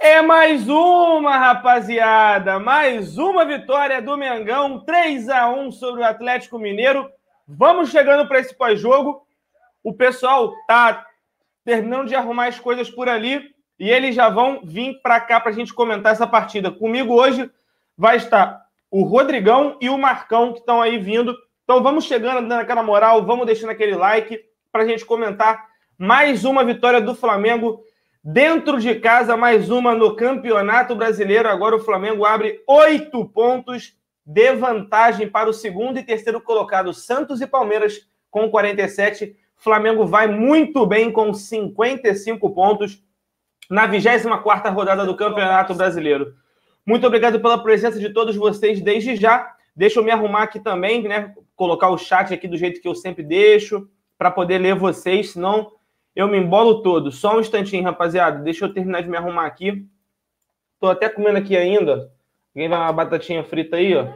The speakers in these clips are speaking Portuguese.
É mais uma, rapaziada. Mais uma vitória do Mengão, 3 a 1 sobre o Atlético Mineiro. Vamos chegando para esse pós-jogo. O pessoal tá terminando de arrumar as coisas por ali e eles já vão vir para cá para a gente comentar essa partida. Comigo hoje vai estar o Rodrigão e o Marcão que estão aí vindo. Então vamos chegando, dando aquela moral, vamos deixando aquele like para a gente comentar mais uma vitória do Flamengo Dentro de casa, mais uma no Campeonato Brasileiro. Agora o Flamengo abre oito pontos de vantagem para o segundo e terceiro colocado, Santos e Palmeiras, com 47. Flamengo vai muito bem com 55 pontos na 24 rodada do Campeonato Brasileiro. Muito obrigado pela presença de todos vocês desde já. Deixa eu me arrumar aqui também, né? Colocar o chat aqui do jeito que eu sempre deixo, para poder ler vocês, senão eu me embolo todo. Só um instantinho, rapaziada. Deixa eu terminar de me arrumar aqui. Tô até comendo aqui ainda. Alguém vai uma batatinha frita aí, ó?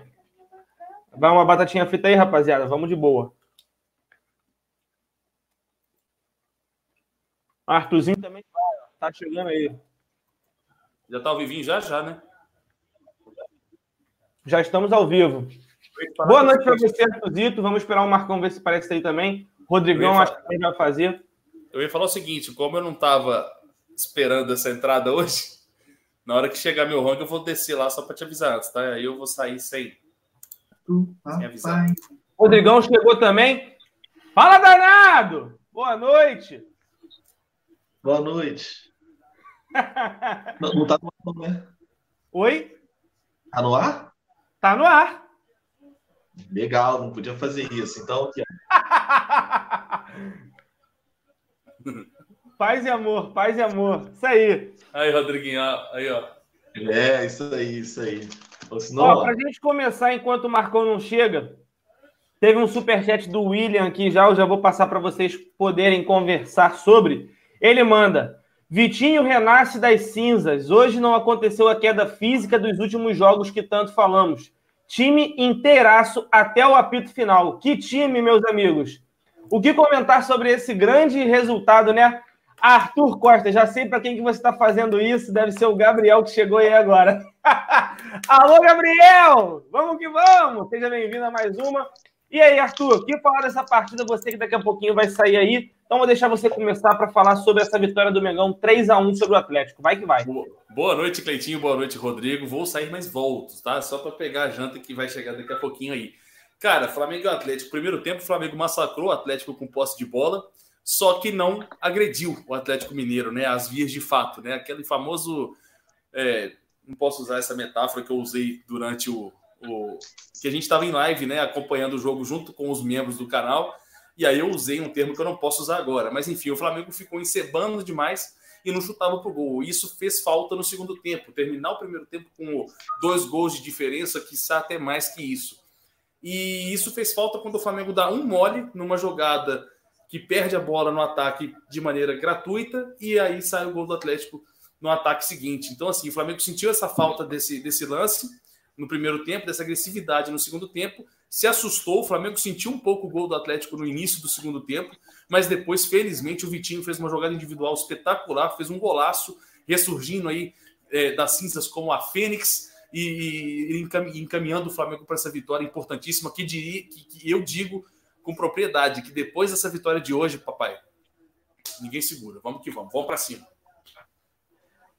Vai uma batatinha frita aí, rapaziada. Vamos de boa. Arthurzinho também tá chegando aí. Já tá ao vivinho já, já, né? Já estamos ao vivo. Boa noite para você, Arthurzito. Vamos esperar o Marcão ver se parece aí também. Rodrigão, acho que vai fazer. Eu ia falar o seguinte: como eu não estava esperando essa entrada hoje, na hora que chegar meu ranking, eu vou descer lá só para te avisar antes, tá? Aí eu vou sair sem, sem avisar. Rodrigão chegou também. Fala, danado! Boa noite! Boa noite. não, não tá no ar, né? Oi? Tá no ar? Tá no ar. Legal, não podia fazer isso. Então, aqui, Paz e amor, paz e amor. Isso aí. Aí, Rodriguinho, aí, ó. É, isso aí, isso aí. Senão, ó, pra gente começar, enquanto o Marcão não chega, teve um superchat do William aqui já, eu já vou passar para vocês poderem conversar sobre. Ele manda: Vitinho renasce das cinzas. Hoje não aconteceu a queda física dos últimos jogos que tanto falamos. Time inteiraço até o apito final. Que time, meus amigos! O que comentar sobre esse grande resultado, né? Arthur Costa, já sei para quem que você está fazendo isso, deve ser o Gabriel que chegou aí agora. Alô, Gabriel! Vamos que vamos! Seja bem-vindo a mais uma. E aí, Arthur, o que falar dessa partida? Você que daqui a pouquinho vai sair aí. Então, vou deixar você começar para falar sobre essa vitória do Mengão 3 a 1 sobre o Atlético. Vai que vai. Boa noite, Cleitinho. Boa noite, Rodrigo. Vou sair, mas volto, tá? Só para pegar a janta que vai chegar daqui a pouquinho aí. Cara, Flamengo e Atlético. Primeiro tempo, o Flamengo massacrou o Atlético com posse de bola, só que não agrediu o Atlético Mineiro, né? As vias de fato, né? Aquele famoso. É, não posso usar essa metáfora que eu usei durante o. o que a gente estava em live, né? Acompanhando o jogo junto com os membros do canal. E aí eu usei um termo que eu não posso usar agora. Mas enfim, o Flamengo ficou encebando demais e não chutava para o gol. Isso fez falta no segundo tempo. Terminar o primeiro tempo com dois gols de diferença, quiçá até mais que isso. E isso fez falta quando o Flamengo dá um mole numa jogada que perde a bola no ataque de maneira gratuita e aí sai o gol do Atlético no ataque seguinte. Então, assim, o Flamengo sentiu essa falta desse, desse lance no primeiro tempo, dessa agressividade no segundo tempo, se assustou. O Flamengo sentiu um pouco o gol do Atlético no início do segundo tempo, mas depois, felizmente, o Vitinho fez uma jogada individual espetacular, fez um golaço, ressurgindo aí é, das cinzas como a Fênix e, e encaminhando o Flamengo para essa vitória importantíssima que, diria, que, que eu digo com propriedade que depois dessa vitória de hoje, papai, ninguém segura. Vamos que vamos, vamos para cima.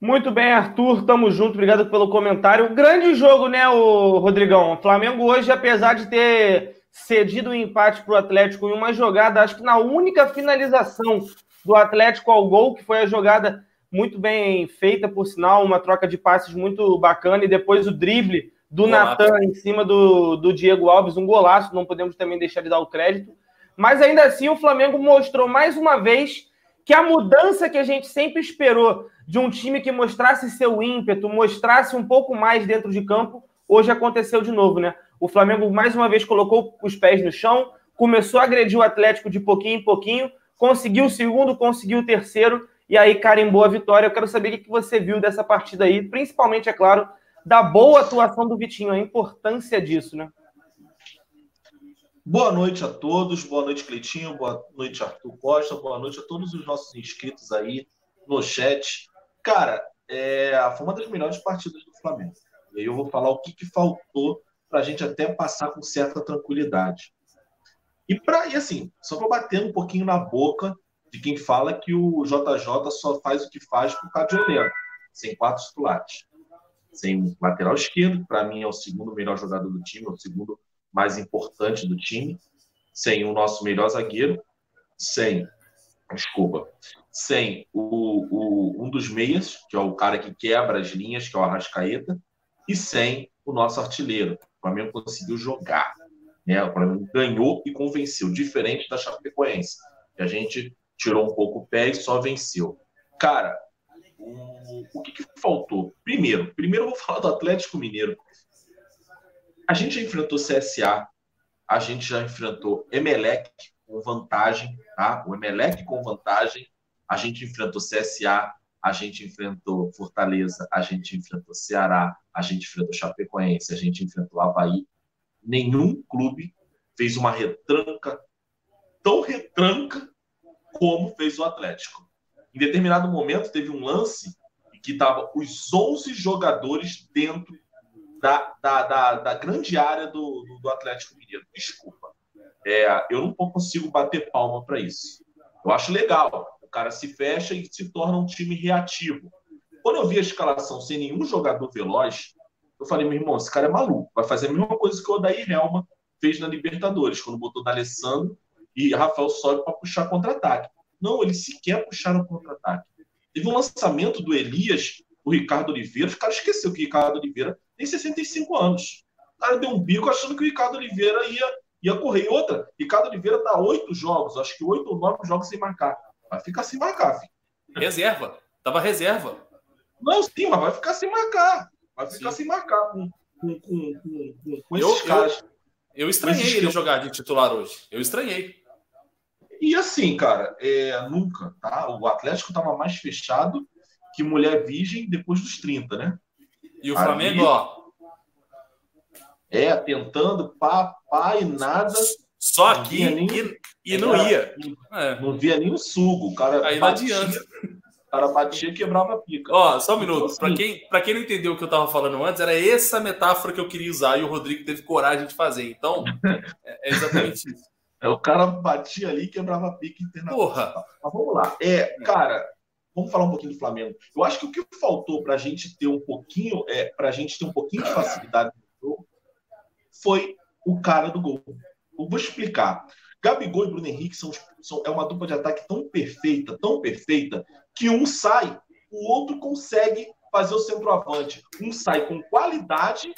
Muito bem, Arthur, tamo junto, obrigado pelo comentário. Grande jogo, né, o Rodrigão? O Flamengo hoje, apesar de ter cedido o um empate para o Atlético em uma jogada, acho que na única finalização do Atlético ao gol, que foi a jogada muito bem feita, por sinal, uma troca de passes muito bacana, e depois o drible do Natan em cima do, do Diego Alves, um golaço, não podemos também deixar de dar o crédito. Mas ainda assim, o Flamengo mostrou mais uma vez que a mudança que a gente sempre esperou de um time que mostrasse seu ímpeto, mostrasse um pouco mais dentro de campo, hoje aconteceu de novo, né? O Flamengo mais uma vez colocou os pés no chão, começou a agredir o Atlético de pouquinho em pouquinho, conseguiu o segundo, conseguiu o terceiro e aí carimbou a vitória. Eu quero saber o que você viu dessa partida aí, principalmente, é claro, da boa atuação do Vitinho, a importância disso, né? Boa noite a todos, boa noite, Cleitinho, boa noite, Arthur Costa, boa noite a todos os nossos inscritos aí no chat. Cara, é, foi uma das melhores partidas do Flamengo. E aí eu vou falar o que, que faltou para a gente até passar com certa tranquilidade. E, pra, e assim, só para bater um pouquinho na boca de quem fala que o JJ só faz o que faz por causa de Heleno, sem quatro titulares. Sem lateral esquerdo, para mim é o segundo melhor jogador do time, é o segundo mais importante do time. Sem o nosso melhor zagueiro, sem, desculpa, sem o, o, um dos meias, que é o cara que quebra as linhas, que é o Arrascaeta, e sem o nosso artilheiro. O Flamengo conseguiu jogar. Né? O Flamengo ganhou e convenceu, diferente da Chapecoense, que a gente tirou um pouco o pé e só venceu. Cara, o, o que, que faltou? Primeiro, primeiro eu vou falar do Atlético Mineiro. A gente já enfrentou CSA, a gente já enfrentou Emelec com vantagem, tá? O Emelec com vantagem, a gente enfrentou CSA, a gente enfrentou Fortaleza, a gente enfrentou Ceará, a gente enfrentou Chapecoense, a gente enfrentou Havaí. Nenhum clube fez uma retranca tão retranca como fez o Atlético. Em determinado momento, teve um lance que estava os 11 jogadores dentro da, da, da, da grande área do, do, do, Atlético Mineiro. Desculpa. É, eu não consigo bater palma para isso. Eu acho legal. O cara se fecha e se torna um time reativo. Quando eu vi a escalação sem nenhum jogador veloz, eu falei, meu irmão, esse cara é maluco. Vai fazer a mesma coisa que o Odair Helma fez na Libertadores, quando botou D'Alessandro e Rafael sobe para puxar contra-ataque. Não, eles sequer puxaram contra-ataque. Teve um lançamento do Elias, o Ricardo Oliveira. Os caras esqueceu que o Ricardo Oliveira tem 65 anos. O cara deu um bico achando que o Ricardo Oliveira ia, ia correr. E outra, Ricardo Oliveira está oito jogos, acho que oito ou nove jogos sem marcar. Vai ficar sem marcar, filho. Reserva. Tava reserva. Não, sim, mas vai ficar sem marcar. Vai ficar sim. sem marcar com, com, com, com, com esses eu, caras. Eu, eu estranhei ele jogar de titular hoje. Eu estranhei. E assim, cara, é, nunca, tá? O Atlético estava mais fechado que mulher virgem depois dos 30, né? E o Flamengo, ó. É, tentando pá, pá e nada. Só aqui nem, e, e não ia. É. Não via nem o sugo. O cara Aí não batia, adianta. O cara batia e quebrava a pica. Ó, só um minuto. Então, assim, para quem, pra quem não entendeu o que eu tava falando antes, era essa metáfora que eu queria usar e o Rodrigo teve coragem de fazer. Então, é exatamente isso. É, o cara batia ali e quebrava a pica internacional. Porra! Mas vamos lá. É, cara, vamos falar um pouquinho do Flamengo. Eu acho que o que faltou para a gente ter um pouquinho, é, para a gente ter um pouquinho de facilidade no jogo, foi o cara do gol. Eu vou explicar. Gabigol e Bruno Henrique são, são, é uma dupla de ataque tão perfeita, tão perfeita, que um sai, o outro consegue fazer o centroavante. Um sai com qualidade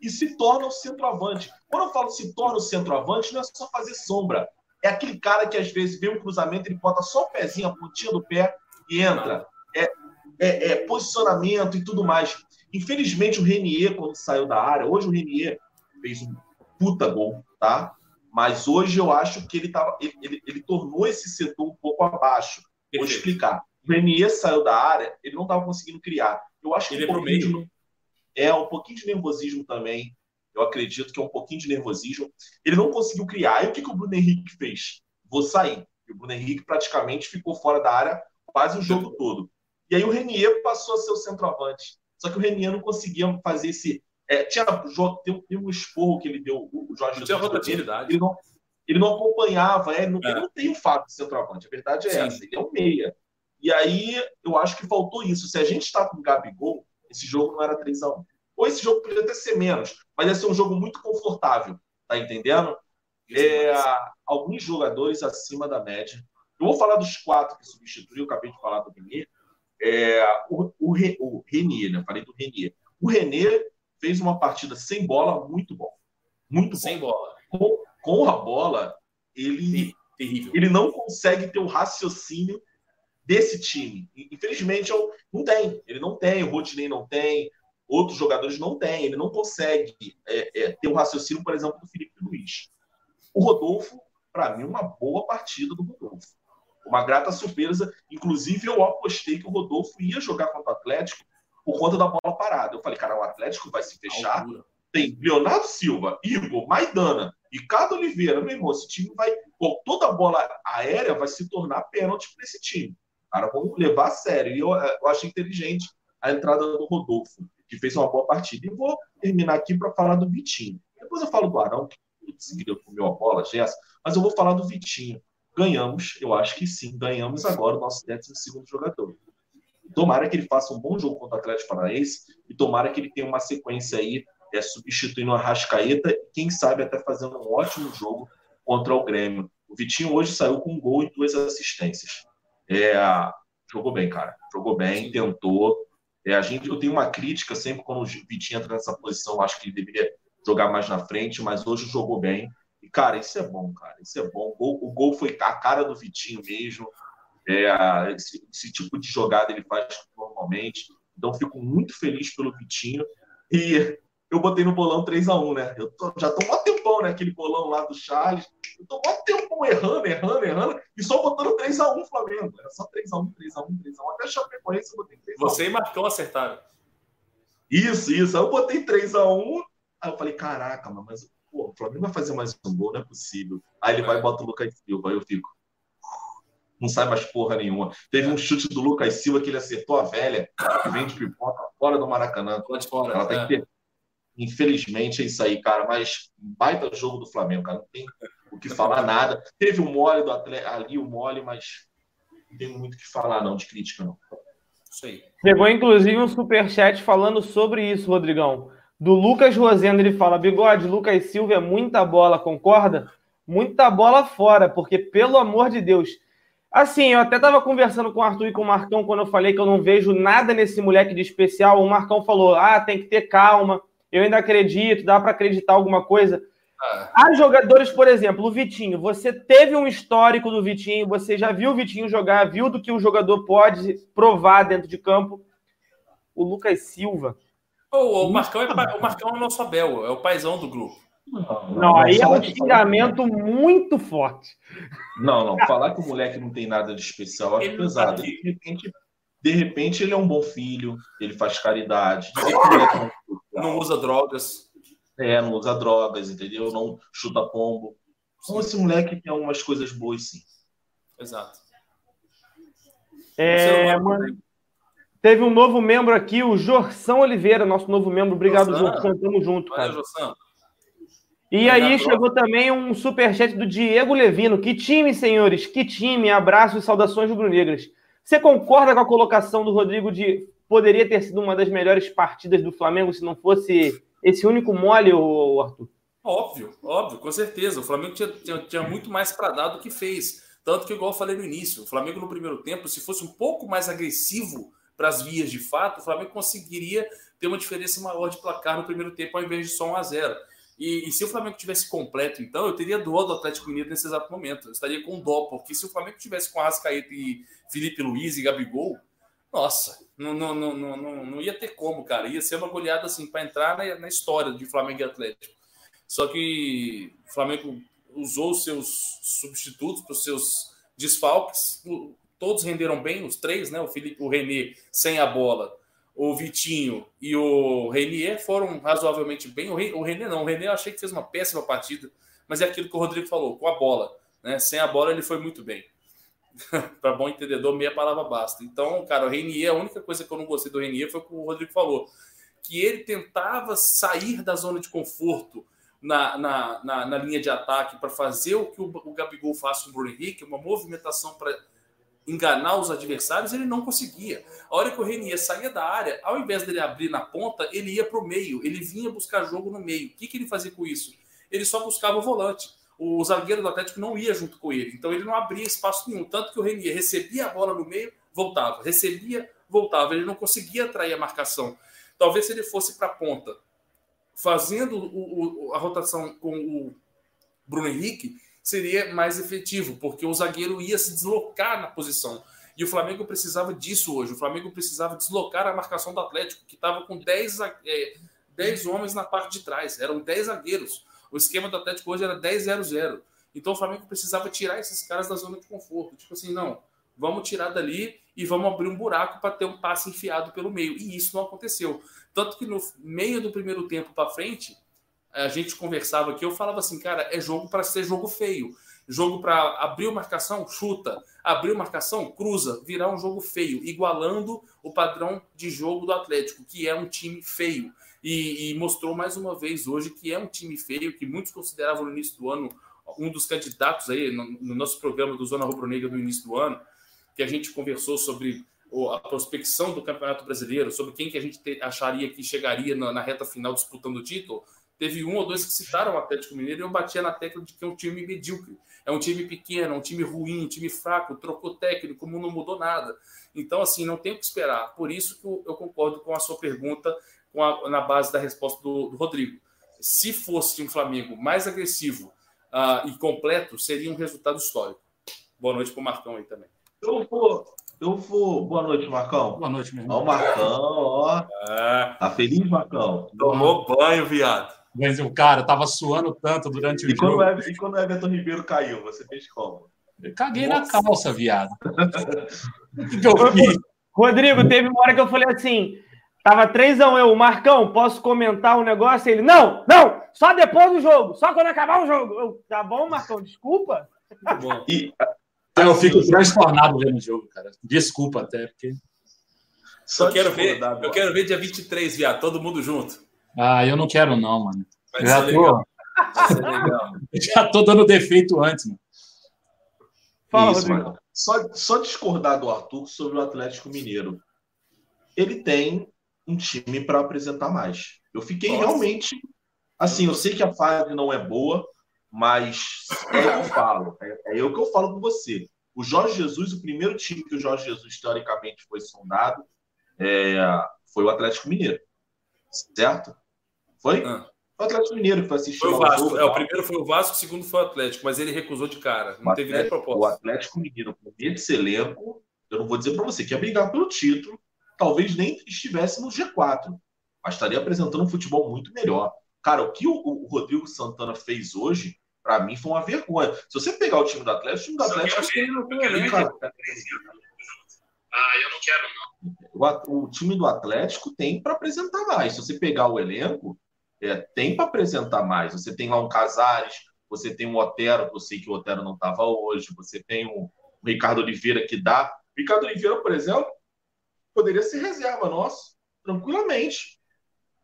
e se torna o centroavante. Quando eu falo se torna o centroavante, não é só fazer sombra. É aquele cara que às vezes vê um cruzamento, ele bota só o pezinho, a pontinha do pé e entra. É, é, é posicionamento e tudo mais. Infelizmente, o Renier, quando saiu da área, hoje o Renier fez um puta gol, tá? Mas hoje eu acho que ele, tava, ele, ele, ele tornou esse setor um pouco abaixo. Vou explicar. O Renier saiu da área, ele não estava conseguindo criar. Eu acho que ele é meio. De, é um pouquinho de nervosismo também. Eu acredito que é um pouquinho de nervosismo. Ele não conseguiu criar. E o que, que o Bruno Henrique fez? Vou sair. E o Bruno Henrique praticamente ficou fora da área quase o jogo todo. E aí o Renier passou a ser o centroavante. Só que o Renier não conseguia fazer esse. É, tinha, tem, um esporro que ele deu, o Jorge tinha rotatividade. Ele não, ele não acompanhava, é, não, é. ele não tem o fato de centroavante. A verdade é Sim. essa, ele é um meia. E aí eu acho que faltou isso. Se a gente está com o Gabigol, esse jogo não era 3 a 1 Ou esse jogo poderia até ser menos, mas ia ser um jogo muito confortável, tá entendendo? É, alguns jogadores acima da média. Eu vou falar dos quatro que substituiu, acabei de falar do Renier. É, o, o, o Renier, né? Falei do Renier. O Renier fez uma partida sem bola muito bom. Muito sem bom. bola. Com, com a bola, ele, Terrível. ele não consegue ter o raciocínio desse time. Infelizmente, não tem. Ele não tem, o Rodney não tem, outros jogadores não têm. Ele não consegue é, é, ter o um raciocínio, por exemplo, do Felipe Luiz. O Rodolfo, para mim, uma boa partida do Rodolfo. Uma grata surpresa. Inclusive, eu apostei que o Rodolfo ia jogar contra o Atlético por conta da bola parada. Eu falei, cara, o Atlético vai se fechar. Tem Leonardo Silva, Igor, Maidana, Ricardo Oliveira. Meu irmão, esse time vai. toda a bola aérea vai se tornar pênalti para esse time. cara. Vamos levar a sério. E eu, eu achei inteligente a entrada do Rodolfo, que fez uma boa partida. E vou terminar aqui para falar do Vitinho. Depois eu falo do Arão, que seguida comeu a bola, Gerson, mas eu vou falar do Vitinho. Ganhamos, eu acho que sim, ganhamos agora o nosso 12 jogador. Tomara que ele faça um bom jogo contra o Atlético Paranaense e tomara que ele tenha uma sequência aí é, substituindo a Rascaeta e quem sabe até fazendo um ótimo jogo contra o Grêmio. O Vitinho hoje saiu com um gol e duas assistências. É, jogou bem, cara. Jogou bem, tentou. É, a gente, eu tenho uma crítica sempre quando o Vitinho entra nessa posição, acho que ele deveria jogar mais na frente, mas hoje jogou bem. E, cara, isso é bom, cara. Isso é bom. O gol, o gol foi a cara do Vitinho mesmo. É, esse, esse, tipo de jogada ele faz normalmente. Então, fico muito feliz pelo Vitinho. E eu botei no bolão 3x1, né? Eu tô, já tô um né? Aquele bolão lá do Charles. Eu tô um tempão errando, errando, errando. E só botando 3x1 Flamengo. Era só 3x1, 3x1, 3x1. Até Chapecoense eu botei 3x1. Você e Marcão acertaram. Isso, isso. Aí eu botei 3x1. Aí eu falei, caraca, mas pô, o Flamengo vai fazer mais um gol, não é possível. Aí ele é. vai e bota o Lucas Silva. Aí eu fico, não sai mais porra nenhuma. Teve um chute do Lucas Silva que ele acertou a velha, que vem de pipoca fora do Maracanã. Fora. Ela é. Infelizmente é isso aí, cara. Mas baita jogo do Flamengo, cara. Não tem o que falar nada. Teve um mole do atleta, ali, o um mole, mas não tem muito o que falar, não, de crítica, não. Isso aí. Chegou, inclusive, um superchat falando sobre isso, Rodrigão. Do Lucas Rosendo, ele fala: Bigode, Lucas Silva é muita bola, concorda? Muita bola fora, porque, pelo amor de Deus, Assim, eu até estava conversando com o Arthur e com o Marcão quando eu falei que eu não vejo nada nesse moleque de especial. O Marcão falou: ah, tem que ter calma. Eu ainda acredito, dá para acreditar alguma coisa. Ah. Há jogadores, por exemplo, o Vitinho. Você teve um histórico do Vitinho, você já viu o Vitinho jogar, viu do que o jogador pode provar dentro de campo. O Lucas Silva. Oh, o, Marcão é, o Marcão é o nosso Abel, é o paizão do grupo. Não, não, aí é um xingamento muito forte. Não, não. Falar que o moleque não tem nada de especial acho pesado. De repente, de repente, ele é um bom filho, ele faz caridade. Não, não usa drogas. É, não usa drogas, entendeu? Não chuta pombo. Então, esse moleque tem algumas coisas boas, sim. Exato. É, mano, teve um novo membro aqui, o Jorção Oliveira, nosso novo membro. Obrigado, Jorção. Tamo junto, cara. Valeu, Jorção. E aí chegou também um superchat do Diego Levino. Que time, senhores, que time. Abraço e saudações rubro-negras. Você concorda com a colocação do Rodrigo de poderia ter sido uma das melhores partidas do Flamengo se não fosse esse único mole, Arthur? Óbvio, óbvio, com certeza. O Flamengo tinha, tinha, tinha muito mais para dar do que fez. Tanto que, igual eu falei no início, o Flamengo no primeiro tempo, se fosse um pouco mais agressivo para as vias de fato, o Flamengo conseguiria ter uma diferença maior de placar no primeiro tempo ao invés de só 1 a 0 e, e, se o Flamengo tivesse completo, então, eu teria dó do Atlético Mineiro nesse exato momento. Eu estaria com dó, porque se o Flamengo tivesse com Arrascaeta e Felipe Luiz e Gabigol, nossa, não, não, não, não, não ia ter como, cara. Ia ser uma goleada assim para entrar na, na, história de Flamengo e Atlético. Só que o Flamengo usou os seus substitutos para os seus desfalques. Todos renderam bem, os três, né? O Felipe, o René sem a bola o Vitinho e o Renier foram razoavelmente bem. O Renier não, o Renier eu achei que fez uma péssima partida, mas é aquilo que o Rodrigo falou, com a bola. Né? Sem a bola ele foi muito bem. Para bom entendedor, meia palavra basta. Então, cara, o Renier, a única coisa que eu não gostei do Renier foi o que o Rodrigo falou, que ele tentava sair da zona de conforto na, na, na, na linha de ataque para fazer o que o, o Gabigol faz com o Bruno Henrique, uma movimentação para enganar os adversários, ele não conseguia. A hora que o Renier saía da área, ao invés dele abrir na ponta, ele ia para o meio, ele vinha buscar jogo no meio. O que, que ele fazia com isso? Ele só buscava o volante. O zagueiro do Atlético não ia junto com ele, então ele não abria espaço nenhum. Tanto que o Renier recebia a bola no meio, voltava, recebia, voltava. Ele não conseguia atrair a marcação. Talvez se ele fosse para a ponta, fazendo o, o, a rotação com o Bruno Henrique, seria mais efetivo, porque o zagueiro ia se deslocar na posição. E o Flamengo precisava disso hoje. O Flamengo precisava deslocar a marcação do Atlético, que estava com 10, é, 10 homens na parte de trás. Eram 10 zagueiros. O esquema do Atlético hoje era 10-0-0. Então o Flamengo precisava tirar esses caras da zona de conforto. Tipo assim, não, vamos tirar dali e vamos abrir um buraco para ter um passe enfiado pelo meio. E isso não aconteceu. Tanto que no meio do primeiro tempo para frente, a gente conversava aqui, eu falava assim, cara, é jogo para ser jogo feio. Jogo para abrir marcação, chuta. Abriu marcação, cruza. Virar um jogo feio, igualando o padrão de jogo do Atlético, que é um time feio. E, e mostrou mais uma vez hoje que é um time feio, que muitos consideravam no início do ano um dos candidatos aí no, no nosso programa do Zona Rubro Negra no início do ano, que a gente conversou sobre a prospecção do Campeonato Brasileiro, sobre quem que a gente te, acharia que chegaria na, na, reta final disputando o título, teve um ou dois que citaram o Atlético Mineiro e eu batia na tecla de que é um time medíocre. É um time pequeno, é um time ruim, um time fraco, trocou técnico, não mudou nada. Então, assim, não tem o que esperar. Por isso que eu, eu concordo com a sua pergunta com a, na base da resposta do, do, Rodrigo. Se fosse um Flamengo mais agressivo uh, e completo, seria um resultado histórico. Boa noite para o Marcão aí também. Eu vou, eu vou. Boa noite, Marcão. Boa noite, meu irmão. Ó, o Marcão, ó. É. Tá feliz, Marcão? Tomou banho, viado. Mas o cara tava suando tanto durante o e jogo. Quando, e quando o Everton Ribeiro caiu, você fez como? Eu caguei Nossa. na calça, viado. o que, que eu fiz? Rodrigo, teve uma hora que eu falei assim: tava 3x1 eu, Marcão, posso comentar um negócio? Ele, não, não, só depois do jogo, só quando acabar o jogo. Eu, tá bom, Marcão, desculpa. Tá bom. E, eu fico transtornado vendo o jogo, cara. Desculpa até, porque. Só eu quero ver, eu quero ver dia 23, viado, todo mundo junto. Ah, eu não quero, não, mano. Vai já, tô... já tô dando defeito antes, mano. Fala, Isso, mano. Só, só discordar do Arthur sobre o Atlético Mineiro. Ele tem um time para apresentar mais. Eu fiquei Nossa. realmente. Assim, eu sei que a fase não é boa, mas é o que eu falo. É, é eu que eu falo com você. O Jorge Jesus, o primeiro time que o Jorge Jesus, teoricamente, foi sondado, é, foi o Atlético Mineiro. Certo? Foi? Ah. Foi o Atlético Mineiro que foi assistir. Foi o Vasco. Jogo, é, o primeiro foi o Vasco, o segundo foi o Atlético, mas ele recusou de cara. Não teve nem proposta. O Atlético Mineiro, com esse elenco, eu não vou dizer para você que ia brigar pelo título, talvez nem estivesse no G4, mas estaria apresentando um futebol muito melhor. Cara, o que o, o Rodrigo Santana fez hoje, para mim, foi uma vergonha. Se você pegar o time do Atlético, o time do Atlético um elenco. Ah, eu não quero, não. O, o time do Atlético tem para apresentar mais. Se você pegar o elenco, é, tem para apresentar mais. Você tem lá um Casares, você tem um Otero, eu sei que o Otero não estava hoje, você tem o Ricardo Oliveira que dá. Ricardo Oliveira, por exemplo, poderia ser reserva nosso, tranquilamente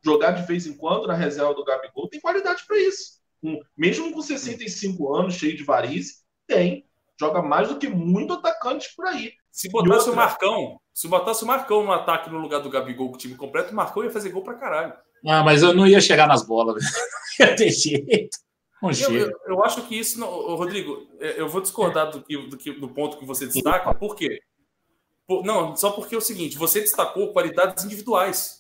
jogar de vez em quando na reserva do Gabigol, tem qualidade para isso. Um, mesmo com 65 anos, cheio de varize, tem. Joga mais do que muito atacante por aí. Se botasse outra... o Marcão, se botasse o Marcão no ataque no lugar do Gabigol com o time completo, o Marcão ia fazer gol pra caralho. Ah, mas eu não ia chegar nas bolas. ia ter jeito. Eu, eu, eu, acho que isso, não, Rodrigo, é, eu vou discordar do, do, do ponto que você destaca. Por quê? Por, não, só porque é o seguinte: você destacou qualidades individuais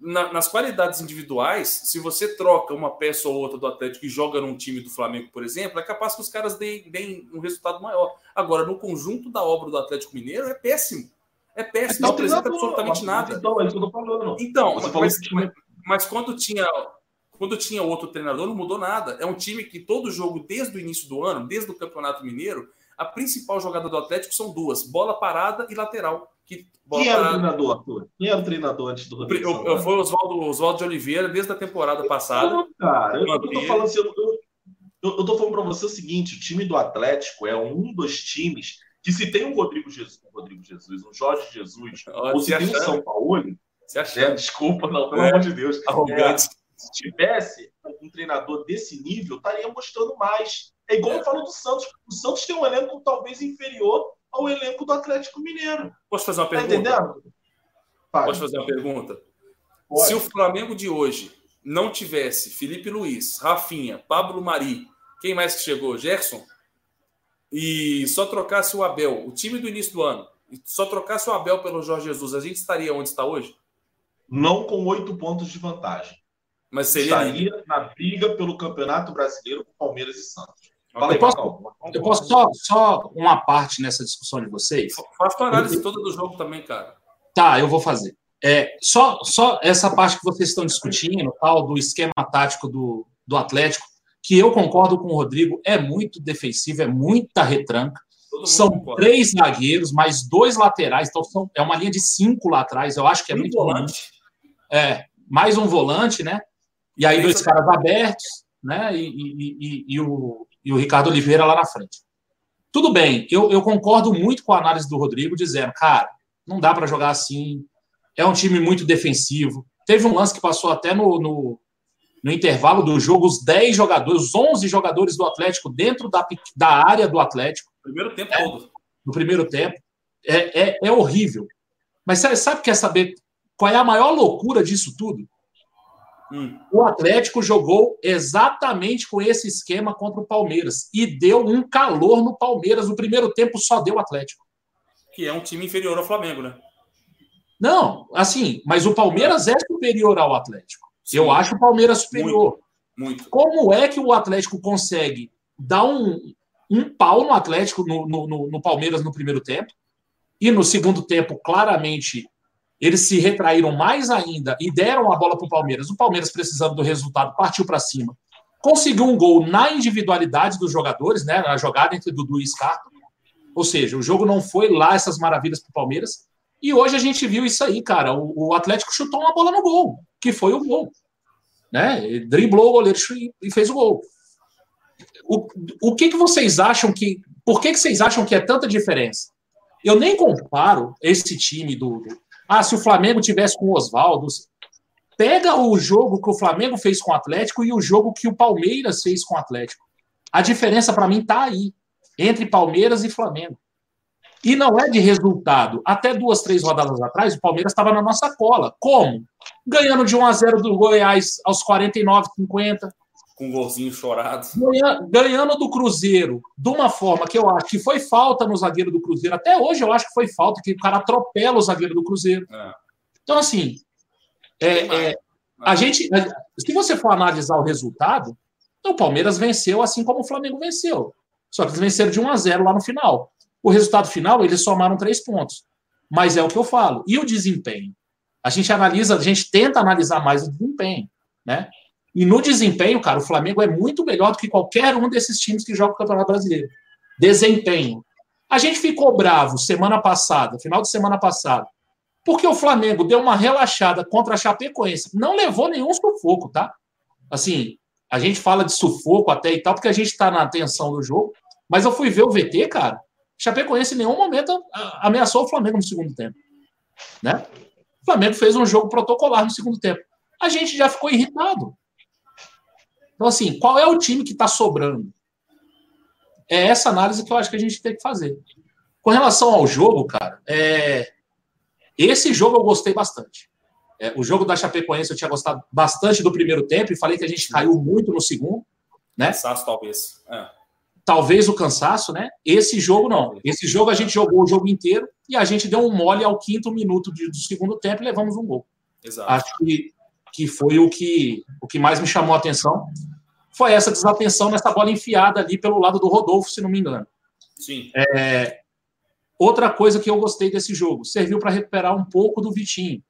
na, nas qualidades individuais, se você troca uma peça ou outra do Atlético e joga num time do Flamengo, por exemplo, é capaz que os caras deem, deem um resultado maior. Agora, no conjunto da obra do Atlético Mineiro, é péssimo. É péssimo, não apresenta absolutamente nada. Então, é isso que eu tô falando. Então, mas, mas, mas quando tinha quando tinha outro treinador, não mudou nada. É um time que todo jogo, desde o início do ano, desde o Campeonato Mineiro, a principal jogada do Atlético são duas: bola parada e lateral. Que Quem era o treinador, Arthur? Quem era o treinador antes do Rodrigo? Eu, eu, foi o Oswaldo, Oswaldo de Oliveira, desde a temporada passada. Não, cara, eu, eu tô falando assim, eu, eu, eu tô falando para você o seguinte: o time do Atlético é um dos times que se tem um Rodrigo Jesus, um Rodrigo Jesus, um Jorge Jesus, Olha, ou se, se tem um São Paulo, se é, desculpa, não, pelo é, amor de Deus. É, se tivesse um treinador desse nível, estaria mostrando mais. É igual eu falo do Santos. O Santos tem um elenco talvez inferior ao elenco do Atlético Mineiro. Posso fazer uma tá pergunta? Tá entendendo? Posso fazer uma pergunta? Pode. Se o Flamengo de hoje não tivesse Felipe Luiz, Rafinha, Pablo Mari, quem mais que chegou? Gerson? E só trocasse o Abel, o time do início do ano, e só trocasse o Abel pelo Jorge Jesus, a gente estaria onde está hoje? Não com oito pontos de vantagem. Mas seria estaria na briga pelo Campeonato Brasileiro com Palmeiras e Santos. Fala eu, posso, eu posso só, só uma parte nessa discussão de vocês? Faça a análise eu, toda do jogo também, cara. Tá, eu vou fazer. É, só, só essa parte que vocês estão discutindo, tal, do esquema tático do, do Atlético, que eu concordo com o Rodrigo, é muito defensivo, é muita retranca. São concorda. três zagueiros, mais dois laterais, então são, é uma linha de cinco lá atrás, eu acho que é um muito volante. É, mais um volante, né? E aí dois caras abertos, né? E, e, e, e o, e o Ricardo Oliveira lá na frente. Tudo bem, eu, eu concordo muito com a análise do Rodrigo, dizendo, cara, não dá para jogar assim, é um time muito defensivo. Teve um lance que passou até no, no, no intervalo do jogo, os 10 jogadores, os 11 jogadores do Atlético dentro da, da área do Atlético. Primeiro tempo é, todo. No primeiro tempo. É, é, é horrível. Mas sabe, sabe, quer saber qual é a maior loucura disso tudo? Hum. O Atlético jogou exatamente com esse esquema contra o Palmeiras e deu um calor no Palmeiras. O primeiro tempo só deu o Atlético. Que é um time inferior ao Flamengo, né? Não, assim, mas o Palmeiras é superior ao Atlético. Sim. Eu acho o Palmeiras superior. Muito, muito. Como é que o Atlético consegue dar um, um pau no Atlético, no, no, no Palmeiras no primeiro tempo? E no segundo tempo, claramente, eles se retraíram mais ainda e deram a bola para o Palmeiras. O Palmeiras, precisando do resultado, partiu para cima. Conseguiu um gol na individualidade dos jogadores, né, na jogada entre Dudu e Scarpa. Ou seja, o jogo não foi lá essas maravilhas para o Palmeiras. E hoje a gente viu isso aí, cara. O, Atlético chutou uma bola no gol, que foi o gol. Né? Driblou o goleiro e fez o gol. O, o que, que vocês acham que. Por que, que vocês acham que é tanta diferença? Eu nem comparo esse time do, do ah, se o Flamengo tivesse com o Oswaldo. Pega o jogo que o Flamengo fez com o Atlético e o jogo que o Palmeiras fez com o Atlético. A diferença para mim está aí, entre Palmeiras e Flamengo. E não é de resultado. Até duas, três rodadas atrás, o Palmeiras estava na nossa cola. Como? Ganhando de 1 a 0 do Goiás aos 49, 50 com um golzinho chorado. Ganhando do Cruzeiro de uma forma que eu acho que foi falta no zagueiro do Cruzeiro. Até hoje eu acho que foi falta, que o cara atropela o zagueiro do Cruzeiro. É. Então, assim, é, é, a gente. Se você for analisar o resultado, o Palmeiras venceu assim como o Flamengo venceu. Só que eles venceram de 1 a 0 lá no final. O resultado final, eles somaram três pontos. Mas é o que eu falo. E o desempenho? A gente analisa, a gente tenta analisar mais o desempenho, né? E no desempenho, cara, o Flamengo é muito melhor do que qualquer um desses times que jogam o Campeonato Brasileiro. Desempenho. A gente ficou bravo semana passada, final de semana passada, porque o Flamengo deu uma relaxada contra a Chapecoense. Não levou nenhum sufoco, tá? Assim, a gente fala de sufoco até e tal, porque a gente tá na atenção do jogo. Mas eu fui ver o VT, cara. Chapecoense em nenhum momento ameaçou o Flamengo no segundo tempo. Né? O Flamengo fez um jogo protocolar no segundo tempo. A gente já ficou irritado. Então, assim, qual é o time que está sobrando? É essa análise que eu acho que a gente tem que fazer. Com relação ao jogo, cara, é... esse jogo eu gostei bastante. É, o jogo da Chapecoense eu tinha gostado bastante do primeiro tempo e falei que a gente caiu muito no segundo. Né? Cansaço, talvez. É. Talvez o cansaço, né? Esse jogo não. Esse jogo a gente jogou o jogo inteiro e a gente deu um mole ao quinto minuto do segundo tempo e levamos um gol. Exato. Acho que que foi o que, o que mais me chamou a atenção, foi essa desatenção nessa bola enfiada ali pelo lado do Rodolfo, se não me engano. Sim. É, outra coisa que eu gostei desse jogo, serviu para recuperar um pouco do Vitinho.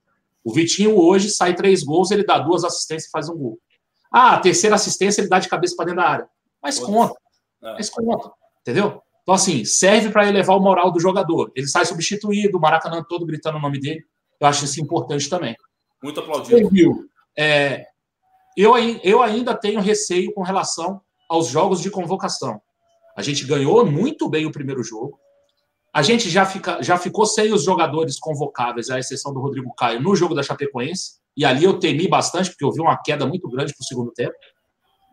O Vitinho hoje sai três gols, ele dá duas assistências e faz um gol. Ah, a terceira assistência ele dá de cabeça para dentro da área. Mas conta. É. Mas conta. Entendeu? Então, assim, serve para elevar o moral do jogador. Ele sai substituído, o Maracanã todo gritando o nome dele. Eu acho isso importante também. Muito aplaudido. É, eu, eu ainda tenho receio com relação aos jogos de convocação. A gente ganhou muito bem o primeiro jogo. A gente já, fica, já ficou sem os jogadores convocáveis, à exceção do Rodrigo Caio, no jogo da Chapecoense. E ali eu temi bastante, porque eu vi uma queda muito grande para o segundo tempo.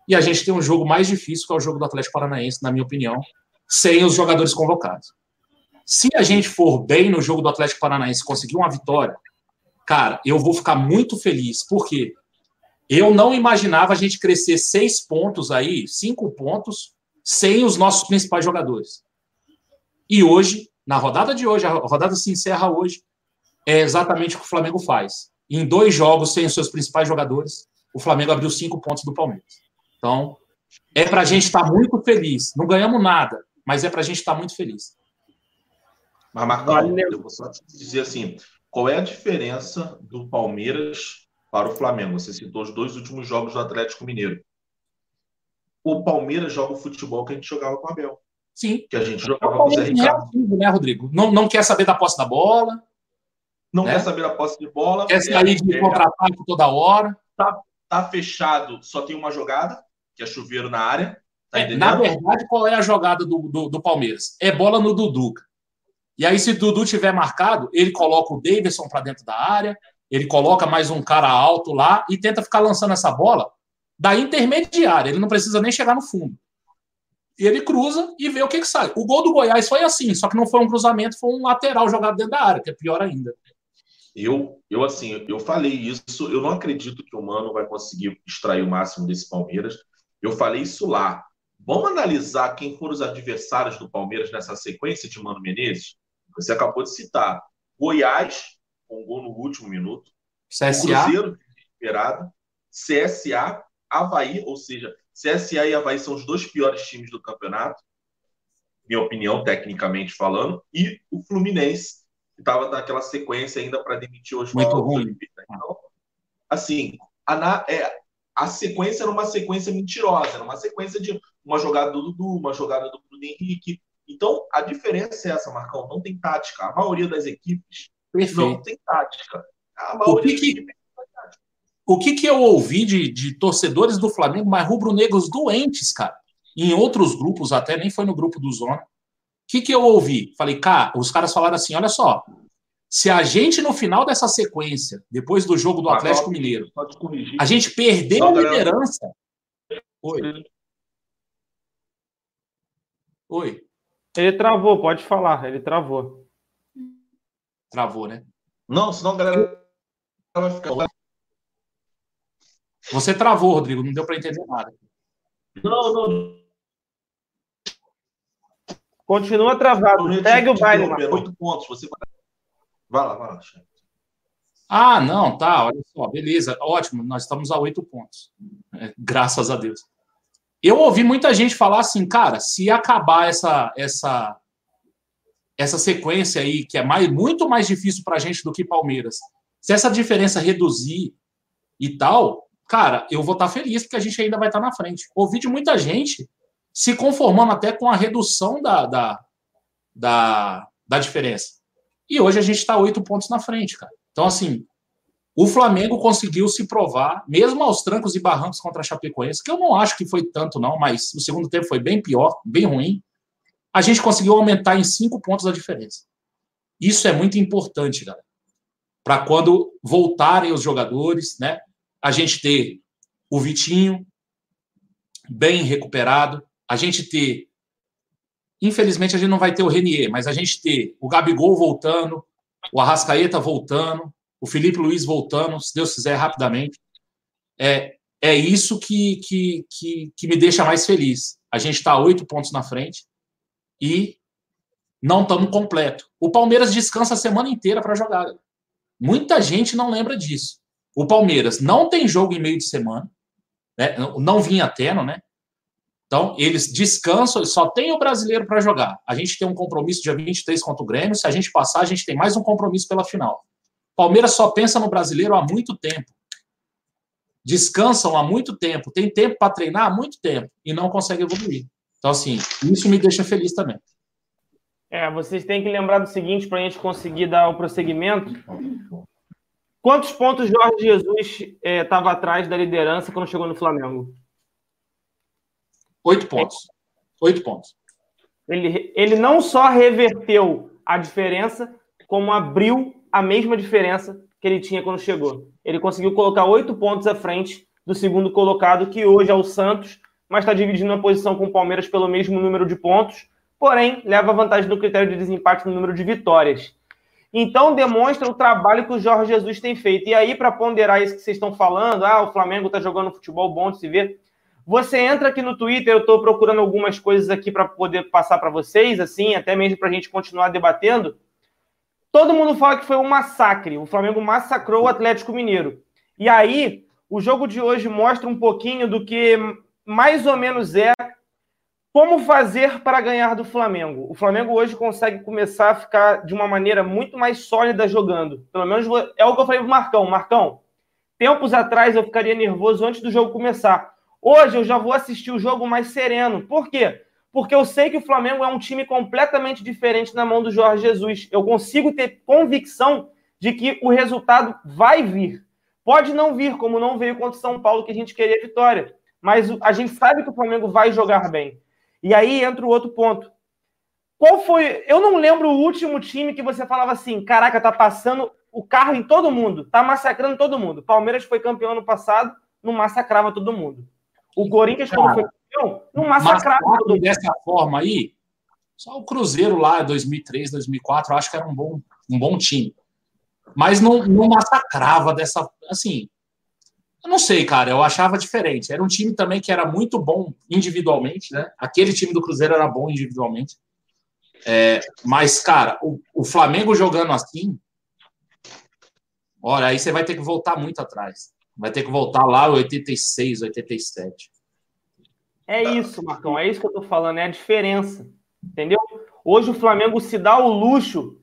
E a gente tem um jogo mais difícil, que é o jogo do Atlético Paranaense, na minha opinião, sem os jogadores convocados. Se a gente for bem no jogo do Atlético Paranaense conseguir uma vitória, cara, eu vou ficar muito feliz, porque eu não imaginava a gente crescer seis pontos aí, cinco pontos, sem os nossos principais jogadores. E hoje, na rodada de hoje, a rodada se encerra hoje, é exatamente o que o Flamengo faz. Em dois jogos sem os seus principais jogadores, o Flamengo abriu cinco pontos do Palmeiras. Então, é para a gente estar tá muito feliz. Não ganhamos nada, mas é para a gente estar tá muito feliz. Mas, Marcão, eu vou só dizer assim: qual é a diferença do Palmeiras para o Flamengo? Você citou os dois últimos jogos do Atlético Mineiro. O Palmeiras joga o futebol que a gente jogava com o Abel. Sim. Que a gente jogava com o Zé Ricardo. É né, Rodrigo? Não, não quer saber da posse da bola. Não né? quer saber da posse de bola. Quer sair de é, contra-ataque toda hora. Tá, tá fechado, só tem uma jogada, que é chuveiro na área. Tá é, na verdade, qual é a jogada do, do, do, Palmeiras? É bola no Dudu. E aí, se Dudu tiver marcado, ele coloca o Davidson para dentro da área, ele coloca mais um cara alto lá e tenta ficar lançando essa bola da intermediária. Ele não precisa nem chegar no fundo. E ele cruza e vê o que, que sai. O gol do Goiás foi assim, só que não foi um cruzamento, foi um lateral jogado dentro da área, que é pior ainda. Eu, eu assim, eu falei isso, eu não acredito que o Mano vai conseguir extrair o máximo desse Palmeiras. Eu falei isso lá. Vamos analisar quem foram os adversários do Palmeiras nessa sequência de Mano Menezes? Você acabou de citar. Goiás, com um gol no último minuto. CSA. Cruzeiro, desesperado. CSA, Havaí, ou seja, CSA e Havaí são os dois piores times do campeonato, minha opinião, tecnicamente falando, e o Fluminense, que estava naquela sequência ainda para demitir o Muito ruim. Então, assim, a, é, a sequência era uma sequência mentirosa, era uma sequência de uma jogada do Dudu, uma jogada do Bruno Henrique. Então, a diferença é essa, Marcão, não tem tática. A maioria das equipes Perfeito. não tem tática. A maioria o que, que, o que, que eu ouvi de, de torcedores do Flamengo, mas rubro-negros doentes, cara, em outros grupos até, nem foi no grupo do Zona. O que, que eu ouvi? Falei, cara, os caras falaram assim: olha só, se a gente no final dessa sequência, depois do jogo do Atlético Mineiro, a gente perder a liderança. Oi. Oi. Ele travou, pode falar, ele travou. Travou, né? Não, senão a galera vai ficar. Você travou, Rodrigo, não deu para entender nada. Não, não. Continua travado. Pegue o baile. Oito pontos. Você vai lá, vai lá. Ah, não, tá. Olha só, beleza, ótimo. Nós estamos a oito pontos. É, graças a Deus. Eu ouvi muita gente falar assim, cara, se acabar essa essa essa sequência aí que é mais, muito mais difícil para a gente do que Palmeiras, se essa diferença reduzir e tal, cara, eu vou estar feliz porque a gente ainda vai estar na frente. Ouvi de muita gente se conformando até com a redução da, da, da, da diferença. E hoje a gente está oito pontos na frente, cara. Então, assim, o Flamengo conseguiu se provar, mesmo aos trancos e barrancos contra a Chapecoense, que eu não acho que foi tanto, não, mas o segundo tempo foi bem pior, bem ruim. A gente conseguiu aumentar em cinco pontos a diferença. Isso é muito importante, galera. Para quando voltarem os jogadores, né? a gente ter o Vitinho bem recuperado, a gente ter. Infelizmente, a gente não vai ter o Renier, mas a gente ter o Gabigol voltando, o Arrascaeta voltando, o Felipe Luiz voltando, se Deus quiser, rapidamente. É, é isso que, que, que, que me deixa mais feliz. A gente está oito pontos na frente e não estamos completo. O Palmeiras descansa a semana inteira para jogar. Muita gente não lembra disso. O Palmeiras não tem jogo em meio de semana, né? não vinha tendo, né? Então, eles descansam, só tem o brasileiro para jogar. A gente tem um compromisso dia 23 contra o Grêmio. Se a gente passar, a gente tem mais um compromisso pela final. Palmeiras só pensa no brasileiro há muito tempo. Descansam há muito tempo, tem tempo para treinar há muito tempo e não consegue evoluir. Então, assim, isso me deixa feliz também. É, vocês têm que lembrar do seguinte para a gente conseguir dar o prosseguimento. Quantos pontos Jorge Jesus estava é, atrás da liderança quando chegou no Flamengo? Oito pontos. Oito pontos. Ele, ele não só reverteu a diferença, como abriu a mesma diferença que ele tinha quando chegou. Ele conseguiu colocar oito pontos à frente do segundo colocado, que hoje é o Santos, mas está dividindo a posição com o Palmeiras pelo mesmo número de pontos, porém leva vantagem no critério de desempate no número de vitórias. Então demonstra o trabalho que o Jorge Jesus tem feito. E aí, para ponderar isso que vocês estão falando, ah, o Flamengo está jogando futebol bom de se ver. Você entra aqui no Twitter, eu estou procurando algumas coisas aqui para poder passar para vocês, assim, até mesmo para a gente continuar debatendo. Todo mundo fala que foi um massacre. O Flamengo massacrou o Atlético Mineiro. E aí, o jogo de hoje mostra um pouquinho do que mais ou menos é como fazer para ganhar do Flamengo? O Flamengo hoje consegue começar a ficar de uma maneira muito mais sólida jogando. Pelo menos é o que eu falei pro Marcão. Marcão, tempos atrás eu ficaria nervoso antes do jogo começar. Hoje eu já vou assistir o jogo mais sereno. Por quê? Porque eu sei que o Flamengo é um time completamente diferente na mão do Jorge Jesus. Eu consigo ter convicção de que o resultado vai vir. Pode não vir, como não veio contra o São Paulo, que a gente queria vitória mas a gente sabe que o Flamengo vai jogar bem. E aí entra o outro ponto. Qual foi? Eu não lembro o último time que você falava assim: caraca, tá passando o carro em todo mundo, tá massacrando todo mundo. Palmeiras foi campeão ano passado, não massacrava todo mundo. O Corinthians, quando foi campeão, não mundo. Dessa forma aí, só o Cruzeiro lá, 2003, 2004, eu acho que era um bom, um bom time. Mas não, não massacrava dessa. Assim, eu não sei, cara, eu achava diferente. Era um time também que era muito bom individualmente, né? Aquele time do Cruzeiro era bom individualmente. É, mas, cara, o, o, Flamengo jogando assim, olha, aí você vai ter que voltar muito atrás. Vai ter que voltar lá 86, 87. É isso, Marcão, é isso que eu tô falando, é a diferença. Entendeu? Hoje o Flamengo se dá o luxo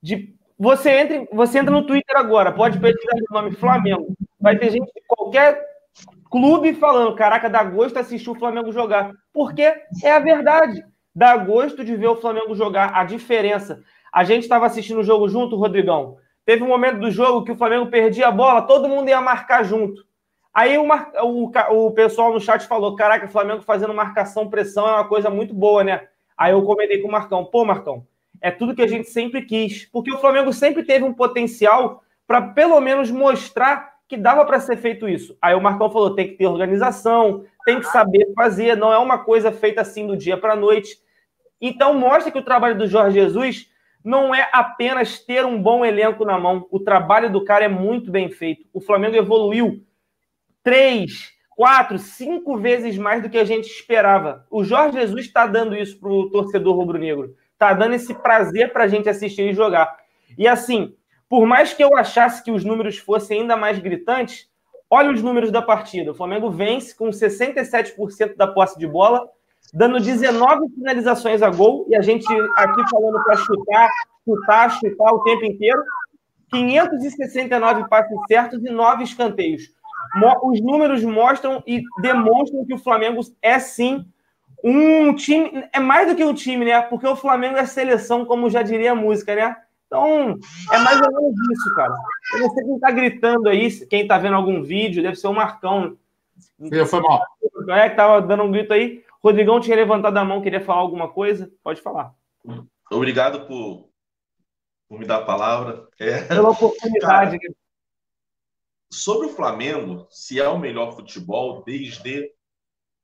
de. Você entra, você entra no Twitter agora, pode pesquisar o nome Flamengo. Vai ter gente de qualquer clube falando: caraca, dá gosto assistir o Flamengo jogar. Porque é a verdade. Dá gosto de ver o Flamengo jogar. A diferença. A gente estava assistindo o jogo junto, Rodrigão. Teve um momento do jogo que o Flamengo perdia a bola, todo mundo ia marcar junto. Aí o, o, pessoal no chat falou: caraca, o Flamengo fazendo marcação, pressão é uma coisa muito boa, né? Aí eu comentei com o Marcão: pô, Marcão, é tudo que a gente sempre quis. Porque o Flamengo sempre teve um potencial para pelo menos mostrar que dava para ser feito isso. Aí o Marcão falou: tem que ter organização, tem que saber fazer, não é uma coisa feita assim do dia para a noite. Então mostra que o trabalho do Jorge Jesus não é apenas ter um bom elenco na mão. O trabalho do cara é muito bem feito. O Flamengo evoluiu três, quatro, cinco vezes mais do que a gente esperava. O Jorge Jesus está dando isso para o torcedor rubro-negro. Está dando esse prazer para a gente assistir e jogar. E assim, por mais que eu achasse que os números fossem ainda mais gritantes, olha os números da partida. O Flamengo vence com 67% da posse de bola, dando 19 finalizações a gol, e a gente aqui falando para chutar, chutar, chutar o tempo inteiro. 569 passes certos e 9 escanteios. Os números mostram e demonstram que o Flamengo é sim um time. É mais do que um time, né? Porque o Flamengo é seleção, como já diria a música, né? Então, é mais ou menos isso, cara. Eu não sei quem tá gritando aí, quem tá vendo algum vídeo, deve ser o Marcão. Foi mal. É, que tava dando um grito aí. Rodrigão tinha levantado a mão, queria falar alguma coisa? Pode falar. Obrigado por, por me dar a palavra. É. Pela oportunidade. Cara, sobre o Flamengo, se é o melhor futebol desde.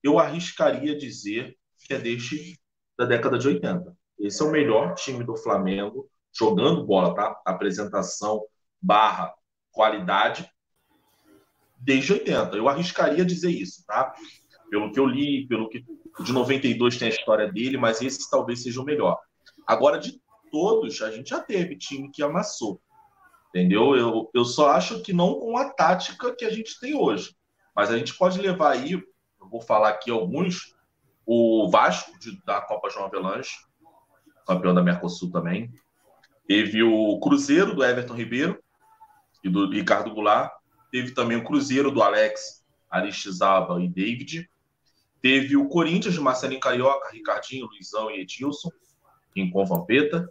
Eu arriscaria dizer que é desde da década de 80. Esse é o melhor time do Flamengo jogando bola, tá? Apresentação barra qualidade desde 80. Eu arriscaria dizer isso, tá? Pelo que eu li, pelo que de 92 tem a história dele, mas esse talvez seja o melhor. Agora, de todos, a gente já teve time que amassou. Entendeu? Eu, eu só acho que não com a tática que a gente tem hoje. Mas a gente pode levar aí, eu vou falar aqui alguns, o Vasco de, da Copa João Avelange, campeão da Mercosul também. Teve o Cruzeiro do Everton Ribeiro e do Ricardo Goulart. Teve também o Cruzeiro do Alex Aristizaba e David. Teve o Corinthians de Marcelinho Carioca, Ricardinho, Luizão e Edilson, em Vampeta.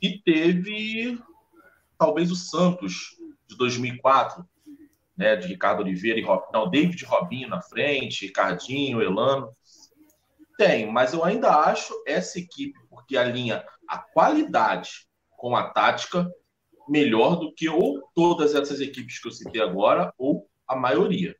E teve talvez o Santos de 2004, né, de Ricardo Oliveira e Rob... não, David Robinho na frente, Ricardinho, Elano. Tem, mas eu ainda acho essa equipe, porque alinha a qualidade com a tática melhor do que ou todas essas equipes que eu citei agora, ou a maioria.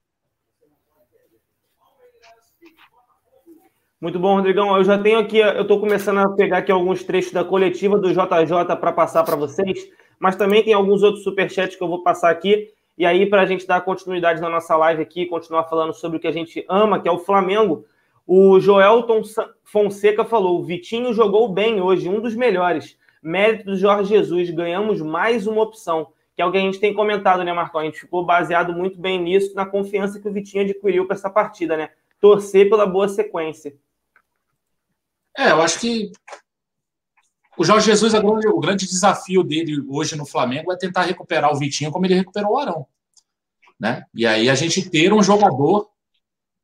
Muito bom, Rodrigão. Eu já tenho aqui, eu estou começando a pegar aqui alguns trechos da coletiva do JJ para passar para vocês, mas também tem alguns outros superchats que eu vou passar aqui. E aí, para a gente dar continuidade na nossa live aqui, continuar falando sobre o que a gente ama, que é o Flamengo, o Joelton Fonseca falou: o Vitinho jogou bem hoje, um dos melhores. Mérito do Jorge Jesus, ganhamos mais uma opção, que é o que a gente tem comentado, né, Marcão? A gente ficou baseado muito bem nisso, na confiança que o Vitinho adquiriu para essa partida, né? Torcer pela boa sequência. É, eu acho que o Jorge Jesus, o grande desafio dele hoje no Flamengo é tentar recuperar o Vitinho como ele recuperou o Arão. Né? E aí a gente ter um jogador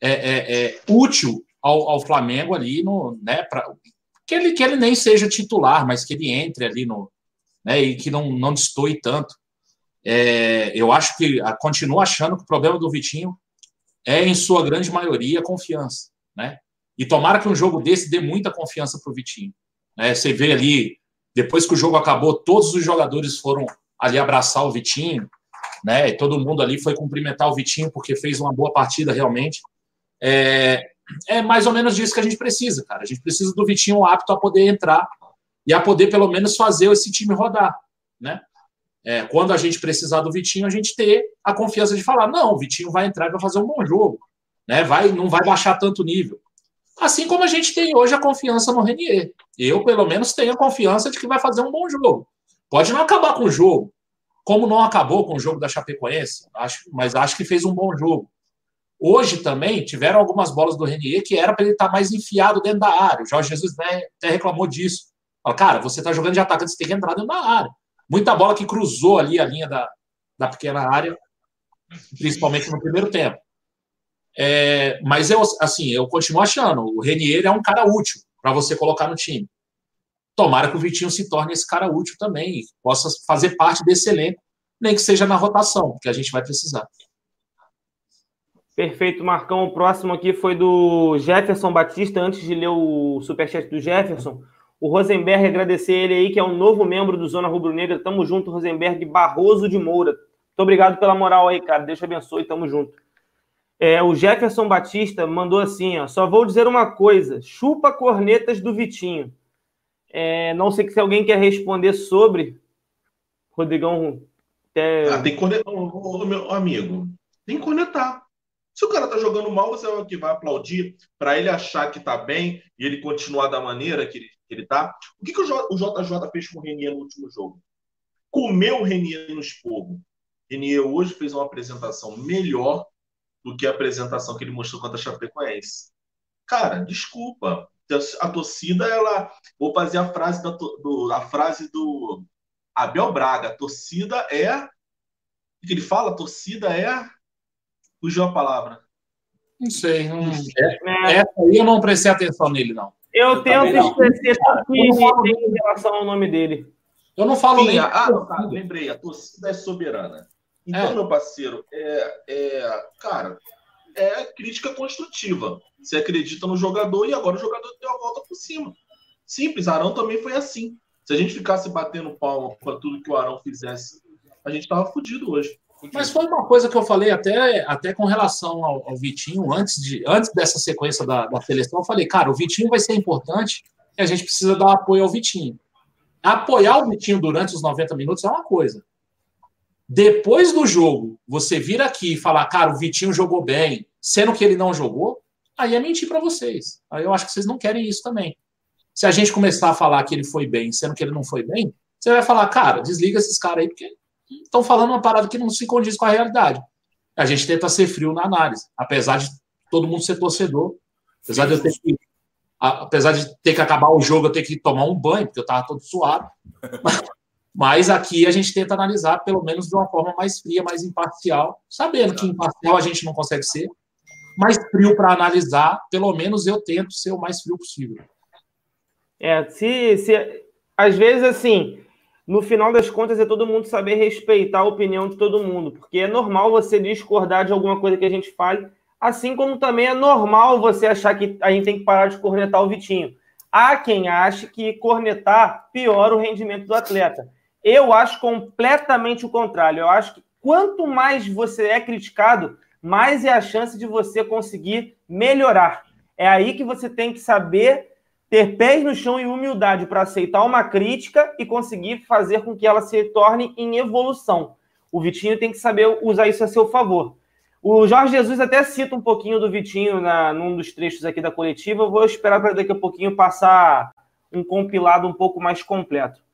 é, é, é útil ao, ao, Flamengo ali, no, né, pra, que, ele, que ele nem seja titular, mas que ele entre ali no. Né, e que não, não destoie tanto. É, eu acho que continuo achando que o problema do Vitinho é, em sua grande maioria, confiança. Né? E tomara que um jogo desse dê muita confiança para o Vitinho. Né? Você vê ali, depois que o jogo acabou, todos os jogadores foram ali abraçar o Vitinho, né? E todo mundo ali foi cumprimentar o Vitinho porque fez uma boa partida realmente. É, é mais ou menos disso que a gente precisa, cara. A gente precisa do Vitinho apto a poder entrar e a poder pelo menos fazer esse time rodar, né? É, quando a gente precisar do Vitinho, a gente ter a confiança de falar, não, o Vitinho vai entrar e vai fazer um bom jogo, né? Vai, não vai baixar tanto nível. Assim como a gente tem hoje a confiança no Renier. Eu, pelo menos, tenho a confiança de que vai fazer um bom jogo. Pode não acabar com o jogo, como não acabou com o jogo da Chapecoense, acho, mas acho que fez um bom jogo. Hoje também tiveram algumas bolas do Renier que era para ele estar tá mais enfiado dentro da área. O Jorge Jesus né, até reclamou disso. Fala, cara, você está jogando de atacante, você tem que entrar dentro da área. Muita bola que cruzou ali a linha da, da pequena área, principalmente no primeiro tempo. É, mas eu, assim, eu continuo achando, o Renier é um cara útil para você colocar no time. Tomara que o Vitinho se torne esse cara útil também e possa fazer parte desse elenco, nem que seja na rotação, que a gente vai precisar. Perfeito, Marcão. O próximo aqui foi do Jefferson Batista. Antes de ler o superchat do Jefferson, o Rosenberg agradecer ele aí, que é um novo membro do Zona Rubro Negra. Tamo junto, Rosenberg Barroso de Moura. Muito obrigado pela moral aí, cara. Deus te abençoe, tamo junto. É, o Jefferson Batista mandou assim: ó, só vou dizer uma coisa: chupa cornetas do Vitinho. É, não sei se alguém quer responder sobre. Rodrigão. Ah, tem que conectar, meu amigo. Tem que conectar. Se o cara tá jogando mal, você é o que vai aplaudir para ele achar que tá bem e ele continuar da maneira que ele, que ele tá. O que, que o, JJ fez com o Renier no último jogo? Comeu o Renier no esporro. Renier hoje fez uma apresentação melhor do que a apresentação que ele mostrou contra a Chapecoense. Cara, desculpa. A torcida, ela. Vou fazer a frase, da, do, a frase do Abel Braga. A torcida é. O que ele fala? A torcida é Fugiu a palavra. Não sei. Não... É, essa aí eu não prestei atenção nele, não. Eu, eu tento esquecer tudo que tem em relação ao nome dele. Eu não falo Sim, nem. Ah, tá, lembrei, a torcida é soberana. Então, é. meu parceiro, é, é, cara, é crítica construtiva. Você acredita no jogador e agora o jogador deu a volta por cima. Simples, Arão também foi assim. Se a gente ficasse batendo palma para tudo que o Arão fizesse, a gente tava fudido hoje. Mas foi uma coisa que eu falei até, até com relação ao, ao Vitinho, antes, de, antes dessa sequência da, da seleção, eu falei, cara, o Vitinho vai ser importante e a gente precisa dar apoio ao Vitinho. Apoiar o Vitinho durante os 90 minutos é uma coisa. Depois do jogo, você vir aqui e falar, cara, o Vitinho jogou bem, sendo que ele não jogou, aí é mentir para vocês. Aí eu acho que vocês não querem isso também. Se a gente começar a falar que ele foi bem, sendo que ele não foi bem, você vai falar, cara, desliga esses caras aí, porque estão falando uma parada que não se condiz com a realidade. A gente tenta ser frio na análise, apesar de todo mundo ser torcedor, apesar de eu ter que, apesar de ter que acabar o jogo, eu ter que tomar um banho, porque eu estava todo suado. Mas aqui a gente tenta analisar, pelo menos de uma forma mais fria, mais imparcial, sabendo que imparcial a gente não consegue ser, mais frio para analisar, pelo menos eu tento ser o mais frio possível. É, se, se às vezes assim, no final das contas, é todo mundo saber respeitar a opinião de todo mundo, porque é normal você discordar de alguma coisa que a gente fale, assim como também é normal você achar que a gente tem que parar de cornetar o Vitinho. Há quem ache que cornetar piora o rendimento do atleta. Eu acho completamente o contrário. Eu acho que quanto mais você é criticado, mais é a chance de você conseguir melhorar. É aí que você tem que saber ter pés no chão e humildade para aceitar uma crítica e conseguir fazer com que ela se torne em evolução. O Vitinho tem que saber usar isso a seu favor. O Jorge Jesus até cita um pouquinho do Vitinho na, num dos trechos aqui da coletiva. Eu vou esperar para daqui a pouquinho passar um compilado um pouco mais completo.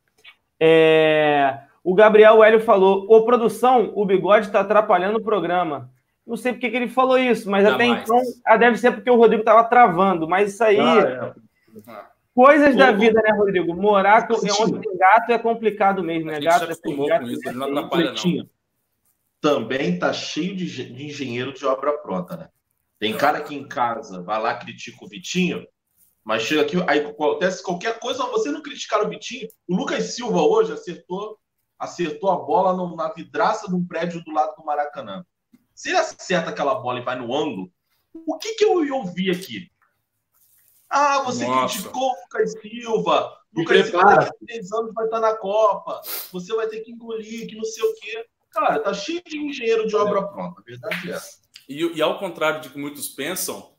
É... O Gabriel Hélio falou: Ô produção, o bigode está atrapalhando o programa. Não sei porque que ele falou isso, mas Não até mais. então ah, deve ser porque o Rodrigo estava travando. Mas isso aí. Ah, é. Coisas da vida, né, Rodrigo? Morar com, onde tem gato é complicado mesmo, né? Gato é com gato, isso, não atrapalha, não. Também tá cheio de, de engenheiro de obra pronta, né? Tem cara aqui em casa, vai lá, critica o Vitinho, mas chega aqui, aí acontece qualquer coisa, você não criticar o Vitinho. O Lucas Silva hoje acertou, acertou a bola no, na vidraça de um prédio do lado do Maracanã. Se ele acerta aquela bola e vai no ângulo, o que, que eu ouvi aqui? Ah, você Nossa. criticou o Lucas Silva. Lucas Silva daqui 10 anos vai estar na Copa. Você vai ter que engolir, que não sei o quê. Cara, tá cheio de engenheiro de obra pronta. A verdade é essa. E, e ao contrário de que muitos pensam,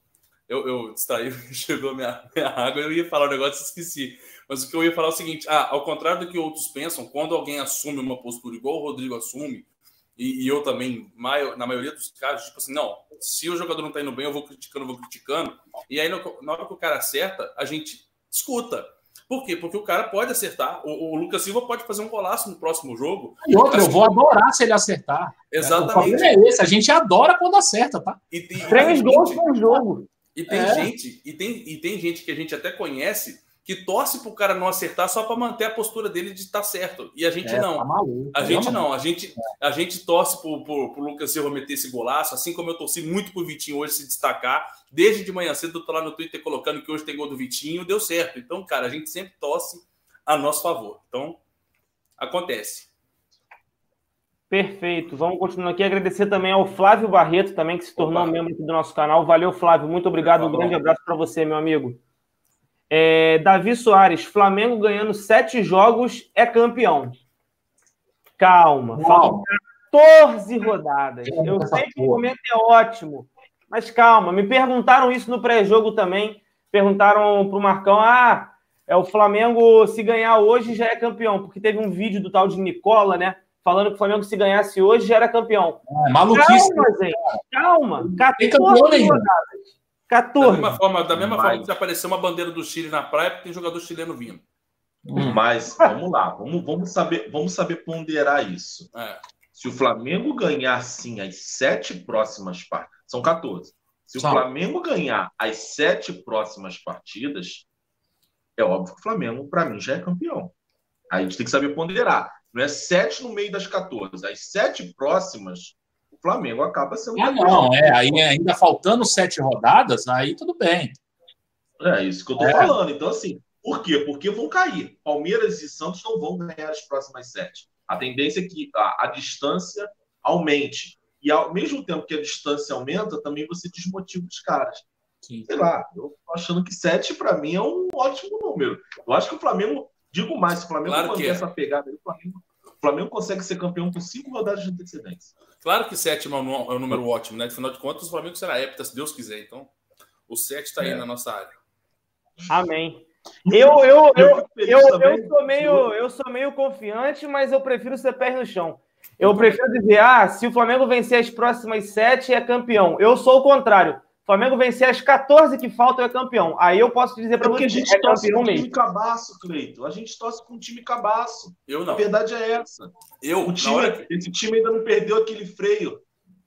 eu, eu distraí, chegou minha, minha água, eu ia falar um negócio e esqueci. Mas o que eu ia falar é o seguinte: ah, ao contrário do que outros pensam, quando alguém assume uma postura igual o Rodrigo assume, e, e eu também, na maioria dos casos, tipo assim, não, se o jogador não tá indo bem, eu vou criticando, vou criticando. E aí, na hora que o cara acerta, a gente escuta. Por quê? Porque o cara pode acertar. O, o Lucas Silva pode fazer um golaço no próximo jogo. E outra, eu vou adorar se ele acertar. Exatamente. O é esse, a gente adora quando acerta, tá? E, e, Três gols por jogo. E tem é. gente, e tem, e tem gente que a gente até conhece que torce para o cara não acertar só para manter a postura dele de estar tá certo. E a gente é, não. Tá maluco, a gente não. A gente, a gente torce para o Lucas Silva meter esse golaço, assim como eu torci muito para o Vitinho hoje se destacar. Desde de manhã cedo eu tô lá no Twitter colocando que hoje tem gol do Vitinho, deu certo. Então, cara, a gente sempre torce a nosso favor. Então, acontece. Perfeito. Vamos continuar aqui. Agradecer também ao Flávio Barreto, também, que se tornou Opa. membro aqui do nosso canal. Valeu, Flávio. Muito obrigado. Um grande abraço para você, meu amigo. É, Davi Soares, Flamengo ganhando sete jogos é campeão. Calma, faltam 14 rodadas. Eu sei que o momento é ótimo, mas calma. Me perguntaram isso no pré-jogo também. Perguntaram para o Marcão: ah, é o Flamengo se ganhar hoje já é campeão, porque teve um vídeo do tal de Nicola, né? Falando que o Flamengo se ganhasse hoje já era campeão. É, maluquice. Calma, gente. Calma. 14 rodadas. 14. Da mesma forma, da mesma forma que apareceu uma bandeira do Chile na praia, porque tem jogador chileno vindo. Mas vamos lá, vamos, vamos, saber, vamos saber ponderar isso. É. Se o Flamengo ganhar sim as sete próximas partidas, são 14. Se o Flamengo ganhar as sete próximas partidas, é óbvio que o Flamengo, para mim, já é campeão. Aí a gente tem que saber ponderar. Não é sete no meio das 14. As sete próximas Flamengo acaba sendo. Ah, não, é. Aí ainda faltando sete rodadas, aí tudo bem. É isso que eu tô é. falando. Então, assim, por quê? Porque vão cair. Palmeiras e Santos não vão ganhar as próximas sete. A tendência é que a, a distância aumente. E ao mesmo tempo que a distância aumenta, também você desmotiva os caras. Sim. Sei lá, eu tô achando que sete para mim é um ótimo número. Eu acho que o Flamengo, digo mais, se o Flamengo claro manter é. essa pegada aí, o Flamengo, o Flamengo consegue ser campeão com cinco rodadas de antecedência. Claro que sétimo é um número ótimo, né? Afinal de contas, o Flamengo será hepta, se Deus quiser. Então, o 7 está aí é. na nossa área. Amém. Eu, eu, eu, eu, eu, sou meio, eu sou meio confiante, mas eu prefiro ser pé no chão. Eu prefiro dizer, ah, se o Flamengo vencer as próximas sete, é campeão. Eu sou o contrário. Flamengo vencer as 14 que faltam é campeão. Aí eu posso dizer para é você a gente é torce com um time cabaço, Cleito. A gente torce com um time cabaço. Eu não. A verdade é essa. Eu, o time, hora... Esse time ainda não perdeu aquele freio,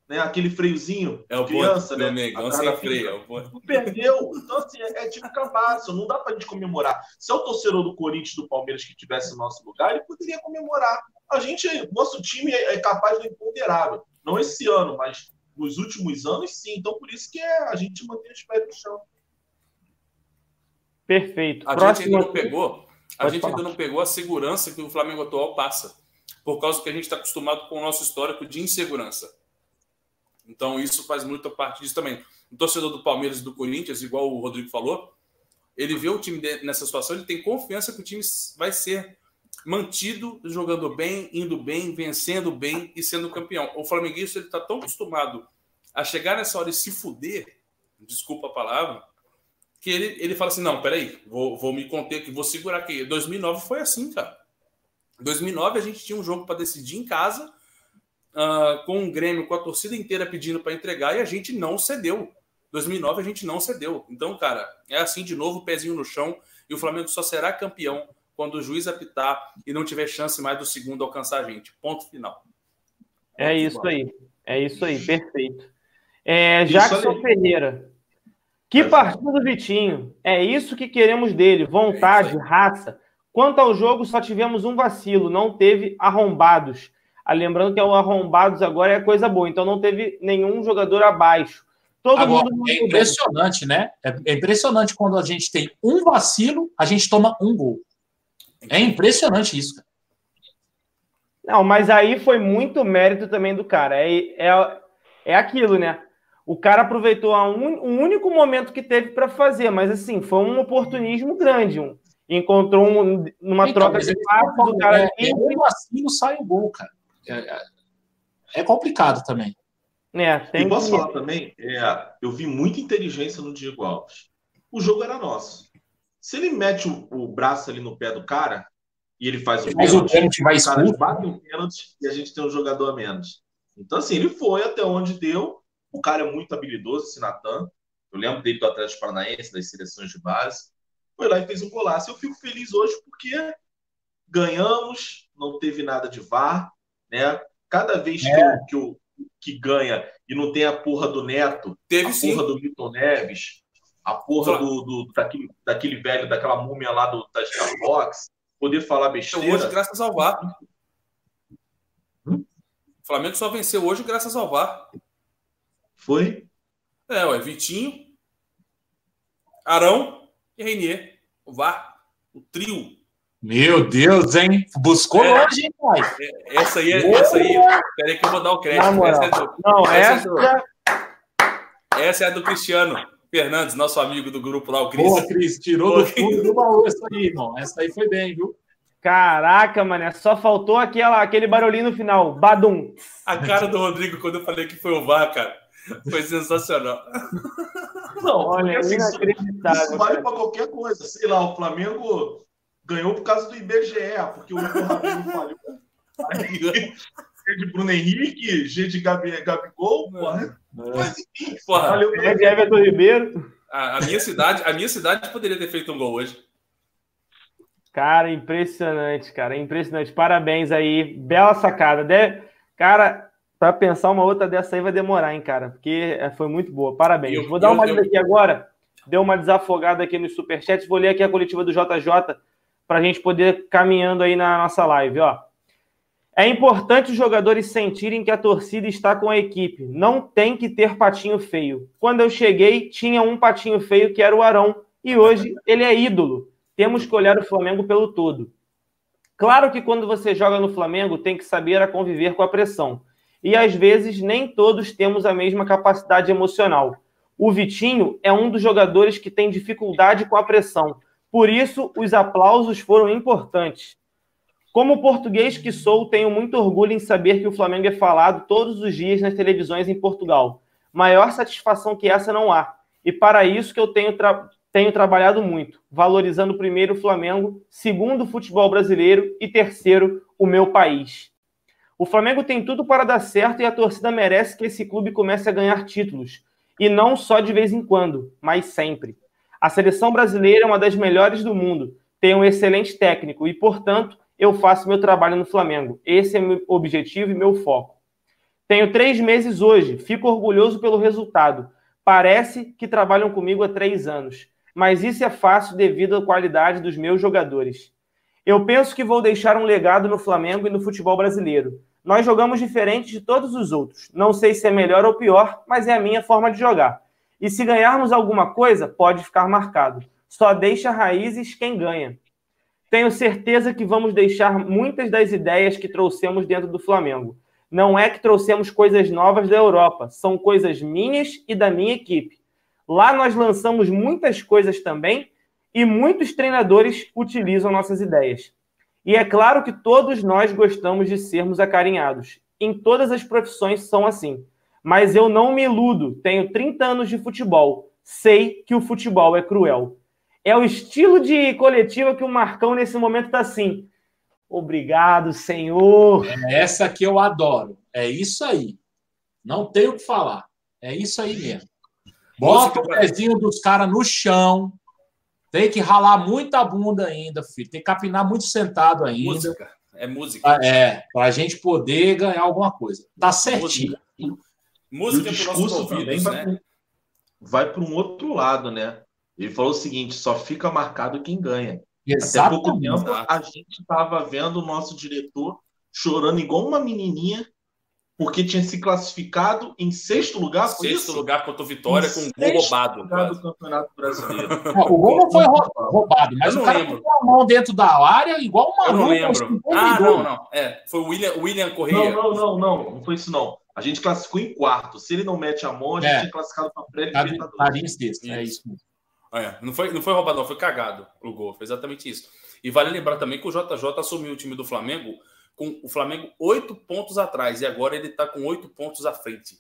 né? Aquele freiozinho. É o criança, ponto, né? Negão sem freio. É o Não perdeu. Então, assim, é, é time cabaço. Não dá pra gente comemorar. Se é o torcedor do Corinthians do Palmeiras que tivesse no nosso lugar, ele poderia comemorar. A gente, nosso time é, é capaz do imponderável. Não esse ano, mas nos últimos anos, sim. Então, por isso que é, a gente mantém os pés no chão. Perfeito. A Próximo... gente ainda não pegou. A Pode gente falar. ainda não pegou a segurança que o Flamengo atual passa, por causa que a gente está acostumado com o nosso histórico de insegurança. Então, isso faz muita parte disso também. O torcedor do Palmeiras e do Corinthians, igual o Rodrigo falou, ele vê o time nessa situação, ele tem confiança que o time vai ser mantido jogando bem, indo bem, vencendo bem e sendo campeão. O flamenguista ele está tão acostumado a chegar nessa hora e se fuder, desculpa a palavra, que ele, ele fala assim, não, peraí, vou, vou me conter aqui, vou segurar aqui. 2009 foi assim, cara. 2009 a gente tinha um jogo para decidir em casa, uh, com um Grêmio, com a torcida inteira pedindo para entregar e a gente não cedeu. 2009 a gente não cedeu. Então, cara, é assim de novo, pezinho no chão e o Flamengo só será campeão quando o juiz apitar e não tiver chance mais do segundo alcançar a gente. Ponto final. É isso aí. É isso aí, perfeito. É, Jackson Ferreira. Que partida do Vitinho. É isso que queremos dele. Vontade, é raça. Quanto ao jogo, só tivemos um vacilo. Não teve arrombados. Ah, lembrando que o arrombados agora é coisa boa. Então não teve nenhum jogador abaixo. Todo agora, mundo é impressionante, bem. né? É impressionante quando a gente tem um vacilo, a gente toma um gol. É impressionante isso, cara. Não, mas aí foi muito mérito também do cara. É, é, é aquilo, né? O cara aproveitou um, um único momento que teve para fazer, mas assim, foi um oportunismo grande. Um, encontrou um, uma então, troca de passos, o cara. É, é, mesmo assim não sai o gol, cara. É, é, é complicado também. É, tem e posso que... falar também, é, eu vi muita inteligência no Diego Alves. O jogo era nosso. Se ele mete o, o braço ali no pé do cara e ele faz o pênalti, o pênalti vai o bate um pênalti e a gente tem um jogador a menos. Então, assim, ele foi até onde deu. O cara é muito habilidoso, esse Natan. Eu lembro dele do Atlético Paranaense, das seleções de base. Foi lá e fez um golaço. Eu fico feliz hoje porque ganhamos, não teve nada de VAR, né? Cada vez é. que, eu, que, eu, que ganha e não tem a porra do Neto, teve a sim. porra do Milton Neves, a porra do, do, daquele, daquele velho, daquela múmia lá do, da Starbucks, poder falar besteira. Hoje, graças ao VAR. Hum? O Flamengo só venceu hoje graças ao VAR. Foi? É, ué, Vitinho, Arão e Reinier. O VAR, o trio. Meu Deus, hein? Buscou é, longe, hein, pai? É, essa aí, é, essa aí. Peraí que eu vou dar o crédito. Essa é do, Não, essa, essa, é do, essa é a do Cristiano Fernandes, nosso amigo do grupo lá, o Cris. Boa, Cris, tirou do fundo do baú essa aí, irmão. Essa aí foi bem, viu? Caraca, mano, só faltou aquela, aquele barulhinho no final. Badum. A cara do Rodrigo quando eu falei que foi o VAR, cara. Foi sensacional. Não, Olha, assim, isso vale para qualquer coisa. Sei lá, o Flamengo ganhou por causa do IBGE, porque o Rabelo falhou. G de Bruno Henrique, G de Gabi, Gabigol, porra. Mas enfim, porra. Valeu, é de Everton Ribeiro. A, a, minha cidade, a minha cidade poderia ter feito um gol hoje. Cara, impressionante, cara, impressionante. Parabéns aí, bela sacada. De... Cara, para pensar uma outra dessa aí vai demorar, hein, cara, porque é, foi muito boa. Parabéns. Eu, vou dar uma lida aqui agora. Deu uma desafogada aqui nos superchats. Vou ler aqui a coletiva do JJ para a gente poder caminhando aí na nossa live, ó. É importante os jogadores sentirem que a torcida está com a equipe. Não tem que ter patinho feio. Quando eu cheguei, tinha um patinho feio que era o Arão. E hoje ele é ídolo. Temos que olhar o Flamengo pelo todo. Claro que quando você joga no Flamengo, tem que saber a conviver com a pressão. E às vezes nem todos temos a mesma capacidade emocional. O Vitinho é um dos jogadores que tem dificuldade com a pressão. Por isso, os aplausos foram importantes. Como português que sou, tenho muito orgulho em saber que o Flamengo é falado todos os dias nas televisões em Portugal. Maior satisfação que essa não há. E para isso que eu tenho, tra tenho trabalhado muito, valorizando primeiro o Flamengo, segundo o futebol brasileiro e terceiro o meu país. O Flamengo tem tudo para dar certo e a torcida merece que esse clube comece a ganhar títulos. E não só de vez em quando, mas sempre. A seleção brasileira é uma das melhores do mundo, tem um excelente técnico e, portanto, eu faço meu trabalho no Flamengo. Esse é meu objetivo e meu foco. Tenho três meses hoje, fico orgulhoso pelo resultado. Parece que trabalham comigo há três anos, mas isso é fácil devido à qualidade dos meus jogadores. Eu penso que vou deixar um legado no Flamengo e no futebol brasileiro. Nós jogamos diferente de todos os outros. Não sei se é melhor ou pior, mas é a minha forma de jogar. E se ganharmos alguma coisa, pode ficar marcado. Só deixa raízes quem ganha. Tenho certeza que vamos deixar muitas das ideias que trouxemos dentro do Flamengo. Não é que trouxemos coisas novas da Europa, são coisas minhas e da minha equipe. Lá nós lançamos muitas coisas também e muitos treinadores utilizam nossas ideias. E é claro que todos nós gostamos de sermos acarinhados. Em todas as profissões são assim. Mas eu não me iludo, tenho 30 anos de futebol. Sei que o futebol é cruel. É o estilo de coletiva que o Marcão nesse momento está assim. Obrigado, Senhor. É essa que eu adoro. É isso aí. Não tenho o que falar. É isso aí mesmo. Bota o pezinho dos caras no chão. Tem que ralar muita bunda ainda, filho. Tem que capinar muito sentado ainda. Música. É música. É, para a gente poder ganhar alguma coisa. Tá certinho. Música, música para nossos ouvidos, né? Vai para um outro lado, né? Ele falou o seguinte: só fica marcado quem ganha. Exatamente. Até pouco tempo a gente estava vendo o nosso diretor chorando igual uma menininha porque tinha se classificado em sexto lugar. Sexto isso? lugar contra o Vitória em com um gol roubado. do Campeonato Brasileiro. o gol não foi roubado, mas o cara lembro. a mão dentro da área igual uma Eu não lembro. Ah, não, não. É, foi o William, William Correia. Não, não, não, não. Não foi isso, não. A gente classificou em quarto. Se ele não mete a mão, a gente é. tinha classificado para pré-libertadores. É isso. É, não, foi, não foi roubado, não, foi cagado o gol. Foi exatamente isso. E vale lembrar também que o JJ assumiu o time do Flamengo com o Flamengo oito pontos atrás e agora ele está com oito pontos à frente.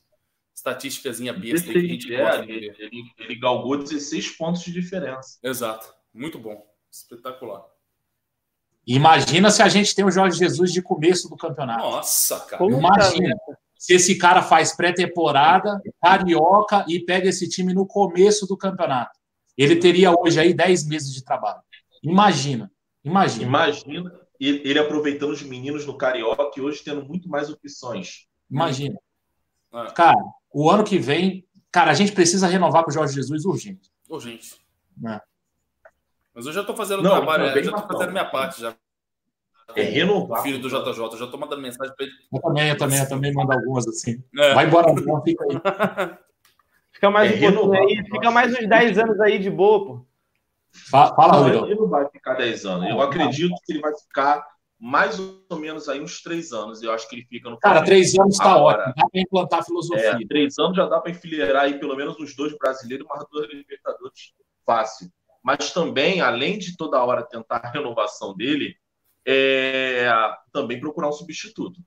Estatísticazinha besta. que a gente é, ele, ele, ele galgou 16 pontos de diferença. Exato. Muito bom. Espetacular. Imagina se a gente tem o Jorge Jesus de começo do campeonato. Nossa, cara. Imagina se esse cara faz pré-temporada, carioca e pega esse time no começo do campeonato. Ele teria hoje aí 10 meses de trabalho. Imagina. Imagina. Imagina ele aproveitando os meninos no carioca e hoje tendo muito mais opções. Imagina. É. Cara, o ano que vem, cara, a gente precisa renovar com o Jorge Jesus urgente. Urgente. É. Mas eu já estou fazendo não, trabalho, eu já estou fazendo minha parte já. É renovar. Filho do JJ, eu já estou mandando mensagem para ele. Eu também, eu também, eu também mando algumas assim. É. Vai embora, não, fica aí. Fica mais, é um aí, fica mais uns 10 anos aí de boa, pô. Fala, fala Ele não vai ficar 10 anos. Eu acredito que ele vai ficar mais ou menos aí uns 3 anos. Eu acho que ele fica no. Cara, 3 anos está ótimo. Dá para implantar filosofia. É, 3 anos já dá para enfileirar aí pelo menos uns dois brasileiros, mais dois Libertadores fácil mas também, além de toda hora tentar a renovação dele, é, também procurar um substituto.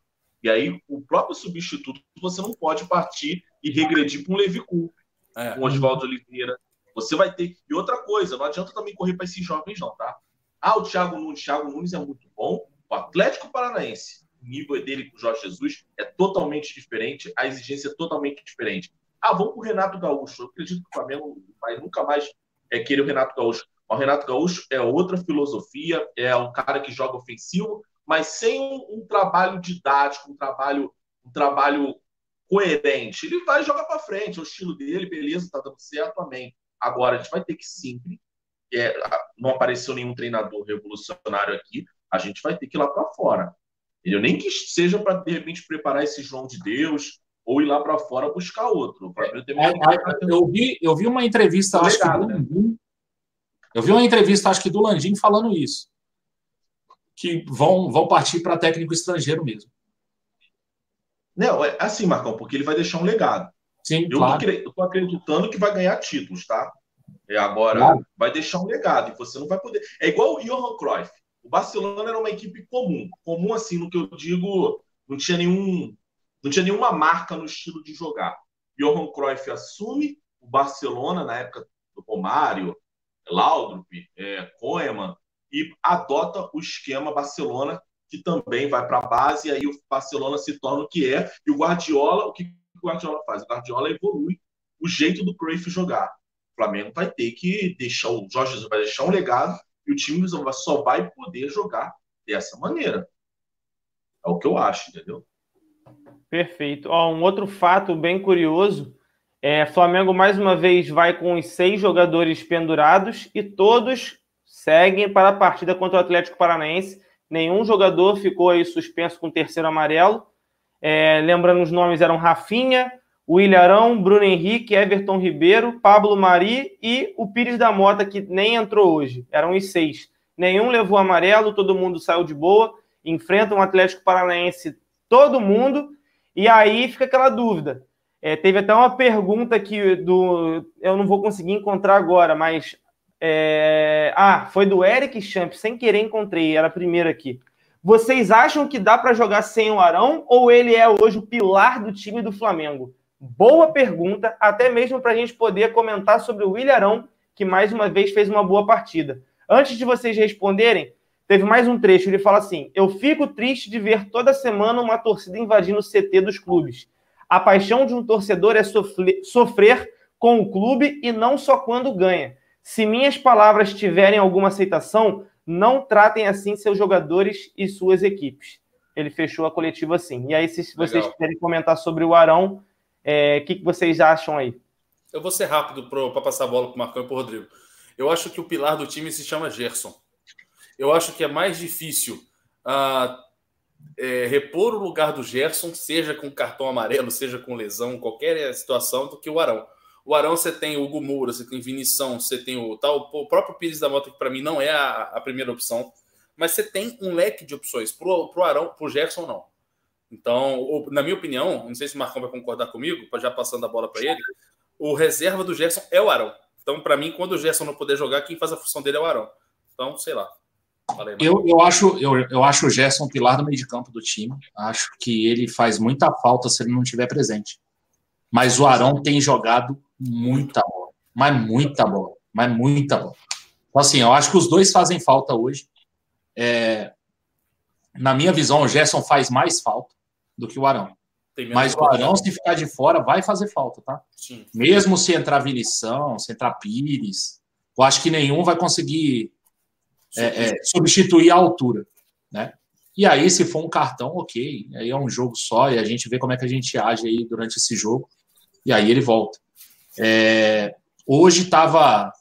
E aí, o próprio substituto, você não pode partir e regredir para um Levi Coupe, é. um Oswaldo Oliveira. Você vai ter. E outra coisa, não adianta também correr para esses jovens, não, tá? Ah, o Thiago Nunes, Thiago Nunes é muito bom. O Atlético Paranaense, o nível dele com o Jorge Jesus é totalmente diferente, a exigência é totalmente diferente. Ah, vamos para o Renato Gaúcho. Eu acredito que o Flamengo vai nunca mais é querer o Renato Gaúcho. O Renato Gaúcho é outra filosofia, é um cara que joga ofensivo, mas sem um, um trabalho didático, um trabalho, um trabalho coerente. Ele vai jogar para frente, é o estilo dele, beleza, tá dando certo, amém. Agora, a gente vai ter que sempre, é, não apareceu nenhum treinador revolucionário aqui, a gente vai ter que ir lá para fora. Eu nem que seja para, de repente, preparar esse João de Deus, ou ir lá para fora buscar outro. É, é, eu, vi, eu vi uma entrevista, acho que do né? Landim, eu vi uma entrevista, acho que do Landim falando isso. Que vão, vão partir para técnico estrangeiro mesmo. Não, é assim, Marcão, porque ele vai deixar um legado. Sim, eu claro. estou acreditando que vai ganhar títulos, tá? É, agora, claro. vai deixar um legado e você não vai poder. É igual o Johan Cruyff. O Barcelona era uma equipe comum. Comum, assim, no que eu digo, não tinha nenhum não tinha nenhuma marca no estilo de jogar. Johan Cruyff assume o Barcelona na época do Romário, Laudrup, é, Koeman, e adota o esquema Barcelona, que também vai para a base, e aí o Barcelona se torna o que é. E o Guardiola, o que o Guardiola faz? O Guardiola evolui o jeito do Cruyff jogar. O Flamengo vai ter que deixar, o Jorge vai deixar um legado, e o time só vai poder jogar dessa maneira. É o que eu acho, entendeu? Perfeito. Ó, um outro fato bem curioso é Flamengo mais uma vez vai com os seis jogadores pendurados e todos seguem para a partida contra o Atlético Paranaense. Nenhum jogador ficou aí suspenso com o terceiro amarelo. É, lembrando os nomes eram Rafinha, William Bruno Henrique, Everton Ribeiro, Pablo Mari e o Pires da Mota, que nem entrou hoje. Eram os seis. Nenhum levou amarelo, todo mundo saiu de boa. Enfrenta um Atlético Paranaense todo mundo e aí fica aquela dúvida. É, teve até uma pergunta que do. Eu não vou conseguir encontrar agora, mas. É, ah, foi do Eric Champ, sem querer encontrei, era a primeira aqui. Vocês acham que dá para jogar sem o Arão ou ele é hoje o pilar do time do Flamengo? Boa pergunta, até mesmo para a gente poder comentar sobre o William Arão, que mais uma vez fez uma boa partida. Antes de vocês responderem, Teve mais um trecho, ele fala assim: Eu fico triste de ver toda semana uma torcida invadindo o CT dos clubes. A paixão de um torcedor é sofrer com o clube e não só quando ganha. Se minhas palavras tiverem alguma aceitação, não tratem assim seus jogadores e suas equipes. Ele fechou a coletiva assim. E aí, se vocês quiserem comentar sobre o Arão, o é, que, que vocês acham aí? Eu vou ser rápido para passar a bola para o Marcão e para o Rodrigo. Eu acho que o pilar do time se chama Gerson eu acho que é mais difícil uh, é, repor o lugar do Gerson, seja com cartão amarelo, seja com lesão, qualquer situação, do que o Arão. O Arão você tem o Hugo Moura, você tem Vinição, você tem o tal, o próprio Pires da Mota, que para mim não é a, a, primeira opção, mas você tem um leque de opções. Pro, pro Arão, pro Gerson, não. Então, na minha opinião, não sei se o Marcão vai concordar comigo, já passando a bola para ele, o reserva do Gerson é o Arão. Então, para mim, quando o Gerson não puder jogar, quem faz a função dele é o Arão. Então, sei lá. Eu, eu, acho, eu, eu acho o Gerson pilar do meio de campo do time. Acho que ele faz muita falta se ele não estiver presente. Mas o Arão tem jogado muita bola. Mas muita bola. Mas muita bola. Então, assim, eu acho que os dois fazem falta hoje. É, na minha visão, o Gerson faz mais falta do que o Arão. Mas o Arão, se ficar de fora, vai fazer falta, tá? Sim. Mesmo se entrar Vinição, se entrar Pires, eu acho que nenhum vai conseguir é, é, substituir a altura, né? E aí, se for um cartão, ok. Aí é um jogo só e a gente vê como é que a gente age aí durante esse jogo. E aí ele volta. É, hoje estava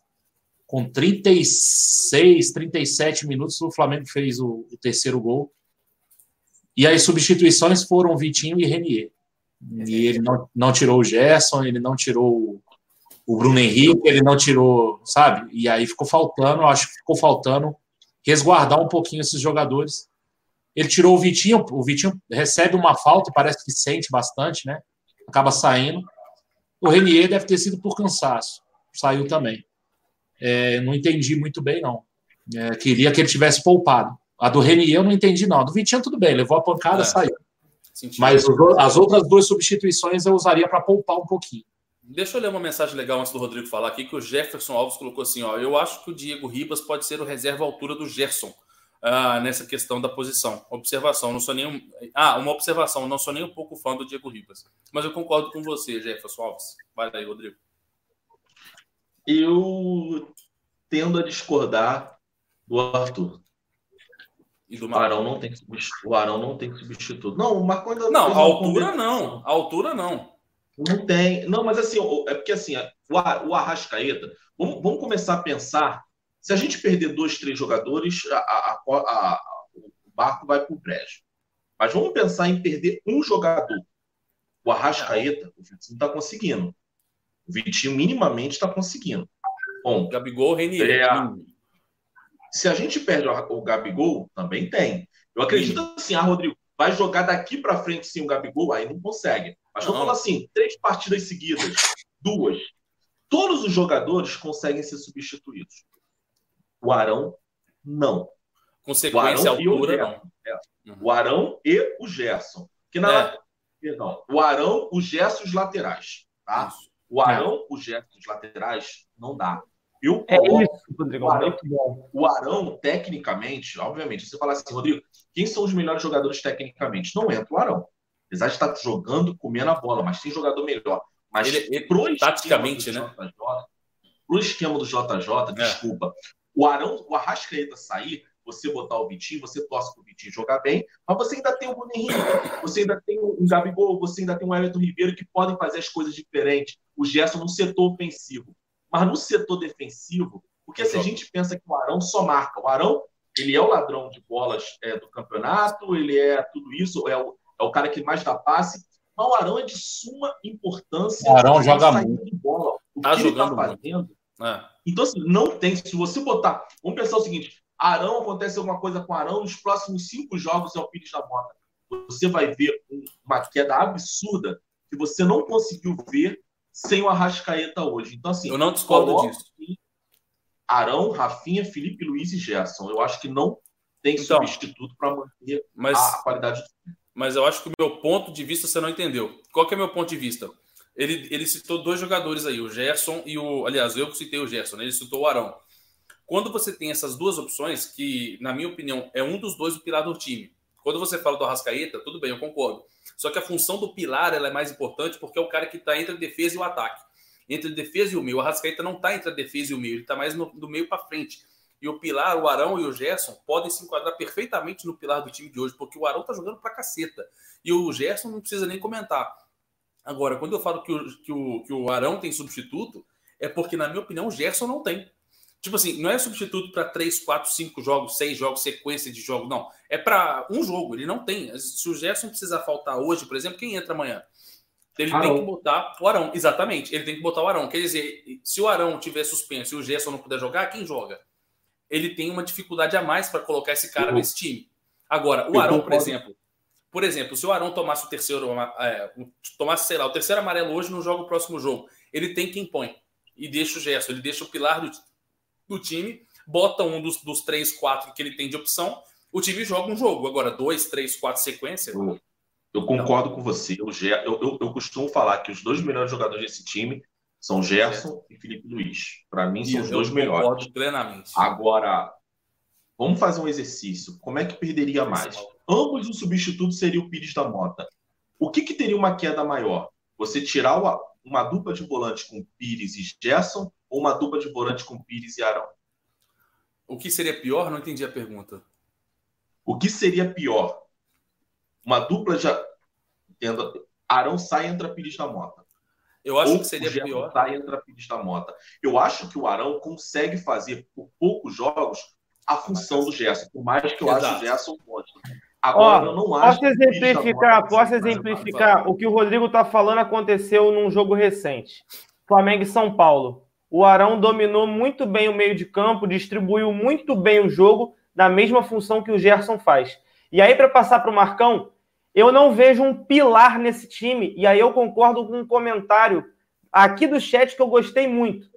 com 36, 37 minutos, o Flamengo fez o, o terceiro gol. E as substituições foram Vitinho e Renier. E ele não, não tirou o Gerson, ele não tirou o Bruno Henrique, ele não tirou, sabe? E aí ficou faltando, acho que ficou faltando resguardar um pouquinho esses jogadores. Ele tirou o Vitinho, o Vitinho recebe uma falta, parece que sente bastante, né? Acaba saindo. O Renier deve ter sido por cansaço, saiu também. É, não entendi muito bem, não. É, queria que ele tivesse poupado. A do Renier eu não entendi, não. A do Vitinho, tudo bem, levou a pancada, é. saiu. Mas as outras duas substituições eu usaria para poupar um pouquinho. Deixa eu ler uma mensagem legal antes do Rodrigo falar aqui, que o Jefferson Alves colocou assim: ó, eu acho que o Diego Ribas pode ser o reserva altura do Gerson ah, nessa questão da posição. Observação, não sou nem um... Ah, uma observação, não sou nem um pouco fã do Diego Ribas. Mas eu concordo com você, Jefferson Alves. Vai daí, Rodrigo. Eu tendo a discordar do Arthur. E do o Arão não tem o Arão não tem substituto. Não, o Marcão ainda não. A altura não. A altura não. Não tem. Não, mas assim, é porque assim, o Arrascaeta, vamos, vamos começar a pensar. Se a gente perder dois, três jogadores, a, a, a, o barco vai para o brejo. Mas vamos pensar em perder um jogador. O Arrascaeta, o Vitinho está conseguindo. O Vitinho minimamente está conseguindo. Bom, Gabigol, Renier. É, se a gente perde o Gabigol, também tem. Eu acredito Sim. assim, ah, Rodrigo, vai jogar daqui para frente sem o Gabigol, aí não consegue. Mas vamos falar assim, três partidas seguidas, duas. Todos os jogadores conseguem ser substituídos. O Arão, não. Consequência, altura, não. É. Uhum. O Arão e o Gerson. Que na... É. Perdão. O Arão, o Gerson os laterais. Tá? O Arão, é. o Gerson os laterais, não dá. Eu é isso, Rodrigo. O Arão, o Arão, tecnicamente, obviamente, você fala assim, Rodrigo, quem são os melhores jogadores tecnicamente? Não entra o Arão. Apesar de estar jogando, comendo a bola, mas tem jogador melhor. Mas ele, ele pro taticamente, né? JJ, pro esquema do JJ, é. desculpa. O Arão, o Arrascaeta sair, você botar o Vitinho, você torce pro Vitinho jogar bem, mas você ainda tem o Bruno Henrique, você ainda tem o Gabigol, você ainda tem o Everton Ribeiro que podem fazer as coisas diferentes. O Gerson no setor ofensivo. Mas no setor defensivo, porque se a gente pensa que o Arão só marca, o Arão ele é o ladrão de bolas é, do campeonato, ele é tudo isso, é o, é o cara que mais dá passe. Mas o Arão é de suma importância. O Arão joga muito. De bola. O tá que ele está fazendo. É. Então, assim, não tem. Se você botar. Vamos pensar o seguinte: Arão, acontece alguma coisa com Arão, nos próximos cinco jogos é o Pires da Mota. Você vai ver uma queda absurda que você não conseguiu ver sem o Arrascaeta hoje. Então, assim. Eu não discordo disso. Arão, Rafinha, Felipe Luiz e Gerson. Eu acho que não tem então, substituto para manter mas... a qualidade do mas eu acho que o meu ponto de vista você não entendeu. Qual que é o meu ponto de vista? Ele, ele citou dois jogadores aí, o Gerson e o. Aliás, eu que citei o Gerson, né? ele citou o Arão. Quando você tem essas duas opções, que, na minha opinião, é um dos dois o pilar do time. Quando você fala do Arrascaeta, tudo bem, eu concordo. Só que a função do pilar ela é mais importante porque é o cara que está entre a defesa e o ataque. Entre a defesa e o meio. O Arrascaeta não está entre a defesa e o meio, ele está mais no, do meio para frente. E o Pilar, o Arão e o Gerson podem se enquadrar perfeitamente no pilar do time de hoje, porque o Arão tá jogando pra caceta. E o Gerson não precisa nem comentar. Agora, quando eu falo que o, que o, que o Arão tem substituto, é porque, na minha opinião, o Gerson não tem. Tipo assim, não é substituto para 3, 4, 5 jogos, 6 jogos, sequência de jogos, não. É para um jogo, ele não tem. Se o Gerson precisar faltar hoje, por exemplo, quem entra amanhã? Ele Arão. tem que botar o Arão, exatamente. Ele tem que botar o Arão. Quer dizer, se o Arão tiver suspenso e o Gerson não puder jogar, quem joga? ele tem uma dificuldade a mais para colocar esse cara nesse time. Agora, o Arão, por exemplo, Por exemplo, se o Arão tomasse o terceiro, é, tomasse, sei lá, o terceiro amarelo hoje, não joga o próximo jogo. Ele tem quem põe. E deixa o Gerson, ele deixa o pilar do, do time, bota um dos, dos três, quatro que ele tem de opção, o time joga um jogo. Agora, dois, três, quatro sequências. Eu, eu concordo não. com você. Eu, eu, eu, eu, costumo falar que os dois melhores jogadores desse time são Gerson e Felipe Luiz. Para mim, são os dois melhores. Concordo plenamente. Agora, vamos fazer um exercício. Como é que perderia mais? Ambos o substituto seria o Pires da Mota. O que, que teria uma queda maior? Você tirar uma dupla de volante com Pires e Gerson ou uma dupla de volante com Pires e Arão? O que seria pior? Não entendi a pergunta. O que seria pior? Uma dupla de. Entenda, Arão sai e entra Pires da Mota. Eu acho Ou que seria pior. Sai entra Pires da Mota. Eu acho que o Arão consegue fazer, por poucos jogos, a função do Gerson. Por mais que eu Exato. acho o Gerson monstro. Agora, Ó, eu não acho. Posso exemplificar, posso exemplificar. O que o Rodrigo está falando aconteceu num jogo recente. Flamengo e São Paulo. O Arão dominou muito bem o meio de campo, distribuiu muito bem o jogo na mesma função que o Gerson faz. E aí, para passar para o Marcão, eu não vejo um pilar nesse time. E aí eu concordo com um comentário aqui do chat que eu gostei muito,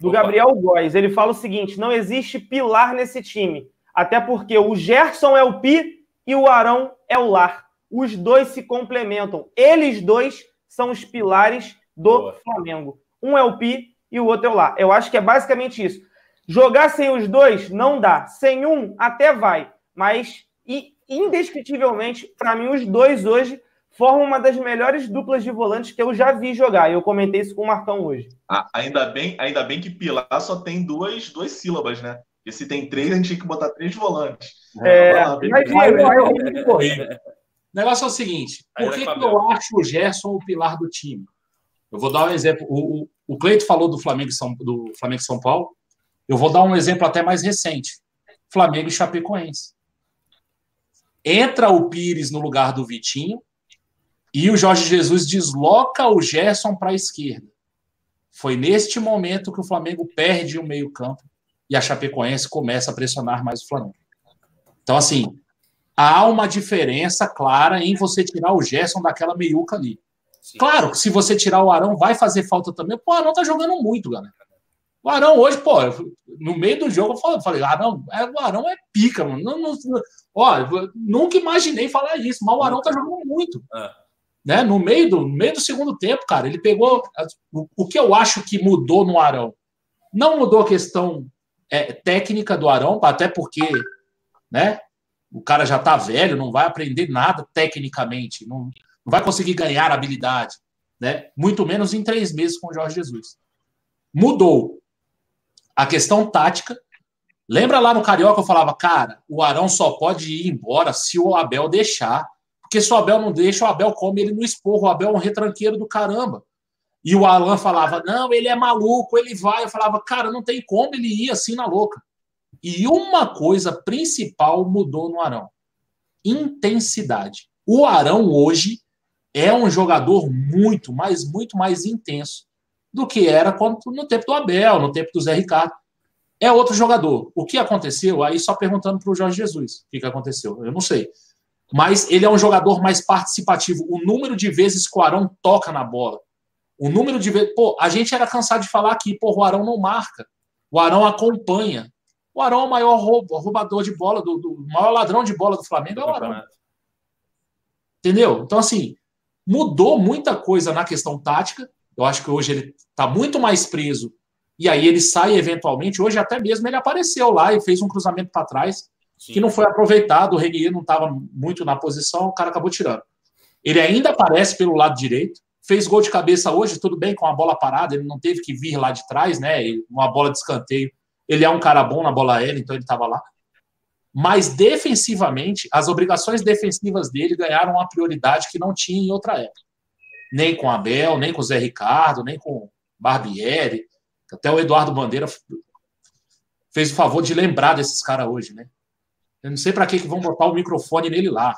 do Opa. Gabriel Góes. Ele fala o seguinte: não existe pilar nesse time. Até porque o Gerson é o Pi e o Arão é o lar. Os dois se complementam. Eles dois são os pilares do Boa. Flamengo. Um é o Pi e o outro é o lar. Eu acho que é basicamente isso. Jogar sem os dois não dá. Sem um até vai, mas indescritivelmente, para mim os dois hoje formam uma das melhores duplas de volantes que eu já vi jogar. E eu comentei isso com o Marcão hoje. Ah, ainda bem, ainda bem que Pilar só tem duas, duas sílabas, né? Porque se tem três, a gente tem que botar três volantes. É, mas, O negócio é o seguinte: por que, que eu acho o Gerson o pilar do time? Eu vou dar um exemplo. O, o, o Cleito falou do Flamengo São, do Flamengo São Paulo. Eu vou dar um exemplo até mais recente: Flamengo e Chapecoense. Entra o Pires no lugar do Vitinho e o Jorge Jesus desloca o Gerson para a esquerda. Foi neste momento que o Flamengo perde o meio-campo e a Chapecoense começa a pressionar mais o Flamengo. Então, assim, há uma diferença clara em você tirar o Gerson daquela meiuca ali. Sim. Claro que se você tirar o Arão, vai fazer falta também. Pô, o Arão tá jogando muito, galera. O Arão hoje, pô, no meio do jogo eu falei, Arão, é, o Arão é pica, mano. Não, não, ó, nunca imaginei falar isso, mas o Arão tá jogando muito. É. Né? No, meio do, no meio do segundo tempo, cara, ele pegou. O, o que eu acho que mudou no Arão? Não mudou a questão é, técnica do Arão, até porque né, o cara já tá velho, não vai aprender nada tecnicamente, não, não vai conseguir ganhar habilidade. Né? Muito menos em três meses com o Jorge Jesus. Mudou a questão tática. Lembra lá no Carioca eu falava, cara, o Arão só pode ir embora se o Abel deixar. Porque se o Abel não deixa, o Abel come ele no esporro. O Abel é um retranqueiro do caramba. E o Alan falava, não, ele é maluco, ele vai. Eu falava, cara, não tem como ele ir assim na louca. E uma coisa principal mudou no Arão: intensidade. O Arão hoje é um jogador muito, mas muito mais intenso do que era no tempo do Abel, no tempo do Zé Ricardo. É outro jogador. O que aconteceu? Aí só perguntando para o Jorge Jesus o que, que aconteceu. Eu não sei. Mas ele é um jogador mais participativo. O número de vezes que o Arão toca na bola. O número de vezes. Pô, a gente era cansado de falar aqui, pô, o Arão não marca. O Arão acompanha. O Arão é o maior roubador de bola, do, do maior ladrão de bola do Flamengo é o Arão. Entendeu? Então, assim, mudou muita coisa na questão tática. Eu acho que hoje ele está muito mais preso. E aí ele sai eventualmente. Hoje até mesmo ele apareceu lá e fez um cruzamento para trás Sim. que não foi aproveitado. O Renier não estava muito na posição, o cara acabou tirando. Ele ainda aparece pelo lado direito. Fez gol de cabeça hoje, tudo bem, com a bola parada, ele não teve que vir lá de trás, né? Uma bola de escanteio. Ele é um cara bom na bola aérea, então ele estava lá. Mas defensivamente, as obrigações defensivas dele ganharam uma prioridade que não tinha em outra época nem com Abel, nem com o Zé Ricardo, nem com Barbieri. Até o Eduardo Bandeira fez o favor de lembrar desses caras hoje, né? Eu não sei para que, que vão botar o microfone nele lá.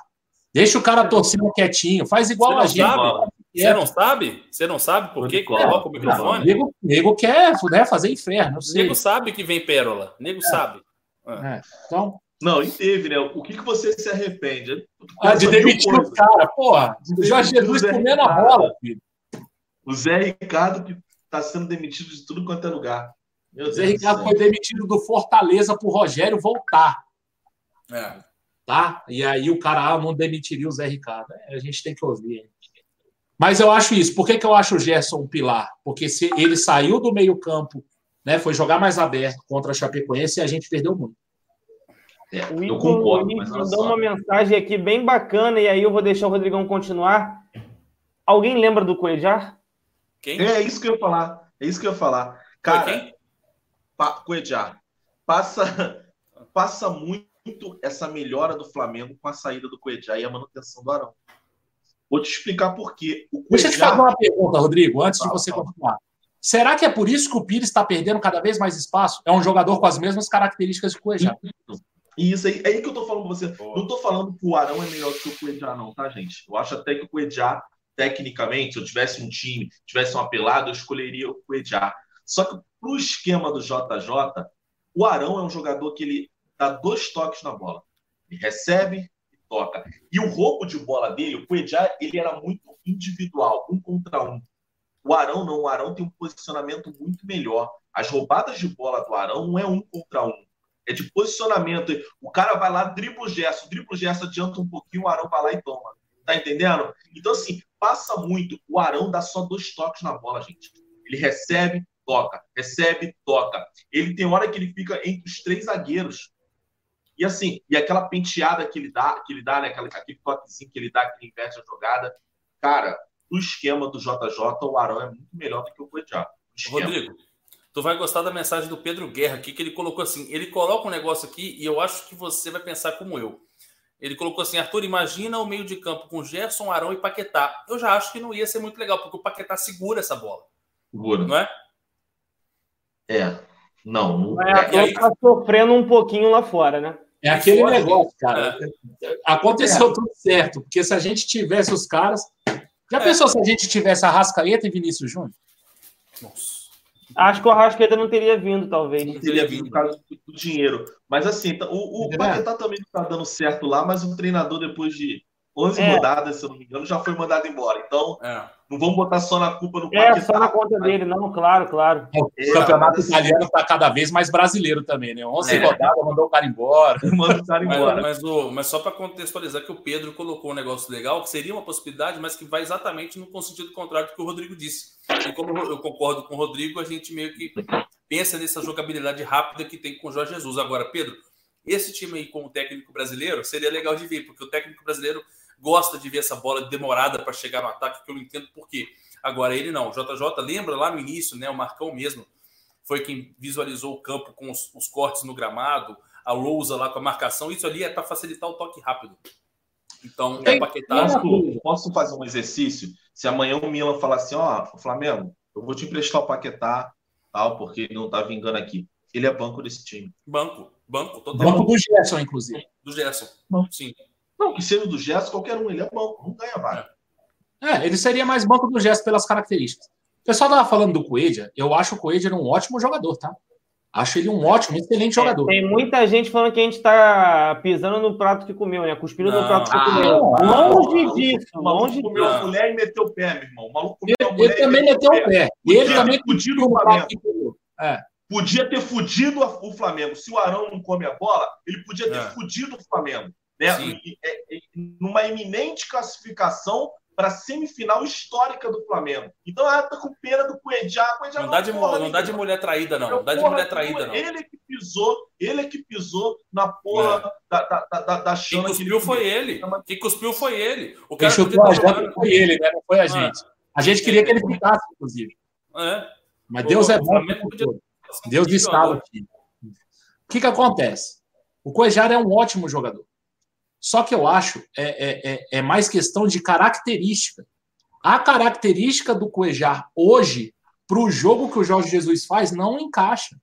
Deixa o cara torcendo quietinho, faz igual a gente. Sabe? Você não sabe? Você não sabe por que, que coloca o microfone? nego, nego quer né, fazer inferno. Nego sabe que vem pérola. Nego é. sabe. É. Então, Não, e teve, né? O que, que você se arrepende? Ah, de demitir o cara, porra. O Jorge Jesus comendo a bola, filho. O Zé Ricardo que está sendo demitido de tudo quanto é lugar. Meu o Zé Ricardo foi demitido do Fortaleza pro Rogério voltar. É. Tá? E aí o cara ah, não demitiria o Zé Ricardo. É, a gente tem que ouvir. Mas eu acho isso. Por que, que eu acho o Gerson um pilar? Porque se ele saiu do meio-campo, né, foi jogar mais aberto contra a Chapecoense e a gente perdeu muito. É, o eu concordo. O mandou uma mensagem aqui bem bacana, e aí eu vou deixar o Rodrigão continuar. Alguém lembra do Coedjar? Quem? É, é isso que eu ia falar. É isso que eu ia falar. Cara, pa, Coedjar, passa, passa muito essa melhora do Flamengo com a saída do Coedjar e a manutenção do Arão. Vou te explicar por quê. Coedjar... Deixa eu te fazer uma pergunta, Rodrigo, antes de você continuar. Será que é por isso que o Pires está perdendo cada vez mais espaço? É um jogador com as mesmas características que o Coedjar. Isso aí, é aí que eu tô falando com você. Não tô falando que o Arão é melhor que o Coedjar, não, tá, gente? Eu acho até que o Coedjar, tecnicamente, se eu tivesse um time, tivesse um apelado, eu escolheria o Coedjar. Só que pro esquema do JJ, o Arão é um jogador que ele dá dois toques na bola. Ele recebe e toca. E o roubo de bola dele, o Coedjar, ele era muito individual, um contra um. O Arão não, o Arão tem um posicionamento muito melhor. As roubadas de bola do Arão não é um contra um é de posicionamento. O cara vai lá, dribla o gesto, dribla o gesto, adianta um pouquinho, o Arão vai lá e toma. Tá entendendo? Então, assim, passa muito. O Arão dá só dois toques na bola, gente. Ele recebe, toca, recebe, toca. Ele tem hora que ele fica entre os três zagueiros. E assim, e aquela penteada que ele dá, que ele dá, né? Aquele, aquele toquezinho que ele dá, que ele inverte a jogada. Cara, o esquema do JJ, o Arão é muito melhor do que o Coediá. Rodrigo, Tu vai gostar da mensagem do Pedro Guerra aqui, que ele colocou assim: ele coloca um negócio aqui e eu acho que você vai pensar como eu. Ele colocou assim: Arthur, imagina o meio de campo com Gerson, Arão e Paquetá. Eu já acho que não ia ser muito legal, porque o Paquetá segura essa bola. Segura. Não é? É. Não. não... É, é, aí... tá sofrendo um pouquinho lá fora, né? É aquele fora, negócio, cara. É. Aconteceu é. tudo certo, porque se a gente tivesse os caras. Já é. pensou se a gente tivesse a Rascaeta e Vinícius Júnior? Nossa. Acho que o Arrascaeta não teria vindo, talvez. Não teria vindo por causa do dinheiro. Mas assim, tá, o, o Paquetá também não está dando certo lá, mas o treinador, depois de 11 é. rodadas, se eu não me engano, já foi mandado embora. Então, é. não vamos botar só na culpa no Paquetá. É, só na conta dele, não, claro, claro. O é, campeonato italiano está cada vez mais brasileiro também, né? 11 é. rodadas, mandou o cara embora. Mandou o cara embora. Mas, mas, o, mas só para contextualizar que o Pedro colocou um negócio legal, que seria uma possibilidade, mas que vai exatamente no sentido contrário do que o Rodrigo disse. E como eu concordo com o Rodrigo, a gente meio que pensa nessa jogabilidade rápida que tem com o Jorge Jesus. Agora, Pedro, esse time aí com o técnico brasileiro seria legal de ver, porque o técnico brasileiro gosta de ver essa bola demorada para chegar no ataque, que eu não entendo por quê. Agora, ele não. O JJ lembra lá no início, né? O Marcão mesmo foi quem visualizou o campo com os, os cortes no gramado, a lousa lá com a marcação. Isso ali é para facilitar o toque rápido. Então, é Paquetá. Posso, posso fazer um exercício? Se amanhã o Milan falar assim, ó, oh, Flamengo, eu vou te emprestar o Paquetá, tal, porque ele não tá vingando aqui. Ele é banco desse time. Banco, banco, total. Banco do Gerson, inclusive. Do Gerson, sim. Não, que seja do Gerson, qualquer um, ele é banco, não ganha vaga. É, ele seria mais banco do Gerson pelas características. O pessoal tava falando do Coelho, eu acho o Coelho um ótimo jogador, tá? Acho ele um ótimo, excelente é, jogador. Tem muita gente falando que a gente está pisando no prato que comeu, né? Cuspindo não, no prato que comeu. Ah, longe não, disso. O maluco comeu a mulher e meteu o pé, meu irmão. O maluco comeu ele, a mulher. Ele também meteu o pé. Ele também fudido o Flamengo. É. Podia ter fudido o Flamengo. Se o Arão não come a bola, ele podia ter é. fudido o Flamengo. Né? É, numa iminente classificação para a semifinal histórica do Flamengo. Então ela tá com pena do Cuejá. Cuejá não, não, dá de, porra, não dá de mulher traída, não. Não dá de mulher traída, não. Ele é que pisou, ele é que pisou na porra é. da, da, da, da chama. Quem cuspiu que foi ele. Quem cuspiu foi ele. O cara Quem chutou a janta foi ele, né? Não foi a é. gente. A gente queria que ele ficasse, inclusive. É. Mas Pô, Deus é bom. Deus estava aqui. O que, que acontece? O Cuejar é um ótimo jogador. Só que eu acho é, é, é, é mais questão de característica. A característica do Cuejar hoje, para o jogo que o Jorge Jesus faz, não encaixa.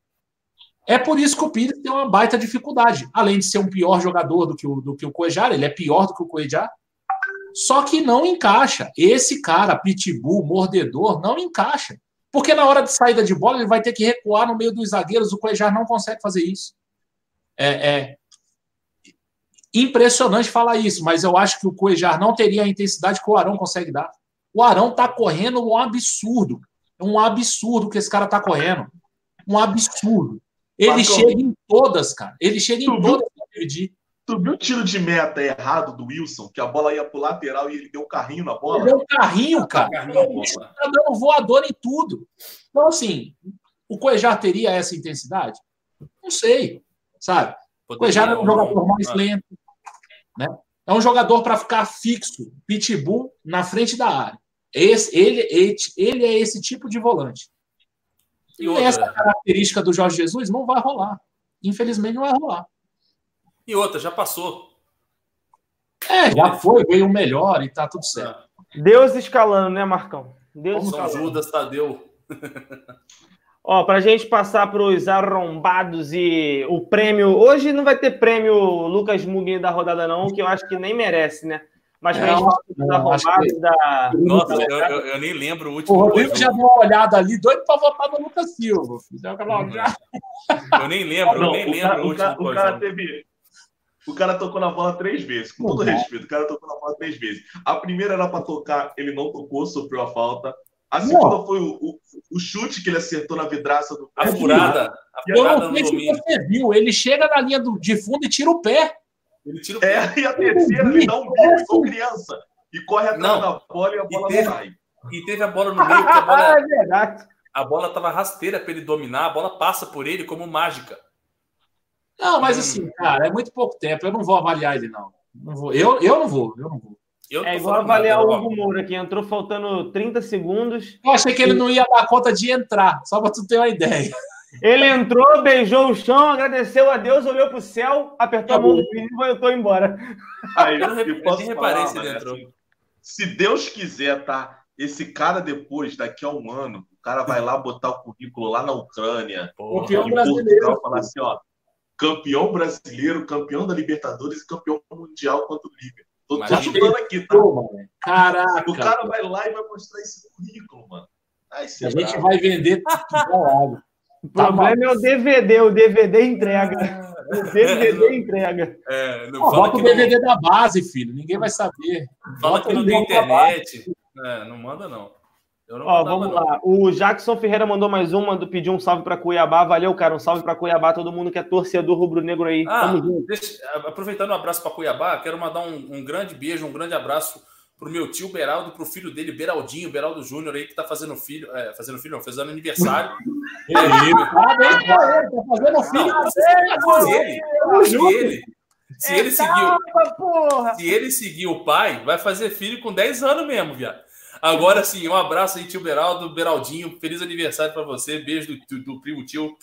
É por isso que o Pires tem uma baita dificuldade. Além de ser um pior jogador do que o, do que o Cuejar, ele é pior do que o Cuejar. Só que não encaixa. Esse cara, pitbull, mordedor, não encaixa. Porque na hora de saída de bola, ele vai ter que recuar no meio dos zagueiros. O Cuejar não consegue fazer isso. É, é, impressionante falar isso, mas eu acho que o Cuejar não teria a intensidade que o Arão consegue dar. O Arão tá correndo um absurdo. É um absurdo que esse cara tá correndo. Um absurdo. Ele chega em todas, cara. Ele chega em todas para dividir. Tu viu o tiro de meta errado do Wilson, que a bola ia pro lateral e ele deu um carrinho na bola? Ele deu um carrinho, cara. Ele tá dando voador em tudo. Então, assim, o Cuejar teria essa intensidade? Não sei, sabe? O Cuejar é um jogador mais lento, né? É um jogador para ficar fixo, pitbull, na frente da área. Esse, ele, ele, ele é esse tipo de volante. E, e essa característica do Jorge Jesus não vai rolar. Infelizmente, não vai rolar. E outra, já passou. É, já foi, veio o melhor e tá tudo certo. Deus escalando, né, Marcão? Deus São escalando. Judas Tadeu. Ó, pra gente passar para os arrombados e o prêmio. Hoje não vai ter prêmio Lucas Mugni da rodada, não, que eu acho que nem merece, né? Mas pra é, gente passar os da. Nossa, eu, eu, eu, nem lembro o último. O Rodrigo já deu uma olhada ali, doido para votar no Lucas Silva. Eu nem lembro, não, eu nem lembro o, o último. O cara teve o cara tocou na bola três vezes, com todo uhum. respeito. O cara tocou na bola três vezes. A primeira era para tocar, ele não tocou, sofreu a falta. A segunda não. foi o, o, o, chute que ele acertou na vidraça do A furada. A furada no domínio. Você viu, ele chega na linha do, de fundo e tira o pé. Ele tira o pé. É, e a terceira ele dá um bico igual criança. E corre atrás não. da bola e a bola e teve, sai. E teve a bola no meio, que a bola. é verdade. A bola estava rasteira para ele dominar, a bola passa por ele como mágica. Não, mas assim, cara, é muito pouco tempo. Eu não vou avaliar ele, não. não vou. Eu, eu não vou, eu não vou. Eu é igual avaliar nada, o Hugo Moura, que entrou faltando 30 segundos. Eu achei que ele não ia dar conta de entrar, só para tu ter uma ideia. Ele entrou, beijou o chão, agradeceu a Deus, olhou para o céu, apertou a mão do menino e voltou embora. Aí, eu, eu posso reparei se ele entrou. Assim, se Deus quiser, tá? Esse cara depois, daqui a um ano, o cara vai lá botar o currículo lá na Ucrânia, em Portugal, falar assim, ó, campeão brasileiro, campeão da Libertadores e campeão mundial contra o Liverpool. Tô, tô chutando aqui, tá? Caraca. O cara vai lá e vai mostrar esse currículo, mano. Ai, a gente vai vender tudo O problema é o DVD, o DVD entrega. O DVD entrega. É, não, bota o DVD não... da base, filho. Ninguém vai saber. Fala bota que não tem internet. É, não manda, não. Ó, vamos não. lá. O Jackson Ferreira mandou mais uma, pediu um salve para Cuiabá. Valeu, cara. Um salve para Cuiabá. Todo mundo que é torcedor rubro-negro aí. Ah, deixa, aproveitando um abraço para Cuiabá, quero mandar um, um, grande beijo, um grande abraço pro meu tio Beraldo, pro filho dele, Beraldinho, Beraldo Júnior aí, que tá fazendo filho, é, fazendo filho, não, fazendo aniversário. Parabéns pra ele, tá fazendo filho. Se ele, se ele seguiu, se ele seguir o pai, vai fazer filho com 10 anos mesmo, viado. Agora sim, um abraço aí, tio Beraldo, Beraldinho. Feliz aniversário para você. Beijo do, do, do primo tio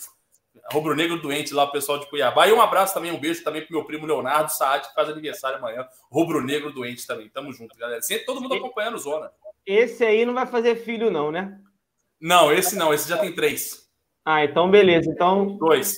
Rubro Negro Doente lá, o pessoal de Cuiabá. E um abraço também, um beijo também pro meu primo Leonardo Saad, que faz aniversário amanhã. Rubro Negro Doente também. Tamo junto, galera. Sempre todo mundo acompanhando Zona. Esse aí não vai fazer filho, não, né? Não, esse não. Esse já tem três. Ah, então beleza. Então. Dois.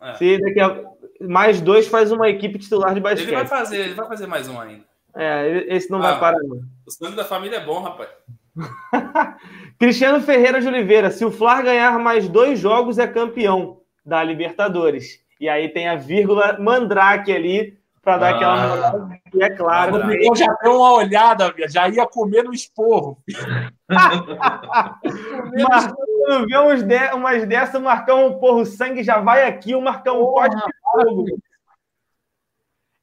É. Se daqui a... mais dois faz uma equipe titular de basquete. Ele vai fazer, ele vai fazer mais um ainda. É, esse não ah, vai parar, não. O sangue da família é bom, rapaz. Cristiano Ferreira de Oliveira, se o Flar ganhar mais dois jogos, é campeão da Libertadores. E aí tem a vírgula Mandrake ali, para dar ah, aquela. E é claro. Eu já deu uma olhada, já ia comer no esporro. Marcão, vê uns de, umas dessas, o Marcão, porra, o sangue já vai aqui, o Marcão pode de fogo.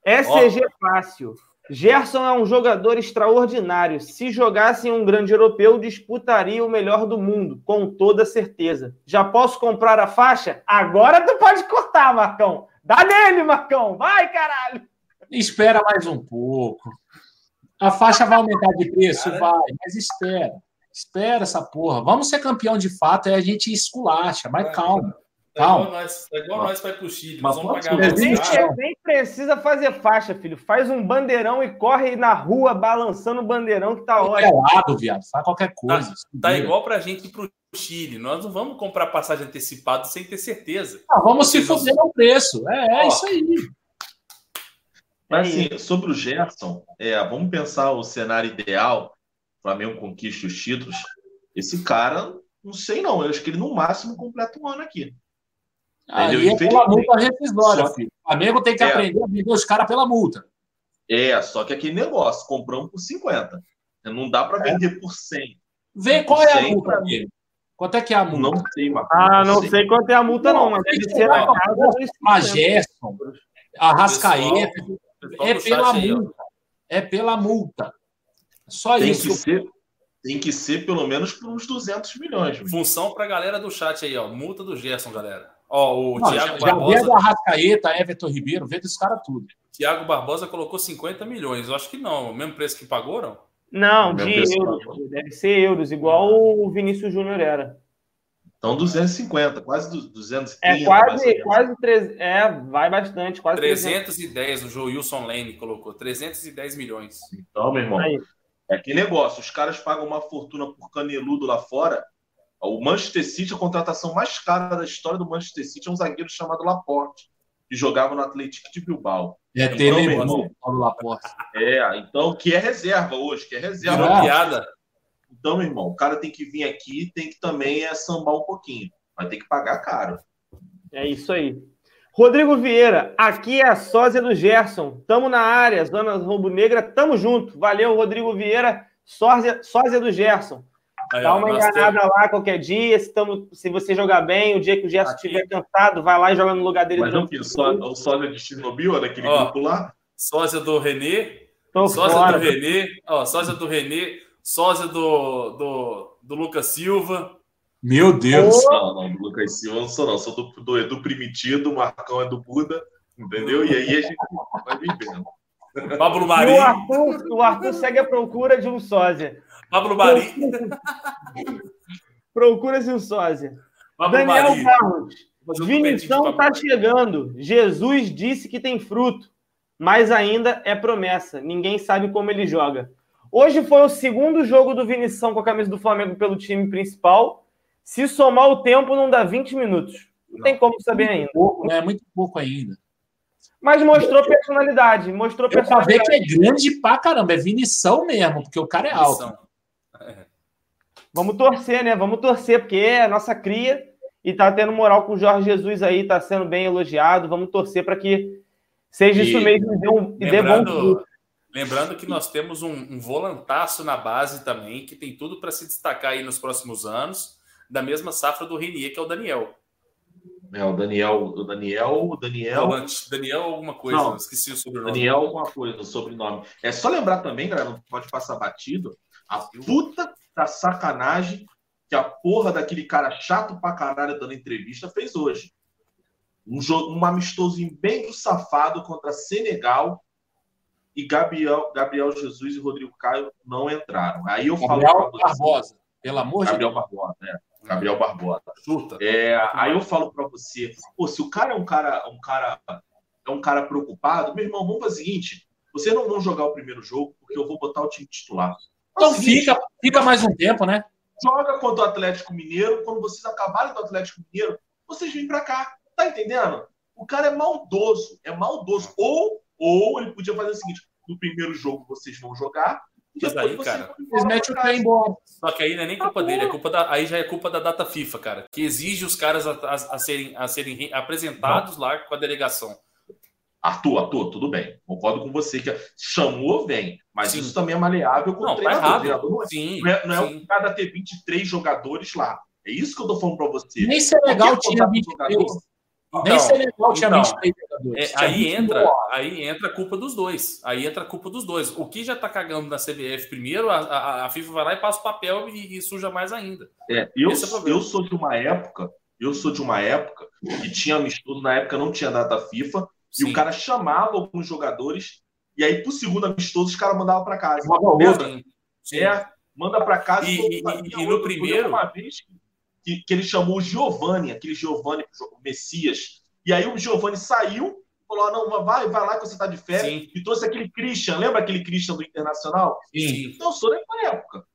SCG fácil. Gerson é um jogador extraordinário. Se jogasse em um grande europeu, disputaria o melhor do mundo, com toda certeza. Já posso comprar a faixa? Agora tu pode cortar, Marcão. Dá nele, Marcão. Vai, caralho. Espera mais um pouco. A faixa vai aumentar de preço? Vai, mas espera. Espera essa porra. Vamos ser campeão de fato e a gente esculacha, mas calma. É igual nós, é igual nós vai pro Chile. Mas vamos pagar nem, nem precisa fazer faixa, filho. Faz um bandeirão e corre na rua balançando o bandeirão que tá ótimo. Lado, viado. Faz qualquer coisa. Tá, tá igual pra gente ir pro Chile. Nós não vamos comprar passagem antecipada sem ter certeza. Ah, vamos se fuder no preço. É, é isso aí. Mas assim, sobre o Gerson, é, vamos pensar o cenário ideal. O Flamengo conquista os títulos. Esse cara, não sei não. Eu acho que ele no máximo completa um ano aqui. Aí é aquela multa rescisória, filho. O Flamengo tem que É. aprender a vender os caras pela multa. É, só que aquele negócio, compramos por 50. Não dá para vender por 100. Vê qual é a multa dele. Quanto é que é a multa? Não sei, Marcos. Ah, não sei quanto é a multa, não, mas deve ser na casa dos A 50. Gerson, a Rascaeta, Pessoal é pela multa. É pela multa. Só Tem isso. que, ser, tem que ser pelo menos por uns 200 milhões. Função pra galera do chat aí, ó. Multa do Gerson, galera. Ó, o Não, Thiago já Barbosa, do Arrascaeta, Everton Ribeiro, vê desse cara tudo. Thiago Barbosa colocou 50 milhões. Eu acho que não. O mesmo preço que pagou, não? Não, Meu de euros. Deve ser euros, igual o Vinícius Júnior era. Então 250, quase du- 230. É quase, quase três, é, vai bastante, quase 300. 310, o Joilson Lane colocou. 310 milhões. Então, meu irmão, Aí. é que negócio. Os caras pagam uma fortuna por caneludo lá fora. O Manchester City, a contratação mais cara da história do Manchester City é um zagueiro chamado Laporte, que jogava no Atlético de Bilbao. É Então, meu irmão. Paulo Laporte. É, então, que é reserva hoje, que é reserva. Piada. Então, meu irmão, o cara tem que vir aqui tem que também é sambar um pouquinho. Vai ter que pagar caro. É isso aí. Rodrigo Vieira, aqui é a sósia do Gerson. Tamo na área, Zona Rombo Negra, tamo junto. Valeu, Rodrigo Vieira, sósia, sósia do Gerson. Aí, Dá uma enganada lá qualquer dia. Se, tamo, se você jogar bem, o dia que o Gerson Aqui. estiver cansado, vai lá e joga no lugar dele. Mas não que só, o sósia de Chernobyl, daquele Ó. grupo lá. temos Sósia do Renê. Tô Sósia fora. do Renê. Ó, sósia do Renê. Sósia do, do, do Lucas Silva. Meu Deus. Não, não, do Lucas Silva eu não sou, não. Sou do, do Edu Primitivo, o Marcão é do Buda, entendeu? E aí a gente vai vivendo. Pablo E o Marinho. Arthur, o Arthur segue a procura de um sósia. Pablo Marinho. Procura-se um sósia. Pablo Daniel Marinho. Carlos. Vinição está chegando. Jesus disse que tem fruto, mas ainda é promessa. Ninguém sabe como ele joga. Hoje foi o segundo jogo do Vinição com a camisa do Flamengo pelo time principal. Se somar o tempo, não dá 20 minutos. Não, tem como saber ainda. Pouco, né? Muito pouco ainda. Mas mostrou personalidade. Mostrou pra ver personalidade. que é grande pra caramba. É vinição mesmo, porque o cara é alto. Vamos torcer, né? Vamos torcer, porque é a nossa cria e tá tendo moral com o Jorge Jesus aí, tá sendo bem elogiado. Vamos torcer para que seja E- isso mesmo e dê, um, e dê bom fruto. lembrando que nós temos um, um volantaço na base também, que tem tudo para se destacar aí nos próximos anos, da mesma safra do Renier, que é o Daniel. É, o Daniel, o Daniel, o Daniel, Volante. Daniel alguma coisa, Não. esqueci o sobrenome. Daniel alguma coisa, o sobrenome. É só lembrar também, galera, não pode passar batido, a puta da sacanagem que a porra daquele cara chato pra caralho dando entrevista fez hoje. Um, jogo, um amistosinho bem do safado contra Senegal e Gabriel, Gabriel Jesus e Rodrigo Caio não entraram. Aí eu falo Gabriel pra você- Barbosa. Pelo amor de Gabriel Deus. Barbosa, né? Gabriel Barbosa. Chuta. É, aí eu falo pra você, pô, se o cara é um cara, um cara, é um cara preocupado, meu irmão, vamos fazer o seguinte: vocês não vão jogar o primeiro jogo, porque eu vou botar o time titular. Então seguinte, fica, fica mais um tempo, né? joga contra o Atlético Mineiro, quando vocês acabarem do Atlético Mineiro, vocês vêm pra cá. Tá entendendo? O cara é maldoso, é maldoso. Ou, ou ele podia fazer o seguinte: no primeiro jogo vocês vão jogar, e Mas depois aí, vocês cara, Eles metem o pé embora. Só que aí não é nem culpa dele, é culpa da, aí já é culpa da data FIFA, cara, que exige os caras a, a- a serem, a serem re- apresentados lá com a delegação. Arthur, Arthur, tudo bem. Concordo com você que chamou, vem. Mas Sim. isso também é maleável com o Não, tá treinador. O treinador não é Sim, Não é, não é sim. o cara ter 23 jogadores lá. É isso que eu tô falando pra você. Nem Senegal tinha contato com 23. jogador, Nem Senegal tinha então, 23 jogadores. É, Tinha aí 21. entra, aí entra a culpa dos dois. Aí entra a culpa dos dois. O que já tá cagando na CBF primeiro, a, a, a FIFA vai lá e passa o papel e, e suja mais ainda. É, eu, é o eu sou de uma época, eu sou de uma época que tinha amistoso, na época não tinha data FIFA, e Sim. o cara chamava alguns jogadores, e aí pro segundo amistoso os caras mandavam pra casa. Outro. Lembra? Sim, sim. É, manda pra casa. E- e- e- e no primeiro- Uma vez que, que ele chamou o Giovanni, aquele Giovanni, o Messias, e aí o Giovanni saiu, falou: ah, não, vai, vai lá que você tá de férias, Sim. e trouxe aquele Christian, lembra aquele Christian do Internacional? Sim. Então sou dessa época.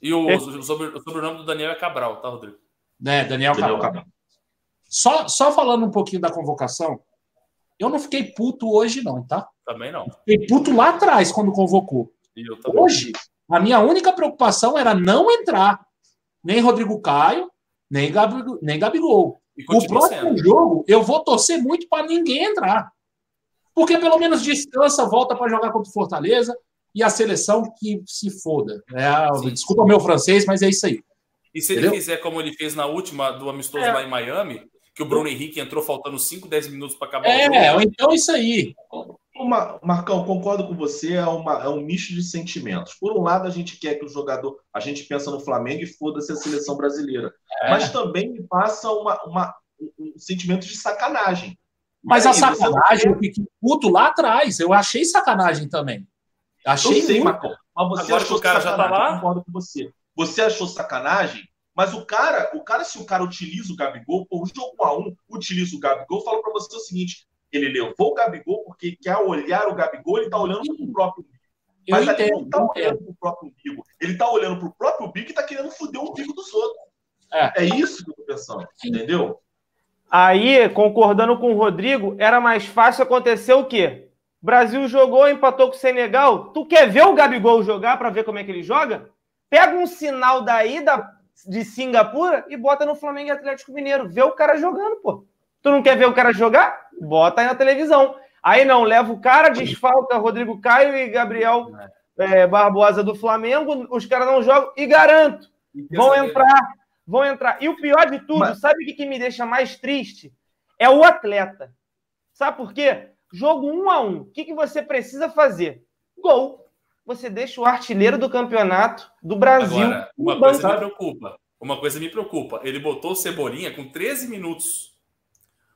E o, É. o, sobre- o sobrenome do Daniel é Cabral, tá, Rodrigo? Né, Daniel Entendeu, Cabral. cara? Só, só falando um pouquinho da convocação, eu não fiquei puto hoje, não, tá? Também não. Fiquei puto lá atrás quando convocou. E eu também. Hoje, a minha única preocupação era não entrar nem Rodrigo Caio, nem, Gabi, nem Gabigol. o próximo jogo, eu vou torcer muito para ninguém entrar. Porque pelo menos descansa, volta para jogar contra o Fortaleza e a seleção que se foda. É, desculpa o meu francês, mas é isso aí. E se Entendeu? ele fizer como ele fez na última do amistoso é. lá em Miami, que o Bruno Henrique entrou faltando 5, 10 minutos para acabar é, o jogo. É, então isso aí. Uma, Marcão, concordo com você, é, uma, é um misto de sentimentos. Por um lado, a gente quer que o jogador, a gente pensa no Flamengo e foda-se a seleção brasileira. É. Mas também me passa uma, uma, um sentimento de sacanagem. Mas aí, a sacanagem, eu fiquei puto lá atrás. Eu achei sacanagem também. Achei eu sei, muito. Marcão. Mas você Agora achou que o cara já tá lá? concordo com você. Você achou sacanagem? Mas o cara, o cara, se o cara utiliza o Gabigol, por o jogo 1 a 1 utiliza o Gabigol, fala para você o seguinte: ele levou o Gabigol porque quer olhar o Gabigol, ele tá olhando para o próprio umbigo. Mas ele não tá olhando para o próprio umbigo. Ele tá olhando para o próprio umbigo e tá querendo foder o umbigo dos outros. É, é isso que eu tô pensando, entendeu? Aí, concordando com o Rodrigo, era mais fácil acontecer o quê? O Brasil jogou, empatou com o Senegal. Tu quer ver o Gabigol jogar para ver como é que ele joga? Pega um sinal daí da, de Singapura e bota no Flamengo e Atlético Mineiro. Vê o cara jogando, pô. Tu não quer ver o cara jogar? Bota aí na televisão. Aí não, leva o cara, desfalca Rodrigo Caio e Gabriel é, Barbosa do Flamengo. Os caras não jogam e garanto, vão entrar vão entrar. E o pior de tudo, Mas... sabe o que, que me deixa mais triste? É o atleta. Sabe por quê? Jogo um a um. O que, que você precisa fazer? Gol. Você deixa o artilheiro do campeonato do Brasil. Agora, uma coisa me preocupa. Uma coisa me preocupa. Ele botou o Cebolinha com 13 minutos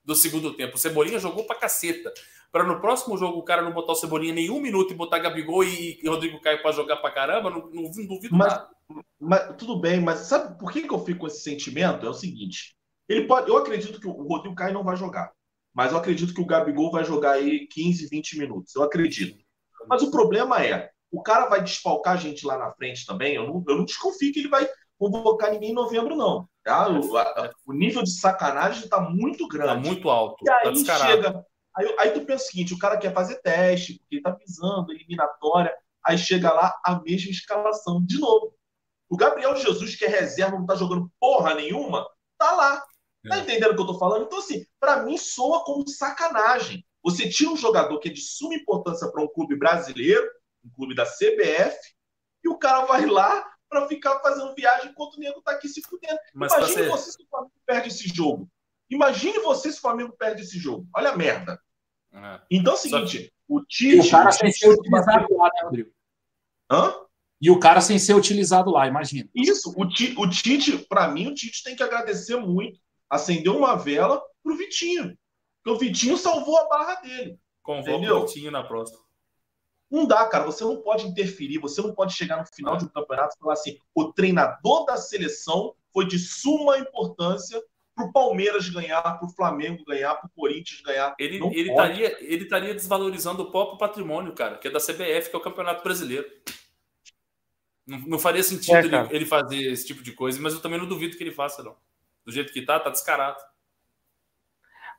do segundo tempo. O Cebolinha jogou pra caceta. Para no próximo jogo o cara não botar o Cebolinha nenhum minuto e botar Gabigol e, Rodrigo Caio para jogar pra caramba, não, não, não duvido mas, nada. Mas tudo bem, mas sabe por que, que eu fico com esse sentimento? É o seguinte: ele pode, eu acredito que o Rodrigo Caio não vai jogar, mas eu acredito que o Gabigol vai jogar aí 15, 20 minutos. Eu acredito. Mas o problema é, o cara vai desfalcar a gente lá na frente também. Eu não, eu não desconfio que ele vai convocar ninguém em novembro, não. Tá? O, a, o nível de sacanagem está muito grande. Está muito alto. E aí tá chega. Aí, aí tu pensa o seguinte: o cara quer fazer teste, porque ele tá pisando, eliminatória. Aí chega lá a mesma escalação de novo. O Gabriel Jesus, que é reserva, não tá jogando porra nenhuma, tá lá. Tá é. entendendo o que eu tô falando? Então, assim, para mim soa como sacanagem. Você tira um jogador que é de suma importância para um clube brasileiro, um clube da CBF, e o cara vai lá para ficar fazendo viagem enquanto o nego tá aqui se fudendo. Mas Imagine ser... você se o Flamengo perde esse jogo. Imagine você se o Flamengo perde esse jogo. Olha a merda. É. Então é o seguinte, que... o Tite... O cara sem ser utilizado lá, né, Rodrigo? Hã? E o cara sem ser utilizado lá, imagina. Isso, o, Tite, o Tite, para mim, o Tite tem que agradecer muito, acender uma vela pro Vitinho. Porque o Vitinho salvou a barra dele. Convoca o Vitinho na próxima. Não dá, cara. Você não pode interferir, você não pode chegar no final de um campeonato e falar assim: o treinador da seleção foi de suma importância para o Palmeiras ganhar, para o Flamengo ganhar, para o Corinthians ganhar. Ele ele estaria, ele estaria desvalorizando o próprio patrimônio, cara, que é da CBF, que é o Campeonato Brasileiro. Não, não faria sentido é, ele, ele, fazer esse tipo de coisa, mas eu também não duvido que ele faça, não. Do jeito que tá, tá descarado.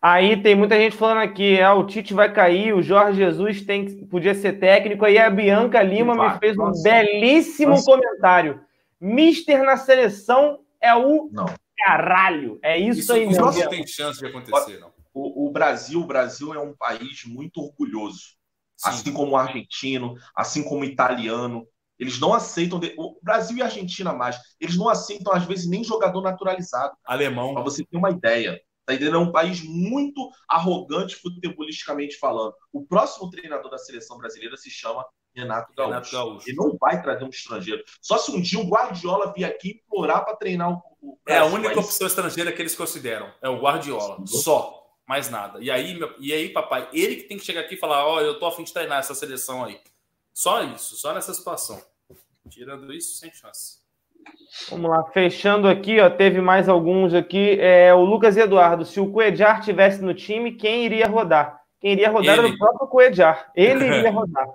Aí tem muita gente falando aqui, ah, o Tite vai cair, o Jorge Jesus tem, podia ser técnico, aí a Bianca Lima me fez um nossa, belíssimo nossa. comentário. Mister na seleção é o não. caralho. É isso, isso aí mesmo. Não tem chance de acontecer, não. O, o, Brasil, o Brasil é um país muito orgulhoso. Sim. Assim como o argentino, assim como o italiano. Eles não aceitam. De... O Brasil e a Argentina mais. Eles não aceitam, às vezes, nem jogador naturalizado. Alemão. Para você ter uma ideia. Tá entendendo? É um país muito arrogante futebolisticamente falando. O próximo treinador da seleção brasileira se chama Renato Gaúcho. Renato Gaúcho. Ele não vai trazer um estrangeiro. Só se um dia o Guardiola vir aqui implorar para treinar o, o É a única opção estrangeira que eles consideram. É o Guardiola. Só. Mais nada. E aí, meu... e aí, papai, ele que tem que chegar aqui e falar: Ó, oh, eu tô afim de treinar essa seleção aí. Só isso, só nessa situação. Tirando isso, sem chance. Vamos lá, fechando aqui, ó, teve mais alguns aqui. É, o Lucas Eduardo, se o Coedjar tivesse no time, quem iria rodar? Quem iria rodar Ele. era o próprio Coedjar. Ele iria rodar.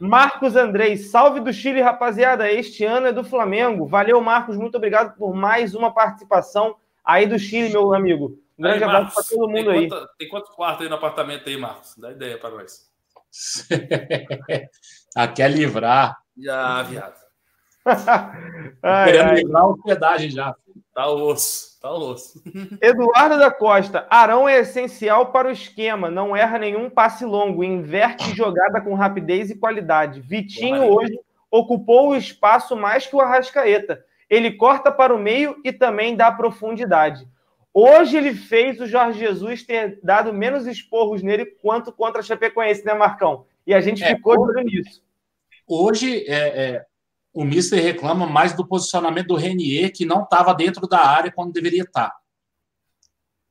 Marcos Andrei, salve do Chile, rapaziada. Este ano é do Flamengo. Valeu, Marcos. Muito obrigado por mais uma participação aí do Chile, meu amigo. Um grande aí, abraço para todo mundo tem aí. Quanto, tem quantos quartos aí no apartamento aí, Marcos? Dá ideia para nós. ah, quer livrar. Já, viado. Ai, Querendo livrar a hospedagem já. Tá osso. Tá osso. Eduardo da Costa. Arão é essencial para o esquema. Não erra nenhum passe longo. Inverte jogada com rapidez e qualidade. Vitinho hoje ocupou o espaço mais que o Arrascaeta. Ele corta para o meio e também dá profundidade. Hoje ele fez o Jorge Jesus ter dado menos esporros nele quanto contra a Chapecoense, né, Marcão? E a gente é, ficou hoje, nisso. Hoje, é, é, o Mister reclama mais do posicionamento do Renier, que não estava dentro da área quando deveria estar. Tá.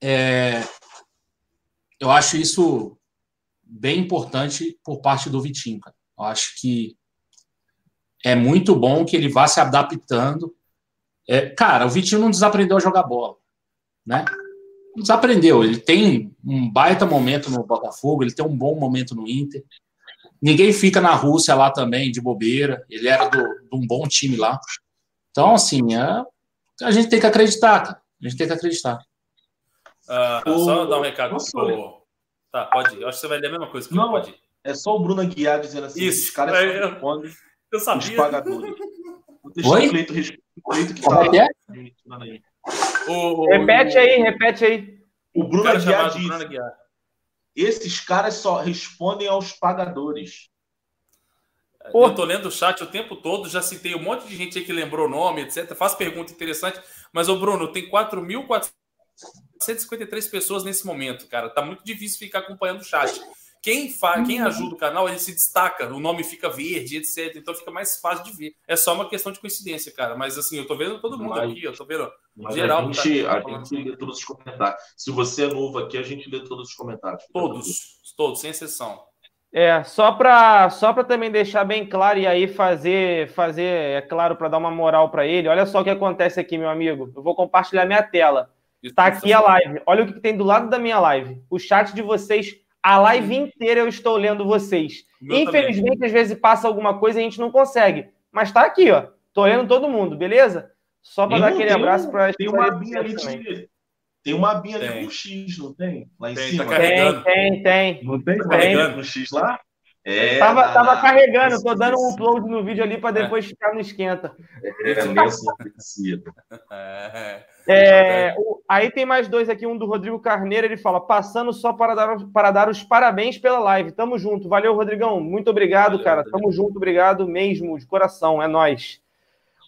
É, eu acho isso bem importante por parte do Vitinho. Cara. Eu acho que é muito bom que ele vá se adaptando. É, cara, o Vitinho não desaprendeu a jogar bola né? Desaprendeu. Ele tem um baita momento no Botafogo, ele tem um bom momento no Inter. Ninguém fica na Rússia lá também, de bobeira. Ele era do, de um bom time lá. Então, assim, é, a gente tem que acreditar, cara. A gente tem que acreditar. Uh, o... Só dar um recado pro... Tá, pode ir. Eu acho que você vai ler a mesma coisa que Não, pode ir. É só o Bruno Aguiar dizendo assim: Isso, os caras é, eu, respondem eu sabia. os pagadores. Vou deixar Oi? o Cleito, o Cleito que Como tá. É? é? O, repete aí, repete aí. O Bruno Aguiar diz: Bruno Aguiar. Esses caras só respondem aos pagadores. Eu tô lendo o chat o tempo todo, já citei um monte de gente aí que lembrou o nome, etc. Faz pergunta interessante, mas o Bruno tem 4.453 pessoas nesse momento, cara. Tá muito difícil ficar acompanhando o chat. Quem, fa... Quem uhum. ajuda o canal, ele se destaca, o nome fica verde, etc. Então fica mais fácil de ver. É só uma questão de coincidência, cara. Mas assim, eu tô vendo todo mundo mas, aqui, eu tô vendo geral. A gente, tá a gente lê todos os comentários. Se você é novo aqui, a gente lê todos os comentários. Todos, todos, sem exceção. É, só para só também deixar bem claro e aí fazer, fazer é claro, para dar uma moral para ele, olha só o que acontece aqui, meu amigo. Eu vou compartilhar minha tela. Está aqui a live. Olha o que tem do lado da minha live. O chat de vocês a live inteira eu estou lendo vocês. Infelizmente, também. às vezes passa alguma coisa e a gente não consegue. Mas tá aqui, ó. Tô lendo todo mundo, beleza? Só para dar aquele abraço para Tem uma abinha ali de... Tem uma abinha ali com X, não tem? Lá em tem, cima. Tá tem, tem, tem. Não tem? Tá carregando com X lá? É, tava, na, tava carregando, tô dando um upload no vídeo ali para depois é. ficar no esquenta. É, é meio assim, é. É, o, aí tem mais dois aqui, um do Rodrigo Carneiro, ele fala, passando só para dar, para dar os parabéns pela live. Tamo junto. Valeu, Rodrigão. Muito obrigado, Valeu, cara. Rodrigo. Tamo junto, obrigado mesmo, de coração. É nós.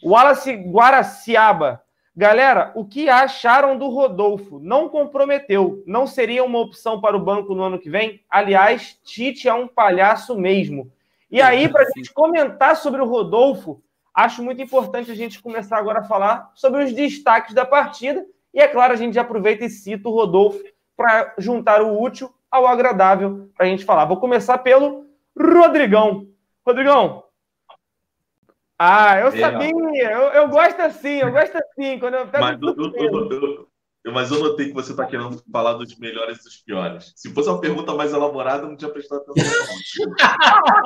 Wallace Guaraciaba. Galera, o que acharam do Rodolfo? Não comprometeu. Não seria uma opção para o banco no ano que vem? Aliás, Tite é um palhaço mesmo. E aí, para a gente comentar sobre o Rodolfo, acho muito importante a gente começar agora a falar sobre os destaques da partida. E é claro, a gente já aproveita e cita o Rodolfo para juntar o útil ao agradável para a gente falar. Vou começar pelo Rodrigão. Rodrigão. Ah, eu sabia. Eu, eu gosto assim, eu gosto assim. Quando eu pego mas, eu, eu, mas eu notei que você está querendo falar dos melhores e dos piores. Se fosse uma pergunta mais elaborada, eu não tinha prestado atenção.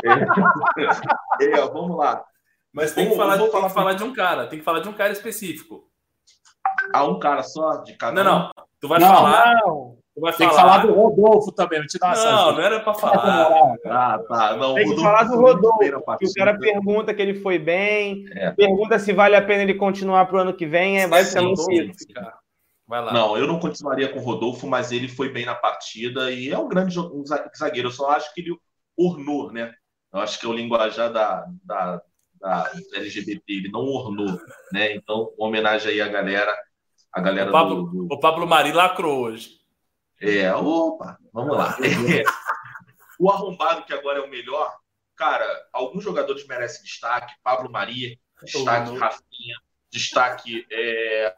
é, é, vamos lá. Mas tem que, falar, tem falar, que falar de um cara, tem que falar de um cara específico. Ah, um cara só de cada Não, não. Tu vai não, falar. Não. Tem que falar do Rodolfo também. Vou te dar uma não, não era para falar. Ah, tá. Não, tem que falar do Rodolfo. Que o cara pergunta que ele foi bem, é. pergunta se vale a pena ele continuar para o ano que vem. É basicamente isso. Vai lá. Não, eu não continuaria com o Rodolfo, mas ele foi bem na partida e é um grande um zagueiro. Eu só acho que ele ornou, né? Eu acho que é o linguajar da, da da LGBT, ele não ornou, né? Então, homenagem aí à galera, a galera o Pablo, do, do... O Pablo Mari lacrou hoje. É, opa, vamos lá. É. O arrombado que agora é o melhor, cara, alguns jogadores merecem destaque, Pablo Maria, destaque oh, Rafinha, destaque é,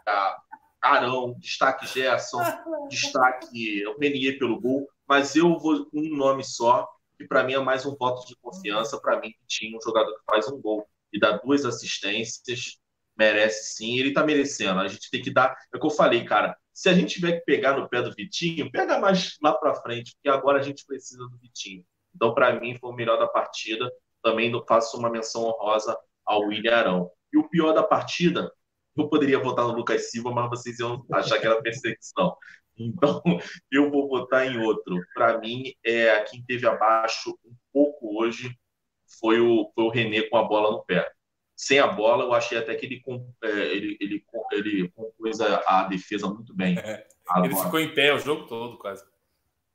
Arão, destaque Gerson, destaque o Renier pelo gol, mas eu vou com um nome só, que para mim é mais um voto de confiança, para mim que tinha um jogador que faz um gol e dá duas assistências, merece sim. Ele tá merecendo. A gente tem que dar. É o que eu falei, cara. Se a gente tiver que pegar no pé do Vitinho, pega mais lá para frente, porque agora a gente precisa do Vitinho. Então, para mim, foi o melhor da partida. Também faço uma menção honrosa ao William Arão. E o pior da partida, eu poderia votar no Lucas Silva, mas vocês iam achar que era perseguição. Então, eu vou votar em outro. Para mim, é quem teve abaixo um pouco hoje foi o, foi o René com a bola no pé. Sem a bola, eu achei até que ele, é, ele, ele, ele compôs a, a defesa muito bem. É, ele ficou em pé o jogo todo, quase.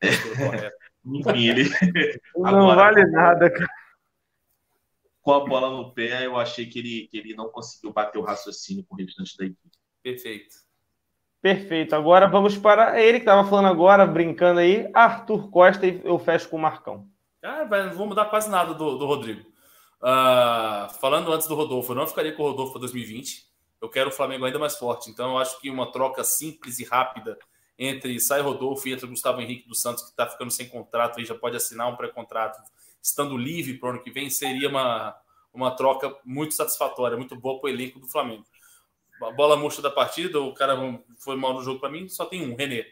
É. Enfim, ele. Não agora, vale nada, cara. Com a bola no pé, eu achei que ele, que ele não conseguiu bater o raciocínio com o restante da equipe. Perfeito. Perfeito. Agora vamos para ele que estava falando agora, brincando aí, Arthur Costa, e eu fecho com o Marcão. Ah, não vou mudar quase nada do, do Rodrigo. Uh, falando antes do Rodolfo, eu não ficaria com o Rodolfo para 2020. Eu quero o Flamengo ainda mais forte. Então, eu acho que uma troca simples e rápida entre sai Rodolfo e entre Gustavo Henrique dos Santos, que está ficando sem contrato e já pode assinar um pré-contrato, estando livre para o ano que vem, seria uma, uma troca muito satisfatória, muito boa para o elenco do Flamengo. A bola murcha da partida, o cara foi mal no jogo para mim, só tem um, René.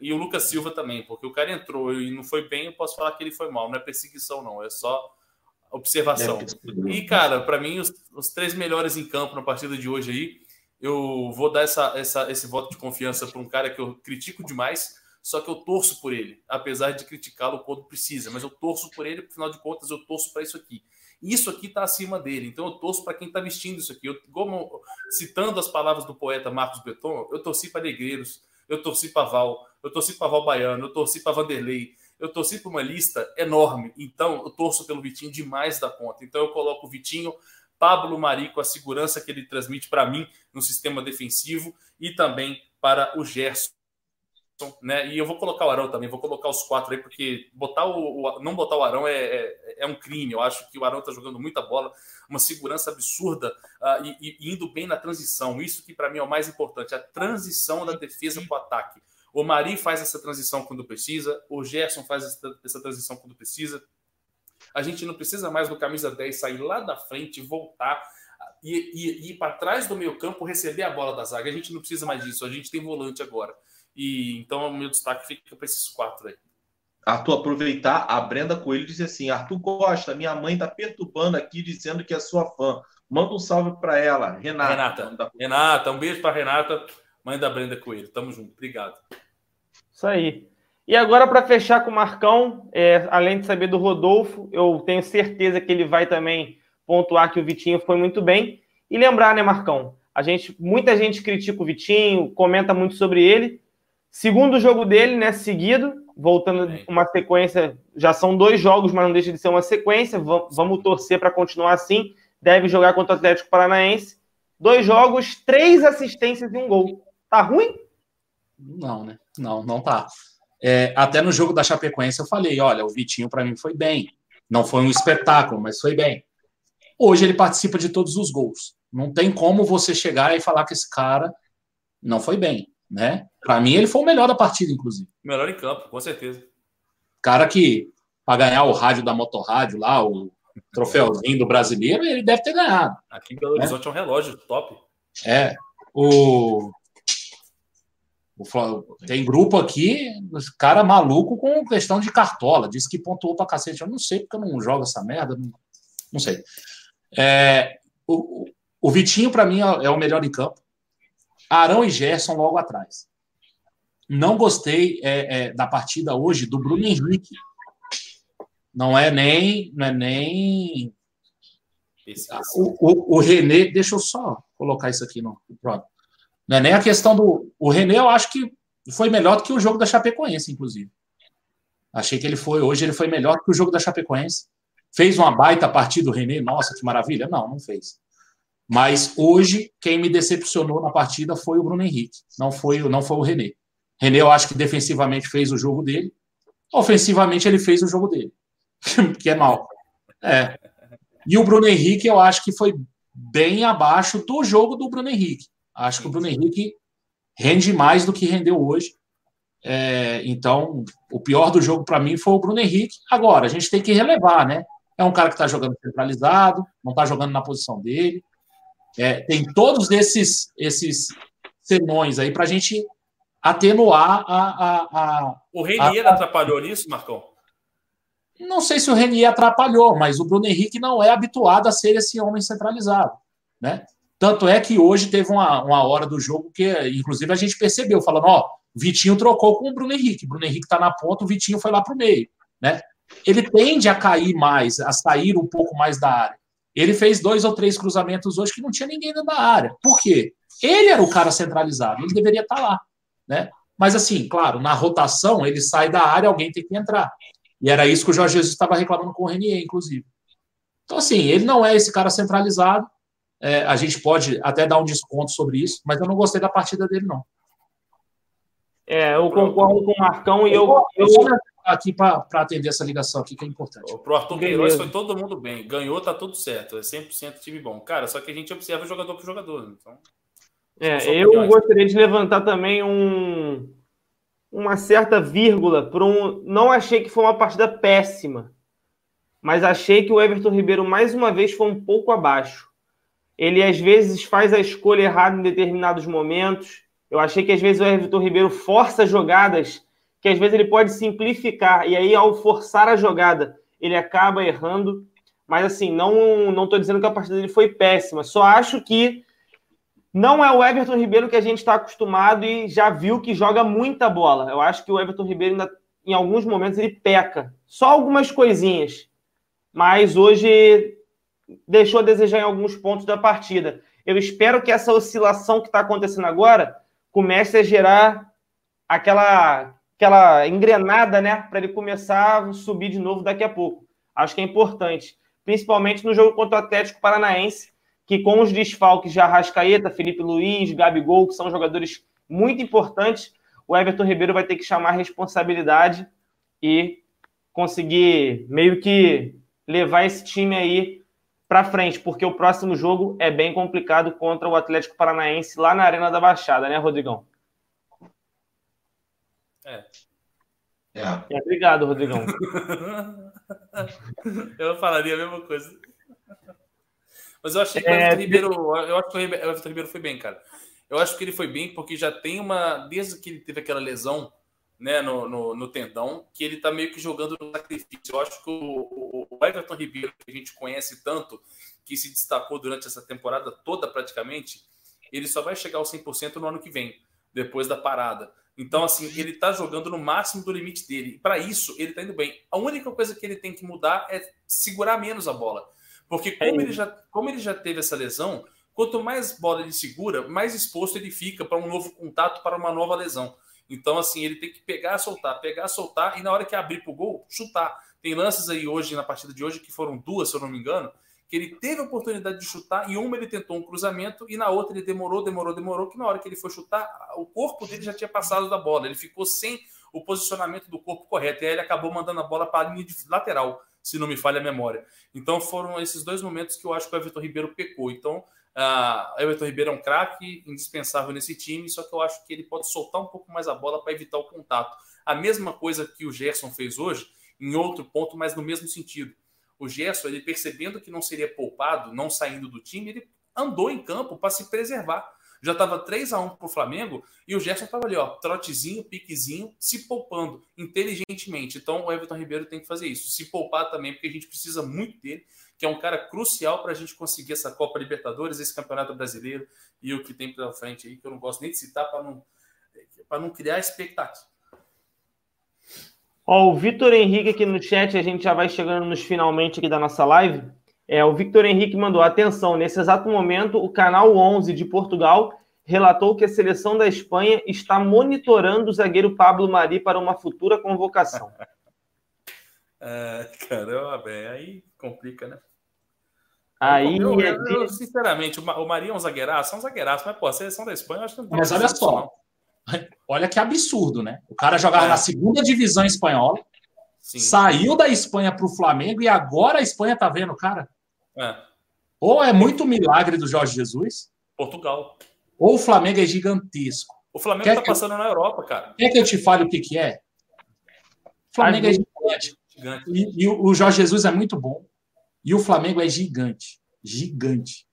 E o Lucas Silva também, porque o cara entrou e não foi bem, eu posso falar que ele foi mal. Não é perseguição, não, é só observação. E, cara, para mim, os, os, três melhores em campo na partida de hoje aí, eu vou dar essa, essa, esse voto de confiança para um cara que eu critico demais, só que eu torço por ele, apesar de criticá-lo quando precisa, mas eu torço por ele, afinal de contas, eu torço para isso aqui. Isso aqui está acima dele, então eu torço para quem está vestindo isso aqui. Eu, como, citando as palavras do poeta Marcos Beton, eu torci para Negreiros, eu torci para Val, eu torci para Val Baiano, eu torci para Vanderlei, eu torci para uma lista enorme, então eu torço pelo Vitinho demais da conta. Então eu coloco o Vitinho, Pablo Marico, a segurança que ele transmite para mim no sistema defensivo e também para o Gerson. Né? E eu vou colocar o Arão também, vou colocar os quatro aí, porque botar o, o não botar o Arão é, é, é, um crime. Eu acho que o Arão está jogando muita bola, uma segurança absurda uh, e, e, indo bem na transição. Isso que para mim é o mais importante, a transição da defesa para o ataque. O Mari faz essa transição quando precisa, o Gerson faz essa transição quando precisa. A gente não precisa mais do camisa 10 sair lá da frente, voltar e, e, e ir para trás do meio campo receber a bola da zaga. A gente não precisa mais disso, a gente tem volante agora. E então o meu destaque fica para esses quatro aí. Arthur, aproveitar, a Brenda Coelho disse assim: Arthur Costa, minha mãe está perturbando aqui dizendo que é sua fã. Manda um salve para ela, Renata. Renata, Renata, um beijo para Renata mãe da Brenda Coelho. Tamo junto, obrigado. Isso aí. E agora, para fechar com o Marcão, é, além de saber do Rodolfo, eu tenho certeza que ele vai também pontuar que o Vitinho foi muito bem. E lembrar, né, Marcão? A gente, muita gente critica o Vitinho, comenta muito sobre ele. Segundo jogo dele, né, seguido, voltando Bem. uma sequência, já são dois jogos, mas não deixa de ser uma sequência. Vamos torcer para continuar assim. Deve jogar contra o Atlético Paranaense. Dois jogos, três assistências e um gol. Tá ruim? Não, né? Não, não tá. É, até no jogo da Chapecoense eu falei, olha, o Vitinho para mim foi bem. Não foi um espetáculo, mas foi bem. Hoje ele participa de todos os gols. Não tem como você chegar e falar que esse cara não foi bem, né? Para mim ele foi o melhor da partida, inclusive. Melhor em campo, com certeza. Cara que para ganhar o rádio da Motorrádio lá, o troféuzinho do brasileiro, ele deve ter ganhado. Aqui em Belo né? Horizonte é, é um relógio top. É. O tem grupo aqui, cara maluco com questão de cartola. Diz que pontuou pra cacete. Eu não sei porque eu não jogo essa merda. Não, não sei. É, o, o Vitinho, para mim, é, é o melhor em campo. Arão e Gerson logo atrás. Não gostei é, é, da partida hoje do Bruno Henrique. Não é nem. Não é nem. O, o, o René, deixa eu só colocar isso aqui no. Não é nem a questão do. O René, eu acho que foi melhor do que o jogo da Chapecoense, inclusive. Achei que ele foi, hoje ele foi melhor do que o jogo da Chapecoense. Fez uma baita partida o René, nossa, que maravilha. Não, não fez. Mas hoje, quem me decepcionou na partida foi o Bruno Henrique, não foi, não foi o René. René, eu acho que defensivamente fez o jogo dele, ofensivamente ele fez o jogo dele, que é mal. É. E o Bruno Henrique, eu acho que foi bem abaixo do jogo do Bruno Henrique. Acho que o Bruno Henrique rende mais do que rendeu hoje. É, então, o pior do jogo para mim foi o Bruno Henrique. Agora, a gente tem que relevar, né? É um cara que está jogando centralizado, não está jogando na posição dele. É, tem todos esses, esses senões aí para a gente atenuar a. a, a o Renier a, atrapalhou nisso, Marcão? Não sei se o Renier atrapalhou, mas o Bruno Henrique não é habituado a ser esse homem centralizado. Né? Tanto é que hoje teve uma, uma hora do jogo que, inclusive, a gente percebeu, falando, ó, Vitinho trocou com o Bruno Henrique. Bruno Henrique está na ponta, o Vitinho foi lá para o meio. Né? Ele tende a cair mais, a sair um pouco mais da área. ele fez dois ou três cruzamentos hoje que não tinha ninguém dentro da área. Por quê? Ele era o cara centralizado, ele deveria estar lá, né? Mas assim, claro, na rotação ele sai da área, alguém tem que entrar. E era isso que o Jorge Jesus estava reclamando com o Renier, inclusive. Então, assim, ele não é esse cara centralizado. É, a gente pode até dar um desconto sobre isso, mas eu não gostei da partida dele, não. É, eu concordo com o Marcão e eu. eu... Aqui para atender essa ligação aqui, que é importante. Pro Arthur Queiroz foi todo mundo bem. Ganhou, tá tudo certo. É 100% time bom. Cara, só que a gente observa jogador por jogador. Então, é, eu gostaria de levantar também um, uma certa vírgula por um. Não achei que foi uma partida péssima, mas achei que o Everton Ribeiro mais uma vez foi um pouco abaixo. Ele às vezes faz a escolha errada em determinados momentos. Eu achei que às vezes o Everton Ribeiro força jogadas que às vezes ele pode simplificar e aí ao forçar a jogada ele acaba errando. Mas assim, não não estou dizendo que a partida dele foi péssima. Só acho que não é o Everton Ribeiro que a gente está acostumado e já viu que joga muita bola. Eu acho que o Everton Ribeiro, ainda, em alguns momentos, ele peca. Só algumas coisinhas. Mas hoje deixou a desejar em alguns pontos da partida. Eu espero que essa oscilação que está acontecendo agora comece a gerar aquela, aquela engrenada, né? Para ele começar a subir de novo daqui a pouco. Acho que é importante. Principalmente no jogo contra o Atlético Paranaense, que com os desfalques de Arrascaeta, Felipe Luiz, Gabigol, que são jogadores muito importantes, o Everton Ribeiro vai ter que chamar responsabilidade e conseguir meio que levar esse time aí para frente, porque o próximo jogo é bem complicado contra o Atlético Paranaense lá na Arena da Baixada, né, Rodrigão? É. É. é obrigado, Rodrigão. Eu falaria a mesma coisa. Mas eu achei que o é, Everton Ribeiro. Eu acho que o Everton Ribeiro foi bem, cara. Eu acho que ele foi bem porque já tem uma. Desde que ele teve aquela lesão né, no, no, no tendão, que ele tá meio que jogando no sacrifício. Eu acho que o, o, Everton Ribeiro, que a gente conhece tanto, que se destacou durante essa temporada toda praticamente, ele só vai chegar ao 100% no ano que vem, depois da parada. Então, assim, ele tá jogando no máximo do limite dele. Para isso, ele tá indo bem. A única coisa que ele tem que mudar é segurar menos a bola. Porque é como, é ele já, como ele já teve essa lesão, quanto mais bola ele segura, mais exposto ele fica para um novo contato, para uma nova lesão. Então, assim, ele tem que pegar, soltar, pegar, soltar, e na hora que abrir para o gol, chutar. Tem lances aí hoje, na partida de hoje, que foram duas, se eu não me engano, que ele teve a oportunidade de chutar, e uma ele tentou um cruzamento, e na outra ele demorou, demorou, demorou, que na hora que ele foi chutar, o corpo dele já tinha passado da bola. Ele ficou sem o posicionamento do corpo correto, e aí ele acabou mandando a bola para a linha lateral se não me falha a memória. Então foram esses dois momentos que eu acho que o Everton Ribeiro pecou. Então, uh, Everton Ribeiro é um craque indispensável nesse time, só que eu acho que ele pode soltar um pouco mais a bola para evitar o contato. A mesma coisa que o Gerson fez hoje, em outro ponto, mas no mesmo sentido. O Gerson, ele percebendo que não seria poupado, não saindo do time, ele andou em campo para se preservar. Já estava 3 a 1 para o Flamengo e o Gerson estava ali, ó, trotezinho, piquezinho, se poupando inteligentemente. Então o Everton Ribeiro tem que fazer isso, se poupar também, porque a gente precisa muito dele, que é um cara crucial para a gente conseguir essa Copa Libertadores, esse Campeonato Brasileiro e o que tem pela frente aí, que eu não gosto nem de citar para não, não criar expectativa. Ó, o Vitor Henrique aqui no chat, a gente já vai chegando nos finalmente aqui da nossa live. É, o Victor Henrique mandou atenção. Nesse exato momento, o canal 11 de Portugal relatou que a seleção da Espanha está monitorando o zagueiro Pablo Mari para uma futura convocação. é, caramba, bem, aí complica, né? Aí, eu, eu, eu, sinceramente, o Mari é um zagueiraço, é um zagueiraço, mas pô, a seleção da Espanha eu acho que não Mas olha só, olha que absurdo, né? O cara jogava é. na segunda divisão espanhola, Sim. saiu da Espanha para o Flamengo e agora a Espanha tá vendo, cara. É. Ou é muito milagre do Jorge Jesus. Portugal. Ou o Flamengo é gigantesco. O Flamengo quer tá passando na Europa, cara. Quer que eu te fale o que, que é? O Flamengo é gigante. gigante. E, e, o Jorge Jesus é muito bom. E o Flamengo é gigante. Gigante.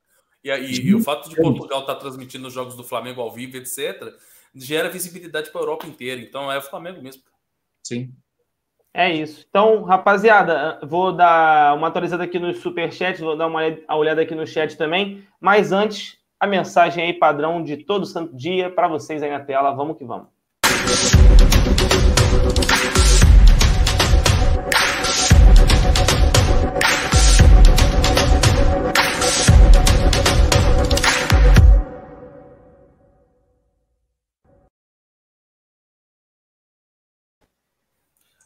E, e, e o fato de Portugal estar tá transmitindo os jogos do Flamengo ao vivo, etc., gera visibilidade para a Europa inteira. Então é o Flamengo mesmo. Sim. É isso. Então, rapaziada, vou dar uma atualizada aqui no superchat, vou dar uma olhada aqui no chat também. Mas antes, a mensagem aí padrão de todo santo dia para vocês aí na tela. Vamos que vamos.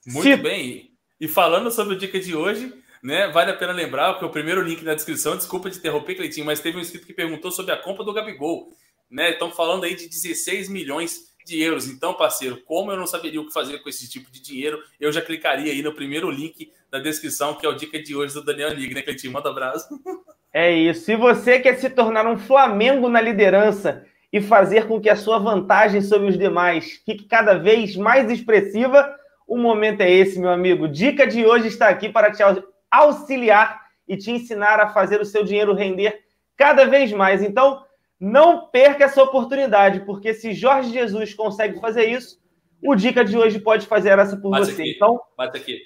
Muito Se... bem. E falando sobre o dica de hoje, né? Vale a pena lembrar que o primeiro link na descrição, desculpa de interromper, Cleitinho, mas teve um inscrito que perguntou sobre a compra do Gabigol. Né? Estão falando aí de 16 milhões de euros. Então, parceiro, como eu não saberia o que fazer com esse tipo de dinheiro, eu já clicaria aí no primeiro link da descrição, que é o dica de hoje do Daniel Ligue, né, Cleitinho? Manda abraço. É isso. Se você quer se tornar um Flamengo na liderança e fazer com que a sua vantagem sobre os demais fique cada vez mais expressiva, o momento é esse, meu amigo. Dica de hoje está aqui para te auxiliar e te ensinar a fazer o seu dinheiro render cada vez mais. Então, não perca essa oportunidade, porque se Jorge Jesus consegue fazer isso, o Dica de hoje pode fazer essa por Bate você. Aqui. Então, Bate aqui.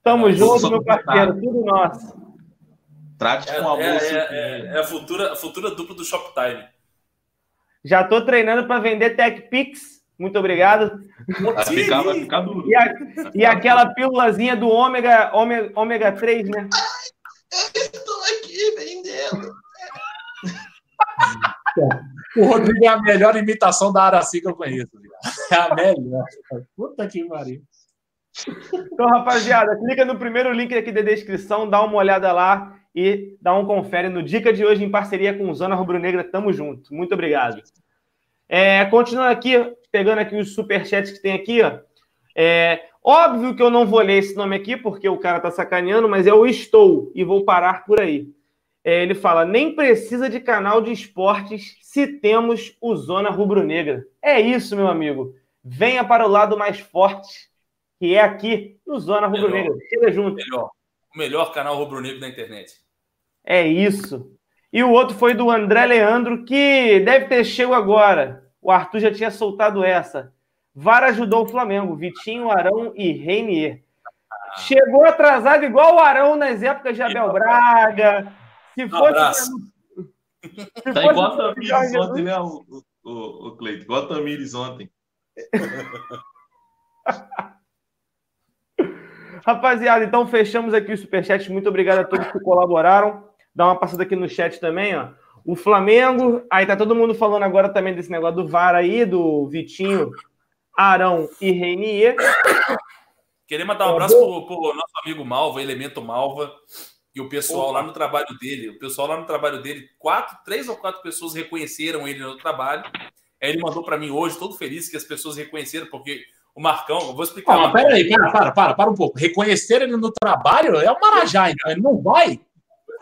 Tamo junto, meu parceiro, tudo nosso. Trate com a é, é, é, é, a futura, a futura dupla do Shoptime. Já estou treinando para vender TechPix. Muito obrigado. Vai ficar, vai ficar duro. E, a, e aquela pílulazinha do ômega, ômega, ômega 3, né? Eu estou aqui vendendo. O Rodrigo é a melhor imitação da Araci que eu conheço. É a melhor. Puta que pariu. Então, rapaziada, clica no primeiro link aqui da descrição, dá uma olhada lá e dá um confere no Dica de hoje em parceria com Zona Rubro Negra. Tamo junto. Muito obrigado. É, continuando aqui, pegando aqui os superchats que tem aqui, ó. É, óbvio que eu não vou ler esse nome aqui, porque o cara tá sacaneando, mas o Estou, e vou parar por aí. É, ele fala: nem precisa de canal de esportes se temos o Zona Rubro Negra. É isso, meu amigo. Venha para o lado mais forte, que é aqui no Zona Rubro Negra. Chega junto. Melhor o melhor canal rubro-negro da internet. É isso. E o outro foi do André Leandro, que deve ter chego agora. O Arthur já tinha soltado essa. VAR ajudou o Flamengo, Vitinho, Arão e Reinier. Chegou atrasado igual o Arão nas épocas de Abel Braga. Se fosse. Um tá igual a Tamires ontem, né, o, o, o Cleito? Igual a Tamires ontem. Rapaziada, então fechamos aqui o superchat. Muito obrigado a todos que colaboraram. Dá uma passada aqui no chat também, ó. O Flamengo, aí tá todo mundo falando agora também desse negócio do VAR aí, do Vitinho, Arão e Reinier. Queria mandar um abraço pro, pro nosso amigo Malva, Elemento Malva, e o pessoal lá no trabalho dele. O pessoal lá no trabalho dele, quatro, três ou quatro pessoas reconheceram ele no trabalho. Aí ele mandou para mim hoje, todo feliz que as pessoas reconheceram, porque o Marcão, eu vou explicar. Ah, pera aí, para, para, para, para um pouco. Reconhecer ele no trabalho é o Marajá, então ele não vai.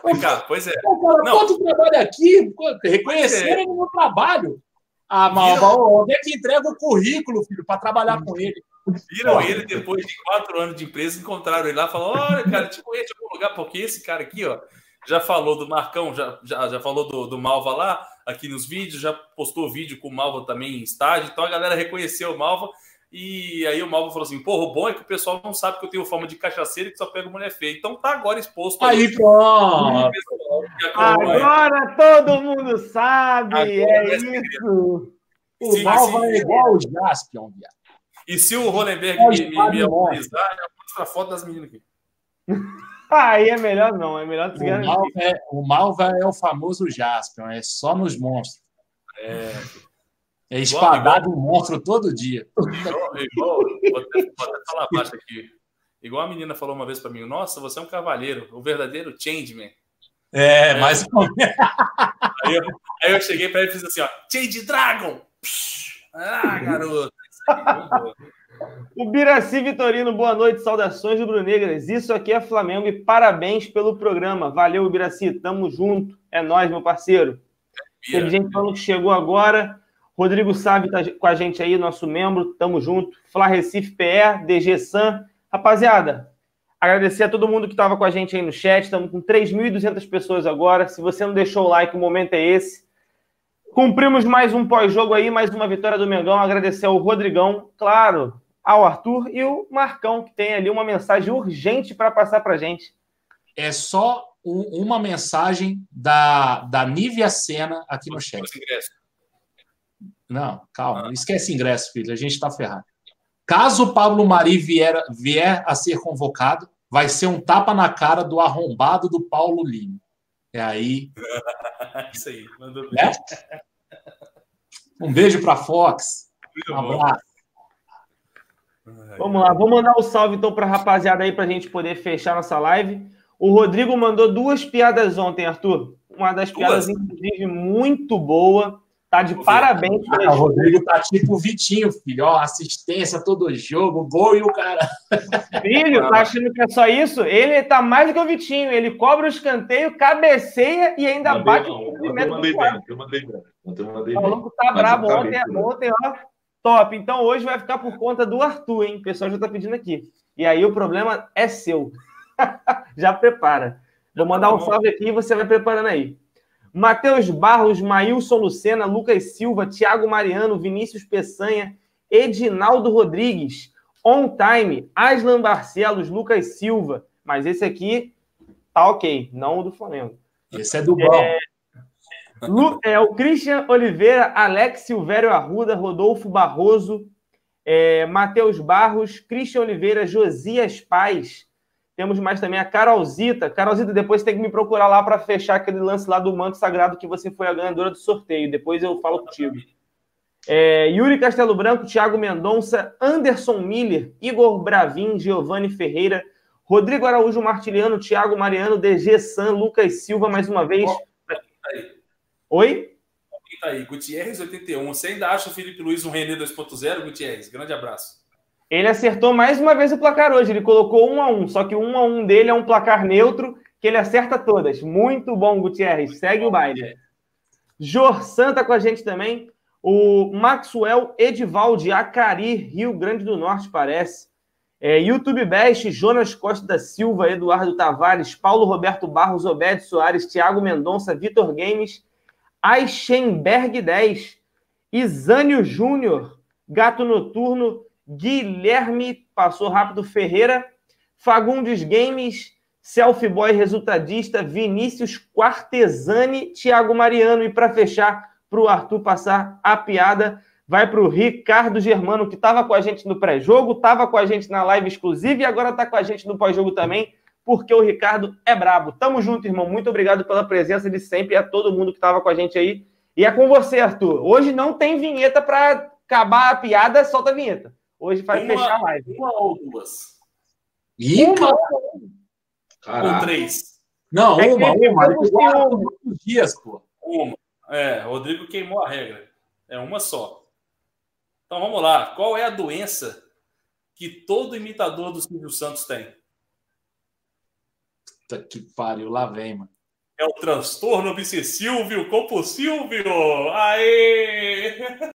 Explicar, pois é. cara, não. Quanto trabalho aqui, reconhecer é. ele no trabalho. Ah, mas onde é que entrega o currículo, filho, para trabalhar com ele? Viram ele depois de quatro anos de empresa, encontraram ele lá e falaram: Olha, cara, te conheço em algum lugar, porque esse cara aqui, ó, já falou do Marcão, já, já, já falou do, do Malva lá, aqui nos vídeos, já postou vídeo com o Malva também em estádio, então a galera reconheceu o Malva e aí o Malvo falou assim: porra, o bom é que o pessoal não sabe que eu tenho forma de cachaceiro e que só pego mulher feia. Então tá agora exposto. Aí, pronto. Agora todo mundo sabe. Agora é isso. O sim, Malva é igual o Jaspion, viado. E se o Rolenberg me, me, me autorizar, eu mostro a foto das meninas aqui. Aí é melhor não, é melhor o Malva, é, o Malva é o famoso Jaspion, é só nos monstros. É. É espadado um monstro todo dia. Igual, igual vou, até, vou até falar baixo aqui. Igual a menina falou uma vez para mim: Nossa, você é um cavaleiro, o verdadeiro Changeman. É, é mas. aí, eu, aí eu cheguei para ele e fiz assim: ó, Change Dragon! Ah, garoto! O Biraci Vitorino, boa noite, saudações rubro-negras. Isso aqui é Flamengo e parabéns pelo programa. Valeu, Biraci, tamo junto. É nós, meu parceiro. Teve gente falando que chegou agora. Rodrigo Sabe tá com a gente aí, nosso membro, tamo junto. Flá Recife PR, DG Sam. Rapaziada, agradecer a todo mundo que estava com a gente aí no chat. Estamos com 3.200 pessoas agora. Se você não deixou o like, o momento é esse. Cumprimos mais um pós-jogo aí, mais uma vitória do Mengão. Agradecer ao Rodrigão, claro, ao Arthur e o Marcão, que tem ali uma mensagem urgente para passar para a gente. É só um, uma mensagem da, da Nívia Sena aqui no chat. Não, calma, ah. esquece ingresso, filho, a gente está ferrado. Caso o Pablo Mari vier, vier a ser convocado, vai ser um tapa na cara do arrombado do Paulo Lima. É aí. Isso aí, mandou bem. É? Um beijo para Fox. Um abraço. Vamos lá, vou mandar o um salve então para a rapaziada aí para a gente poder fechar nossa live. O Rodrigo mandou duas piadas ontem, Arthur. Uma das duas? piadas, inclusive, muito boa. Tá de parabéns. Ah, o Rodrigo tá tipo o Vitinho, filho. Ó, assistência todo jogo, gol e o cara. Filho, tá achando que é só isso? Ele tá mais do que o Vitinho. Ele cobra o escanteio, cabeceia e ainda mandei, bate não, o movimento. Eu mandei bem, eu mandei bem. Eu mandei o maluco tá brabo ontem, ontem, ó. Top. Então hoje vai ficar por conta do Arthur, hein? O pessoal já tá pedindo aqui. E aí o problema é seu. já prepara. Vou mandar um salve aqui e você vai preparando aí. Matheus Barros, Maílson Lucena, Lucas Silva, Thiago Mariano, Vinícius Peçanha, Edinaldo Rodrigues, On Time, Aslan Barcelos, Lucas Silva. Mas esse aqui tá ok, não o do Flamengo. Esse é do bom. É, Lu, é o Christian Oliveira, Alex Silvério Arruda, Rodolfo Barroso, é, Matheus Barros, Christian Oliveira, Josias Paz, temos mais também a Carolzita. Carolzita, depois tem que me procurar lá para fechar aquele lance lá do manto sagrado que você foi a ganhadora do sorteio. Depois eu falo contigo. É, Yuri Castelo Branco, Thiago Mendonça, Anderson Miller, Igor Bravin, Giovanni Ferreira, Rodrigo Araújo Martiliano, Thiago Mariano, DG San, Lucas Silva, mais uma vez. Oi? Tá aí, Gutierrez 81. Você ainda acha o Felipe Luiz um René 2.0, Gutierrez? Grande abraço. Ele acertou mais uma vez o placar hoje. Ele colocou um a um, só que o um a um dele é um placar neutro que ele acerta todas. Muito bom, Gutierrez. Segue o baile. Jor Santa com a gente também. O Maxwell Edivaldi Acari, Rio Grande do Norte, parece. É, YouTube Best, Jonas Costa da Silva, Eduardo Tavares, Paulo Roberto Barros, Obed Soares, Thiago Mendonça, Vitor Games, Aichenberg 10, Isânio Júnior, Gato Noturno, Guilherme passou rápido Ferreira, Fagundes Games, Selfie Boy resultadista, Vinícius Quartesani, Thiago Mariano. E para fechar, para o Arthur passar a piada, vai para o Ricardo Germano, que estava com a gente no pré-jogo, estava com a gente na live exclusiva e agora está com a gente no pós-jogo também, porque o Ricardo é brabo. Tamo junto, irmão. Muito obrigado pela presença de sempre e a todo mundo que estava com a gente aí. E é com você, Arthur. Hoje não tem vinheta para acabar a piada, solta a vinheta. Hoje vai uma, fechar a live. Uma ou duas? Ih, uma ou três? Não, é uma, uma. Ele dias, pô. Uma. É, Rodrigo queimou a regra. É uma só. Então vamos lá. Qual é a doença que todo imitador do Silvio Santos tem? Puta que pariu, lá vem, mano. É o transtorno obsessivo compulsivo. Aê!